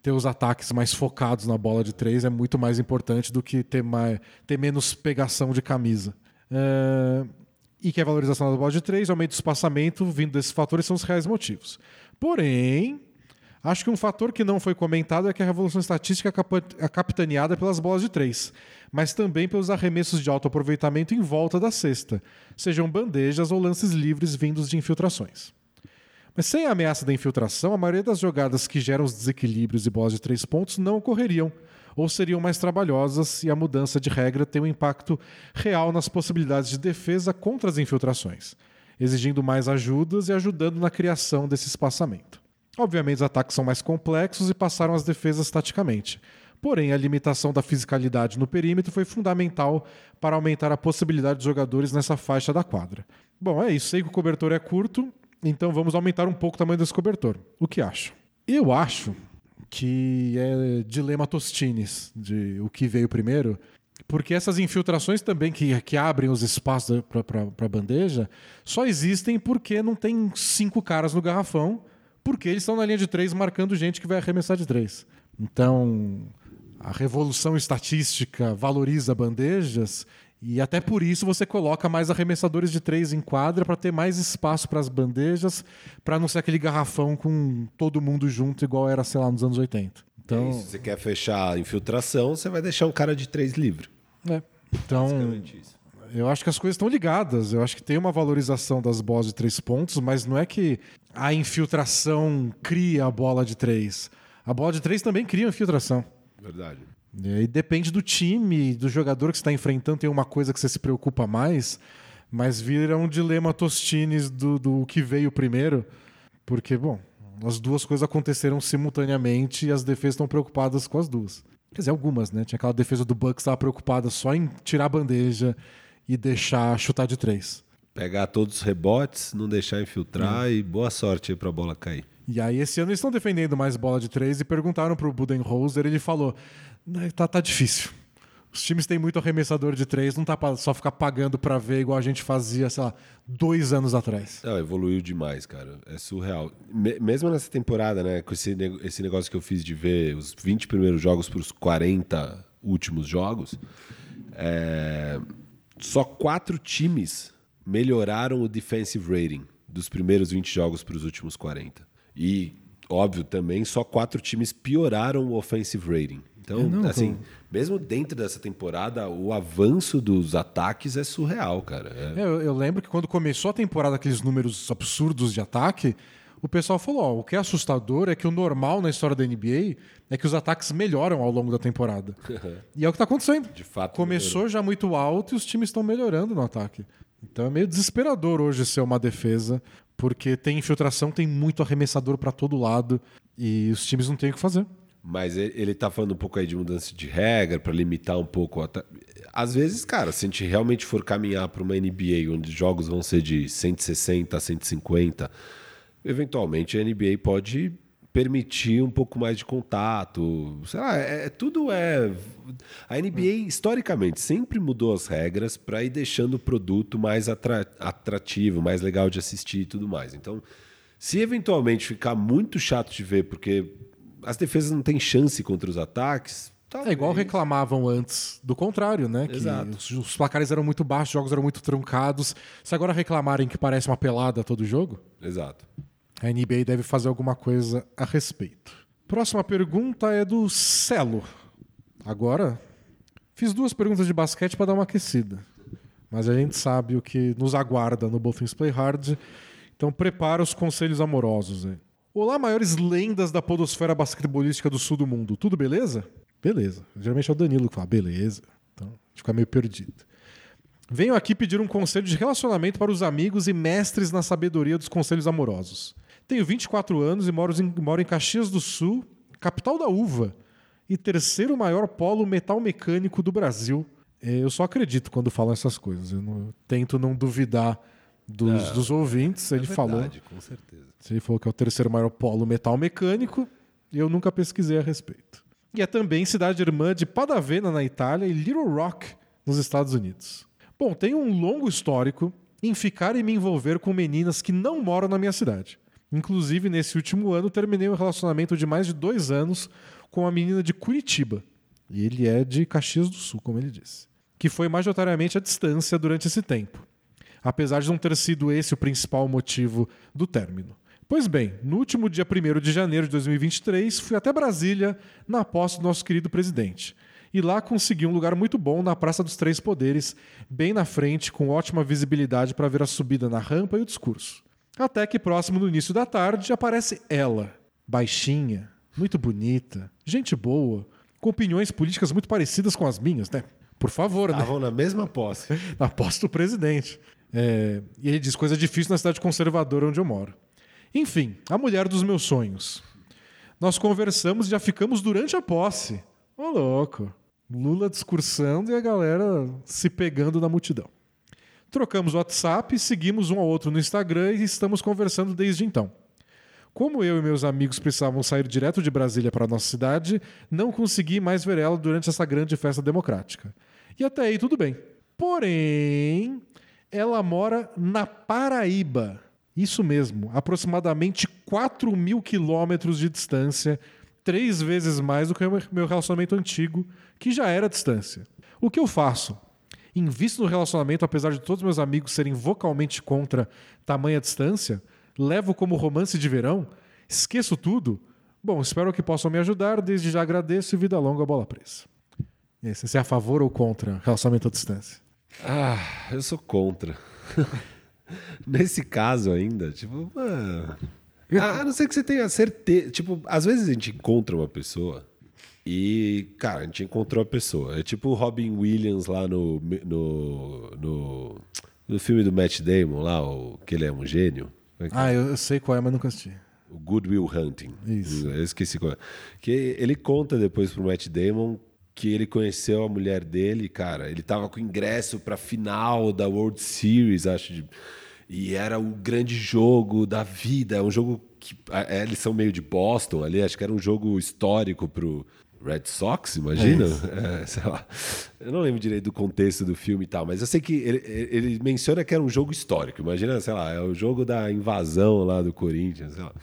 ter os ataques mais focados na bola de três é muito mais importante do que ter, mais, ter menos pegação de camisa. É, e que a valorização da bola de três, o aumento do espaçamento, vindo desses fatores, são os reais motivos. Porém, acho que um fator que não foi comentado é que a revolução estatística é é capitaneada pelas bolas de três, mas também pelos arremessos de alto aproveitamento em volta da cesta, sejam bandejas ou lances livres vindos de infiltrações. Mas sem a ameaça da infiltração, a maioria das jogadas que geram os desequilíbrios e bolas de três pontos não ocorreriam, ou seriam mais trabalhosas, e a mudança de regra tem um impacto real nas possibilidades de defesa contra as infiltrações, exigindo mais ajudas e ajudando na criação desse espaçamento. Obviamente, os ataques são mais complexos e passaram as defesas taticamente. Porém, a limitação da fisicalidade no perímetro foi fundamental para aumentar a possibilidade de jogadores nessa faixa da quadra. Bom, é isso. Sei que o cobertor é curto, então vamos aumentar um pouco o tamanho desse cobertor. O que acho? Eu acho que é dilema Tostines, de o que veio primeiro, porque essas infiltrações também que, que abrem os espaços para a bandeja só existem porque não tem cinco caras no garrafão, porque eles estão na linha de três marcando gente que vai arremessar de três. Então, a revolução estatística valoriza bandejas E até por isso você coloca mais arremessadores de três em quadra para ter mais espaço para as bandejas, para não ser aquele garrafão com todo mundo junto, igual era, sei lá, nos anos 80. Então, é Se você quer fechar a infiltração, você vai deixar um cara de três livre. É. Então, eu acho que as coisas estão ligadas. Eu acho que tem uma valorização das bolas de três pontos, mas não é que a infiltração cria a bola de três. A bola de três também cria infiltração. Verdade. E aí depende do time, do jogador que você está enfrentando, tem uma coisa que você se preocupa mais, mas vira um dilema Tostines do, do que veio primeiro, porque, bom, as duas coisas aconteceram simultaneamente e as defesas estão preocupadas com as duas. Quer dizer, algumas, né? Tinha aquela defesa do Bucks que estava preocupada só em tirar a bandeja e deixar chutar de três. Pegar todos os rebotes, não deixar infiltrar é. e boa sorte aí para a bola cair. E aí, esse ano eles estão defendendo mais bola de três e perguntaram para o Budenholzer, ele falou: tá, tá difícil. Os times têm muito arremessador de três, não tá pra só ficar pagando para ver igual a gente fazia, sei lá, dois anos atrás. Não, evoluiu demais, cara. É surreal. Me mesmo nessa temporada, né, com esse, esse negócio que eu fiz de ver os 20 primeiros jogos para os 40 últimos jogos, é... só quatro times melhoraram o defensive rating dos primeiros 20 jogos para os últimos 40. E, óbvio, também só quatro times pioraram o offensive rating. Então, não, assim, mesmo dentro dessa temporada, o avanço dos ataques é surreal, cara. É... Eu, eu, lembro que quando começou a temporada, aqueles números absurdos de ataque, o pessoal falou: ó, o que é assustador é que o normal na história da NBA é que os ataques melhoram ao longo da temporada. e é o que está acontecendo. De fato. Começou melhorou. já muito alto e os times estão melhorando no ataque. Então é meio desesperador hoje ser uma defesa, porque tem infiltração, tem muito arremessador para todo lado e os times não têm o que fazer. Mas ele está falando um pouco aí de mudança de regra para limitar um pouco. A... Às vezes, cara, se a gente realmente for caminhar para uma NBA onde jogos vão ser de 160 a 150, eventualmente a NBA pode permitir um pouco mais de contato. Sei lá, é, é tudo é. A NBA, historicamente, sempre mudou as regras para ir deixando o produto mais atrativo, mais legal de assistir e tudo mais. Então, se eventualmente ficar muito chato de ver, porque as defesas não têm chance contra os ataques. Talvez. É igual reclamavam antes do contrário, né? Exato. Que os, os placares eram muito baixos, os jogos eram muito truncados. Se agora reclamarem que parece uma pelada todo jogo. Exato. A NBA deve fazer alguma coisa a respeito. Próxima pergunta é do Celo. Agora, fiz duas perguntas de basquete para dar uma aquecida. Mas a gente sabe o que nos aguarda no Both Things Play Hard. Então prepara os conselhos amorosos aí. Olá, maiores lendas da podosfera basquetebolística do sul do mundo. Tudo beleza? Beleza. Geralmente é o Danilo que fala, beleza. Então, a gente fica meio perdido. Venho aqui pedir um conselho de relacionamento para os amigos e mestres na sabedoria dos conselhos amorosos. Tenho 24 anos e moro em, moro em Caxias do Sul, capital da uva, e terceiro maior polo metal mecânico do Brasil. É, eu só acredito quando falam essas coisas. Eu não, tento não duvidar dos, dos ouvintes. É ele verdade, falou. Com certeza. Ele falou que é o terceiro maior polo metal mecânico. E eu nunca pesquisei a respeito. E é também cidade irmã de Padavena, na Itália, e Little Rock, nos Estados Unidos. Bom, tenho um longo histórico em ficar e me envolver com meninas que não moram na minha cidade. Inclusive, nesse último ano, terminei um relacionamento de mais de dois anos com uma menina de Curitiba. E ele é de Caxias do Sul, como ele disse. Que foi majoritariamente à distância durante esse tempo apesar de não ter sido esse o principal motivo do término. Pois bem, no último dia 1 de janeiro de 2023, fui até Brasília na posse do nosso querido presidente. E lá consegui um lugar muito bom na Praça dos Três Poderes, bem na frente, com ótima visibilidade para ver a subida na rampa e o discurso. Até que próximo do início da tarde aparece ela, baixinha, muito bonita, gente boa, com opiniões políticas muito parecidas com as minhas, né? Por favor, Estavam né? Estavam na mesma posse. na posse do presidente. É, e ele diz coisa difícil na cidade conservadora onde eu moro. Enfim, a mulher dos meus sonhos. Nós conversamos e já ficamos durante a posse. Ô, oh, louco. Lula discursando e a galera se pegando na multidão. Trocamos WhatsApp, seguimos um ao outro no Instagram e estamos conversando desde então. Como eu e meus amigos precisavam sair direto de Brasília para a nossa cidade, não consegui mais ver ela durante essa grande festa democrática. E até aí tudo bem. Porém, ela mora na Paraíba. Isso mesmo, aproximadamente 4 mil quilômetros de distância, três vezes mais do que o meu relacionamento antigo, que já era distância. O que eu faço? Invisto no relacionamento, apesar de todos meus amigos serem vocalmente contra tamanha distância? Levo como romance de verão? Esqueço tudo? Bom, espero que possam me ajudar. Desde já agradeço e vida longa, bola presa. E aí, você é a favor ou contra relacionamento à distância? Ah, eu sou contra. Nesse caso ainda, tipo, mano. A não ser que você tenha certeza. Tipo, às vezes a gente encontra uma pessoa e, cara, a gente encontrou a pessoa. É tipo o Robin Williams lá no, no, no, no filme do Matt Damon, lá, o, que ele é um gênio. É que ah, eu sei qual é, mas nunca assisti. O Good Will Hunting. Isso. Eu esqueci qual é. Que ele conta depois pro Matt Damon que ele conheceu a mulher dele, cara. Ele tava com ingresso pra final da World Series, acho. De, e era o grande jogo da vida. É um jogo que. É, eles são meio de Boston ali, acho que era um jogo histórico pro Red Sox, imagina? É, sei lá. Eu não lembro direito do contexto do filme e tal, mas eu sei que ele, ele menciona que era um jogo histórico. Imagina, sei lá, é o jogo da invasão lá do Corinthians, sei lá.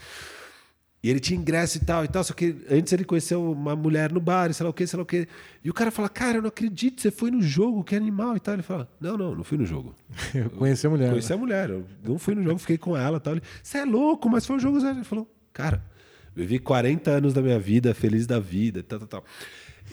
E ele tinha ingresso e tal e tal, só que antes ele conheceu uma mulher no bar, sei lá o que, sei lá o que. E o cara fala, cara, eu não acredito, você foi no jogo, que animal e tal. Ele fala, não, não, não fui no jogo. eu conheci a mulher. Conheci né? a mulher, eu não fui no jogo, fiquei com ela e tal. Ele, você é louco, mas foi um jogo Ele falou, cara, vivi 40 anos da minha vida, feliz da vida, tal, tal, tal.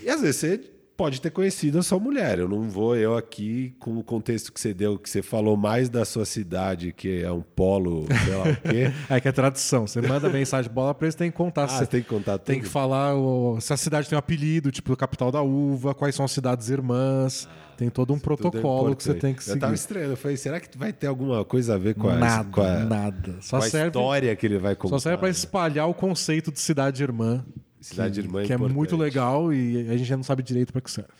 E às vezes você pode ter conhecido a sua mulher. Eu não vou eu aqui com o contexto que você deu, que você falou mais da sua cidade, que é um polo, sei lá o quê. é que é tradução. Você manda mensagem bola pra eles, tem que contar. Ah, você tem que contar tudo. Tem que falar o, se a cidade tem um apelido, tipo capital da uva, quais são as cidades irmãs. Tem todo um Isso é protocolo é que você tem que seguir. Eu tava estranho, eu falei, será que vai ter alguma coisa a ver com a, nada, com a, nada. Só com a serve, história que ele vai contar? Só serve para espalhar o conceito de cidade irmã. Cidade que, irmã é Que é muito legal e a gente já não sabe direito para que serve.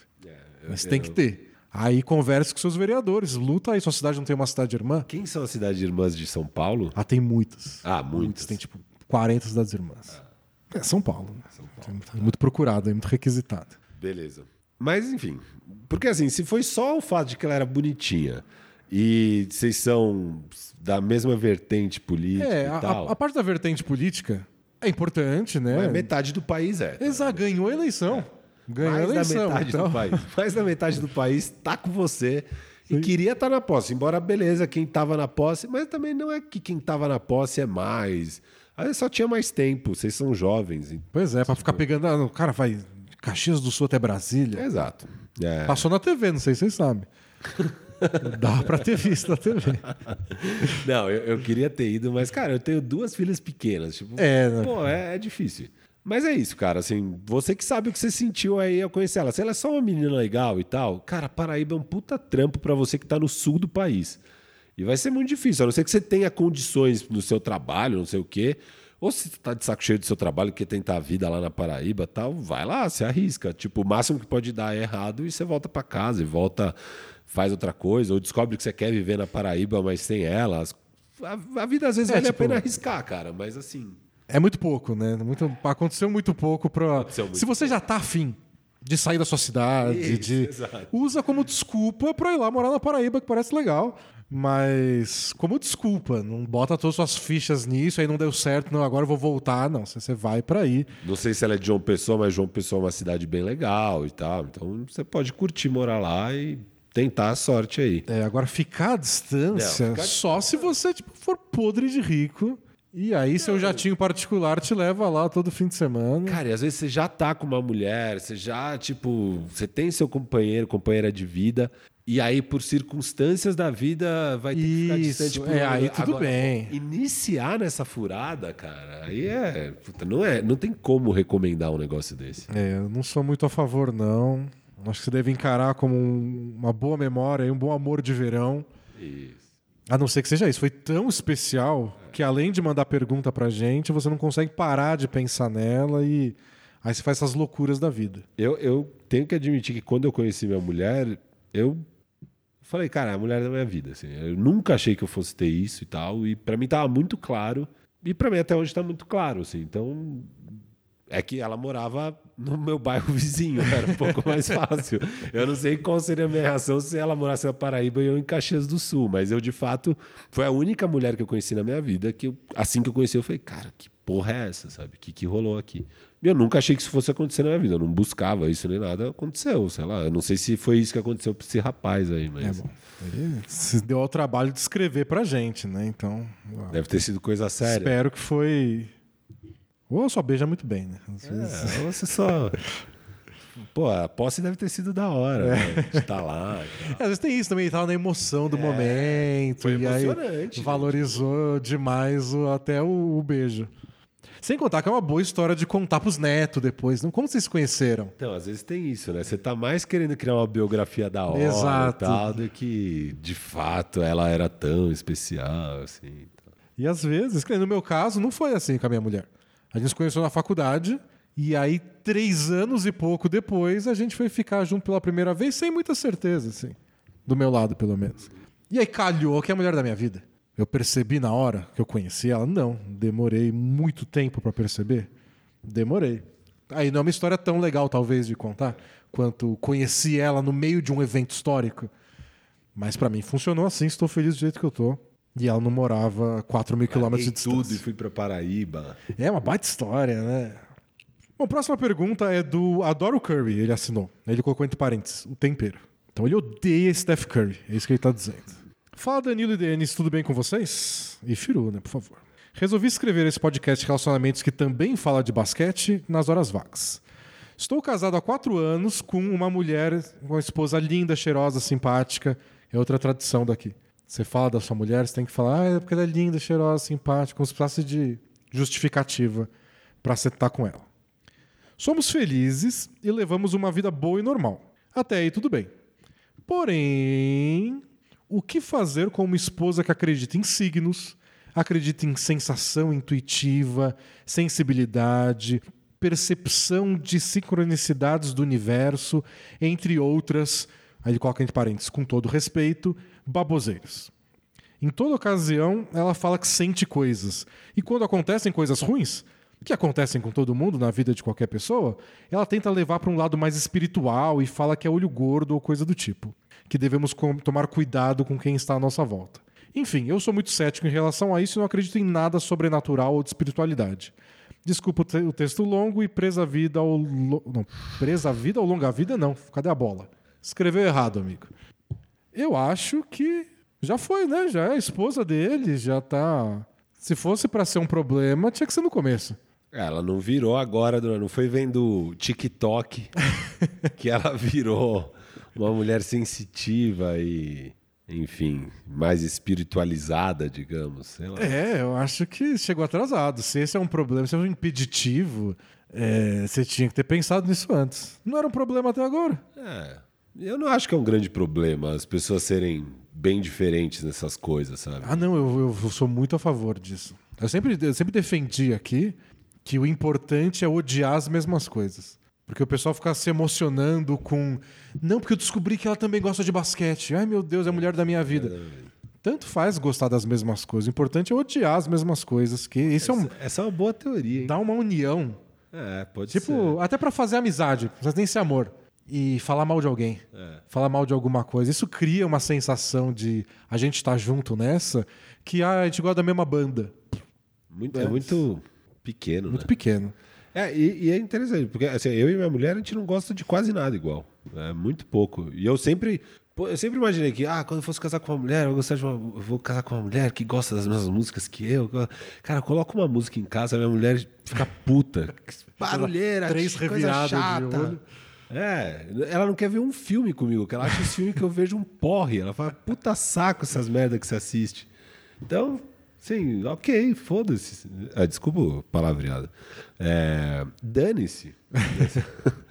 Mas tem que ter. Aí converse com seus vereadores, luta aí. Sua cidade não tem uma cidade irmã? Quem são as cidades irmãs de São Paulo? Ah, tem muitas. Ah, muitas. muitas. Tem tipo 40 cidades irmãs. Ah. É São Paulo. Né? São Paulo. É muito procurado, é muito requisitado. Beleza. Mas enfim, porque assim, se foi só o fato de que ela era bonitinha e vocês são da mesma vertente política é, e tal. A, a parte da vertente política é importante, né? Mas metade do país é. Exato, ganhou a eleição. É. Ganhou mais a eleição, da metade então... do país. Mais da metade do país está com você e queria estar tá na posse. Embora, beleza, quem estava na posse, mas também não é que quem estava na posse é mais. Aí só tinha mais tempo, vocês são jovens. Pois é, para ficar pegando. Ah, o cara vai Caxias do Sul até Brasília. Exato. É. Passou na TV, não sei se vocês sabem. Dá para ter visto na TV. Não, eu, eu, queria ter ido, mas, cara, eu tenho duas filhas pequenas. Tipo, é, né? pô, é, é difícil. Mas é isso, cara. Assim, você que sabe o que você sentiu aí ao conhecer ela. Se ela é só uma menina legal e tal, cara, Paraíba é um puta trampo para você que tá no sul do país. E vai ser muito difícil, a não ser que você tenha condições no seu trabalho, não sei o quê. Ou se você tá de saco cheio do seu trabalho, quer tentar a vida lá na Paraíba tal, vai lá, se arrisca. Tipo, o máximo que pode dar é errado e você volta para casa e volta, faz outra coisa, ou descobre que você quer viver na Paraíba, mas sem ela. A, a vida às vezes é, vale tipo, a pena arriscar, cara, mas assim. É muito pouco, né? Muito, aconteceu muito pouco para. Se você já tá afim de sair da sua cidade, Isso, de usa como desculpa para ir lá morar na Paraíba, que parece legal. Mas como desculpa, não bota todas as suas fichas nisso, aí não deu certo, não, agora eu vou voltar. Não, você vai para aí. Não sei se ela é de João Pessoa, mas João Pessoa é uma cidade bem legal e tal. Então você pode curtir morar lá e tentar a sorte aí. É, agora ficar à distância, não, ficar só se você tipo, for podre de rico e aí, seu jatinho particular te leva lá todo fim de semana. Cara, e às vezes você já tá com uma mulher, você já, tipo, você tem seu companheiro, companheira de vida, e aí, por circunstâncias da vida, vai ter Isso, que ficar distante por É, aí tudo Agora, bem. Iniciar nessa furada, cara, aí é. Puta, não, é não tem como recomendar um negócio desse. É, eu não sou muito a favor, não. Acho que você deve encarar como um, uma boa memória, um bom amor de verão. Isso. A não ser que seja isso. Foi tão especial que além de mandar pergunta pra gente, você não consegue parar de pensar nela e aí você faz essas loucuras da vida. Eu, eu tenho que admitir que quando eu conheci minha mulher, eu falei, cara, a mulher da minha vida. Assim. Eu nunca achei que eu fosse ter isso e tal. E para mim tava muito claro. E para mim até hoje tá muito claro. Assim. Então, é que ela morava no meu bairro vizinho, era um pouco mais fácil. Eu não sei qual seria a minha reação se ela morasse na Paraíba e eu em Caxias do Sul, mas eu de fato foi a única mulher que eu conheci na minha vida que eu, assim que eu conheci eu falei, cara, que porra é essa, sabe? O que, que rolou aqui? E eu nunca achei que isso fosse acontecer na minha vida, eu não buscava isso nem nada, aconteceu, sei lá. Eu não sei se foi isso que aconteceu pra esse rapaz aí, mas. É bom. Ele se deu ao trabalho de escrever pra gente, né? Então. Deve ter sido coisa séria. Espero que foi. Ou só beija muito bem, né? Às vezes... É, ou você só. Pô, a posse deve ter sido da hora, É. né? De estar lá. e tal. Às vezes tem isso também, ele tava na emoção do momento. É, foi e aí emocionante, né? valorizou demais o- até o, o beijo. Sem contar que é uma boa história de contar pros netos depois. Não, como vocês se conheceram? Então, às vezes tem isso, né? Você tá mais querendo criar uma biografia da hora Exato. e tal, do que de fato ela era tão especial, assim. tal. E às vezes, no meu caso, não foi assim com a minha mulher. A gente se conheceu na faculdade, e aí, três anos e pouco depois, a gente foi ficar junto pela primeira vez, sem muita certeza, assim. Do meu lado, pelo menos. E aí calhou que é a mulher da minha vida. Eu percebi na hora que eu conheci ela? Não. Demorei muito tempo pra perceber? Demorei. Aí não é uma história tão legal, talvez, de contar, quanto conheci ela no meio de um evento histórico. Mas pra mim funcionou assim, estou feliz do jeito que eu tô. E ela não morava a 4 mil quilômetros de Larguei tudo e distância. fui pra Paraíba. É uma baita história, né? Bom, próxima pergunta é do Adoro Curry, ele assinou. Ele colocou entre parênteses, o tempero. Então ele odeia Steph Curry, é isso que ele tá dizendo. Fala Danilo e Denis, tudo bem com vocês? E Firu, né, por favor. Resolvi escrever esse podcast de relacionamentos que também fala de basquete nas horas vagas. Estou casado há quatro anos com uma mulher, uma esposa linda, cheirosa, simpática. É outra tradição daqui. Você fala da sua mulher, você tem que falar, ah, é porque ela é linda, cheirosa, simpática, como se precisasse de justificativa para você estar com ela. Somos felizes e levamos uma vida boa e normal. Até aí tudo bem. Porém, o que fazer com uma esposa que acredita em signos, acredita em sensação intuitiva, sensibilidade, percepção de sincronicidades do universo, entre outras, aí ele coloca entre parênteses, com todo respeito, baboseiras. Em toda ocasião, ela fala que sente coisas. E quando acontecem coisas ruins, que acontecem com todo mundo na vida de qualquer pessoa, ela tenta levar para um lado mais espiritual e fala que é olho gordo ou coisa do tipo. Que devemos tomar cuidado com quem está à nossa volta. Enfim, eu sou muito cético em relação a isso e não acredito em nada sobrenatural ou de espiritualidade. Desculpa o, te- o texto longo e presa vida lo- Não, presa vida ou longa vida, não. Cadê a bola? Escreveu errado, amigo. Eu acho que já foi, né? Já é a esposa dele, já tá. Se fosse pra ser um problema, tinha que ser no começo. Ela não virou agora, não foi vendo TikTok que ela virou uma mulher sensitiva e, enfim, mais espiritualizada, digamos. Sei lá. É, eu acho que chegou atrasado. Se esse é um problema, se é um impeditivo, é, você tinha que ter pensado nisso antes. Não era um problema até agora. É, eu não acho que é um grande problema as pessoas serem bem diferentes nessas coisas, sabe? Ah, não, eu, eu sou muito a favor disso. Eu sempre, eu sempre defendi aqui que o importante é odiar as mesmas coisas. Porque o pessoal fica se emocionando com. Não, porque eu descobri que ela também gosta de basquete. Ai, meu Deus, é a mulher da minha vida. Tanto faz gostar das mesmas coisas. O importante é odiar as mesmas coisas. Que isso é um. Essa é uma boa teoria, hein? Dá uma união. É, pode Tipo, ser. até pra fazer amizade. Precisa ter esse amor. E falar mal de alguém. É. Falar mal de alguma coisa. Isso cria uma sensação de a gente estar junto nessa, que ah, a gente gosta da mesma banda. Muito, é muito pequeno, Muito né? pequeno. É, e, e é interessante, porque assim, eu e minha mulher, a gente não gosta de quase nada igual. É muito pouco. E eu sempre. Eu sempre imaginei que, ah, quando eu fosse casar com uma mulher, eu, vou gostar de uma, eu vou casar com uma mulher que gosta das mesmas músicas que eu. Cara, coloca uma música em casa, minha mulher fica puta. Barulheira, Três coisa chata. É, ela não quer ver um filme comigo, que ela acha esse filme que eu vejo um porre. Ela fala, puta saco essas merda que você assiste. Então, sim, ok, foda-se. Ah, desculpa o palavreado. É, Dane-se.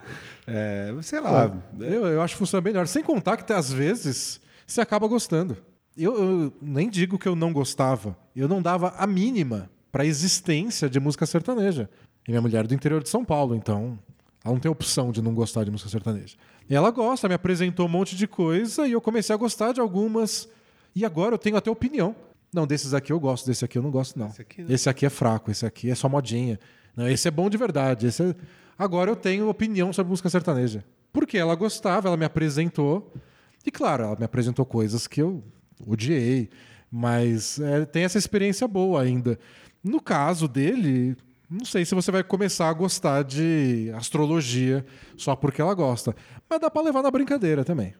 É, sei lá. Eu, eu acho que funciona melhor. Sem contar que às vezes você acaba gostando. Eu, eu nem digo que eu não gostava. Eu não dava a mínima pra existência de música sertaneja. E minha mulher é do interior de São Paulo, então ela não tem opção de não gostar de música sertaneja. E ela gosta, me apresentou um monte de coisa e eu comecei a gostar de algumas. E agora eu tenho até opinião. Não, desses aqui eu gosto, desse aqui eu não gosto, não. Esse aqui não. Esse aqui é fraco, esse aqui é só modinha. Não, esse é bom de verdade. Esse é... agora eu tenho opinião sobre música sertaneja. Porque ela gostava, ela me apresentou. E claro, ela me apresentou coisas que eu odiei. Mas é, tem essa experiência boa ainda. No caso dele, não sei se você vai começar a gostar de astrologia só porque ela gosta. Mas dá para levar na brincadeira também.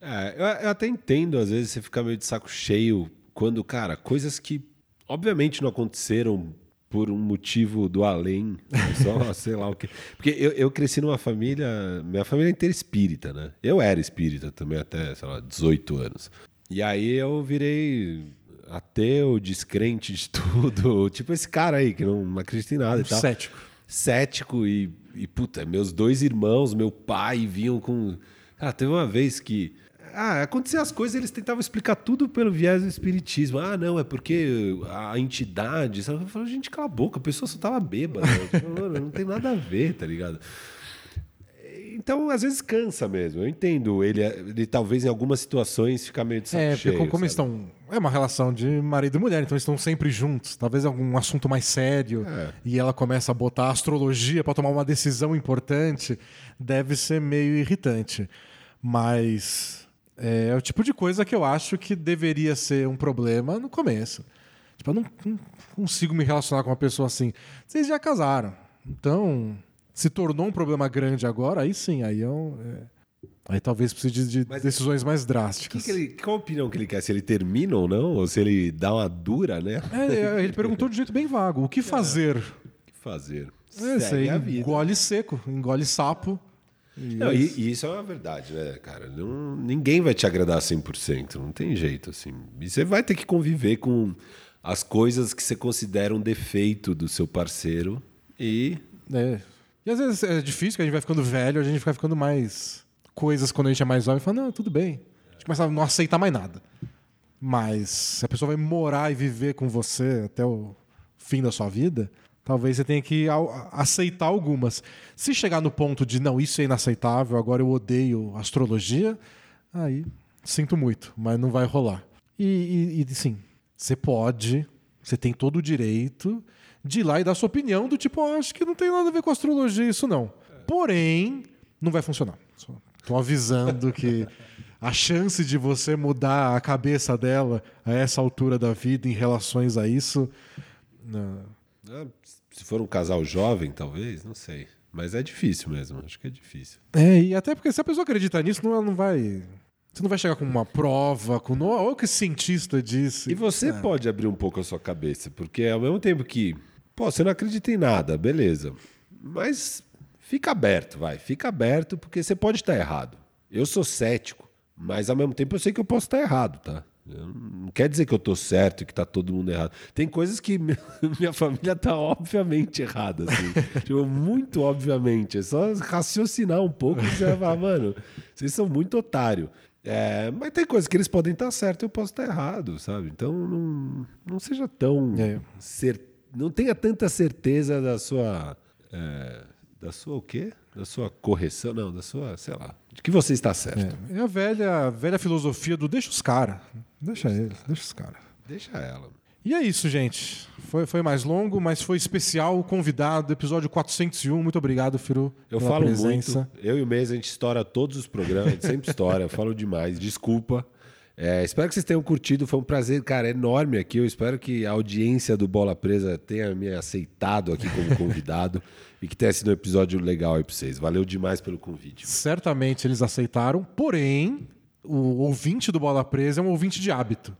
É, eu, eu até entendo, às vezes, você ficar meio de saco cheio quando, cara, coisas que obviamente não aconteceram por um motivo do além, só sei lá o que. Porque eu, eu cresci numa família, minha família é inteira espírita, né? Eu era espírita também até, sei lá, 18 anos. E aí eu virei ateu, descrente de tudo, tipo esse cara aí que não acredita em nada e tal. Cético. Cético e, e puta, meus dois irmãos, meu pai vinham com. Cara, teve uma vez que ah, acontecer as coisas, eles tentavam explicar tudo pelo viés do espiritismo. Ah, não, é porque a entidade. Sabe? Eu falo, gente, cala a boca, a pessoa só tava bêbada. não tem nada a ver, tá ligado? Então, às vezes cansa mesmo. Eu entendo. Ele, ele talvez em algumas situações fica meio de saco É, cheio, porque como sabe? estão. É uma relação de marido e mulher, então eles estão sempre juntos. Talvez algum assunto mais sério. É. E ela começa a botar astrologia para tomar uma decisão importante. Deve ser meio irritante. Mas é, é o tipo de coisa que eu acho que deveria ser um problema no começo. Tipo, eu não, não consigo me relacionar com uma pessoa assim. Vocês já casaram. Então, se tornou um problema grande agora, aí sim, aí é um, é- Aí talvez precise de, Mas- decisões mais Que drásticas. que ele, qual a opinião que ele quer? Se ele termina ou não? Ou se ele dá uma dura, né? O É, ele perguntou de jeito bem vago. O que fazer? que fazer? É, Segue a vida. engole seco, engole sapo. E Não, é e, isso. e isso é uma verdade, né, cara? Não- ninguém vai te agradar 100%, não tem jeito, assim. E você vai ter que conviver com as coisas que você considera um defeito do seu parceiro e... É. E às vezes é difícil, que a gente vai ficando velho, a gente vai ficando mais coisas quando a gente é mais jovem. Fala, não, tudo bem. A gente começa a não aceitar mais nada. Mas se a pessoa vai morar e viver com você até o fim da sua vida, talvez você tenha que aceitar algumas. Se chegar no ponto de, não, isso é inaceitável, agora eu odeio astrologia, aí sinto muito, mas não vai rolar. E, e, e sim, você pode, você tem todo o direito de ir lá e dar sua opinião do tipo, "Ah, acho que não tem nada a ver com astrologia isso não. Porém, não vai funcionar. Tô avisando que a chance de você mudar a cabeça dela a essa altura da vida em relações a isso. não. ah, se for um casal jovem, talvez, não sei. Mas é difícil mesmo, acho que é difícil. É, e até porque se a pessoa acredita nisso, não, ela não vai. Você não vai chegar com uma prova, com. Olha o que esse cientista disse. E você É. pode abrir um pouco a sua cabeça, porque ao mesmo tempo que, pô, você não acredita em nada, beleza. Mas fica aberto, vai, fica aberto, porque você pode estar errado. Eu sou cético, mas ao mesmo tempo eu sei que eu posso estar errado, tá? Não quer dizer que eu tô certo e que tá todo mundo errado. Tem coisas que minha família tá obviamente errada, assim. tipo, muito obviamente. É só raciocinar um pouco e você vai falar, mano, vocês são muito otário. É, mas tem coisas que eles podem estar certo e eu posso estar errado, sabe? Então não, não seja tão. É. cer- Não tenha tanta certeza da sua. é, da sua o quê? Da sua correção? Não, da sua, sei lá. De que você está certo. É, é a velha, a velha filosofia do deixa os caras. Deixa eles, deixa os caras. Deixa ela. E é isso, gente. Foi, foi mais longo, mas foi especial. Convidado, episódio 401. Muito obrigado, Firu. Eu falo presença. muito. Eu e o Mês, a gente estoura todos os programas, a gente sempre estoura. Eu falo demais. Desculpa. É, espero que vocês tenham curtido. Foi um prazer, cara, enorme aqui. Eu espero que a audiência do Bola Presa tenha me aceitado aqui como convidado e que tenha sido um episódio legal aí pra vocês. Valeu demais pelo convite. Certamente eles aceitaram, porém, o ouvinte do Bola Presa é um ouvinte de hábito.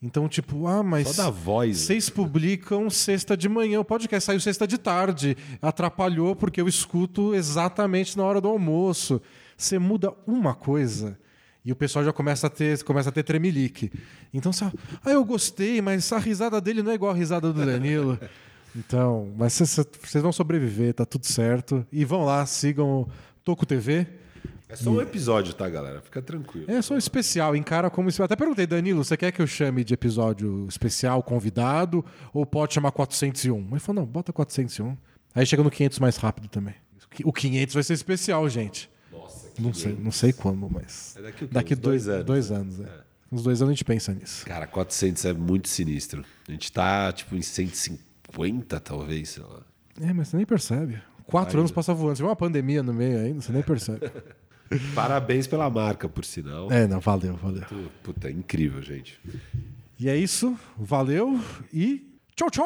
Então, tipo, ah, mas. Só da voz. Vocês publicam sexta de manhã, o podcast saiu sexta de tarde. Atrapalhou porque eu escuto exatamente na hora do almoço. Você muda uma coisa e o pessoal já começa a ter, começa a ter tremelique. Então você, ah, eu gostei, mas a risada dele não é igual a risada do Danilo. Então, mas vocês vão sobreviver, tá tudo certo. E vão lá, sigam o Toco TV. É só um episódio, tá, galera? Fica tranquilo. É só um especial, encara como. Até perguntei, Danilo, você quer que eu chame de episódio especial, convidado, ou pode chamar 401? Ele falou, não, bota 401. Aí chega no 500 mais rápido também. O 500 vai ser especial, gente. Não sei, não sei quando, mas. É daqui, daqui dois, dois, anos. Dois anos, é. é. Uns dois anos a gente pensa nisso. Cara, 400 é muito sinistro. A gente tá, tipo, em 150, talvez, sei lá. É, mas você nem percebe. Quatro ainda. anos né? passa voando. Você vê uma pandemia no meio ainda, você nem percebe. Parabéns pela marca, por sinal. É, não, valeu, valeu. Puta, puta é incrível, gente. E é isso. Valeu e tchau, tchau!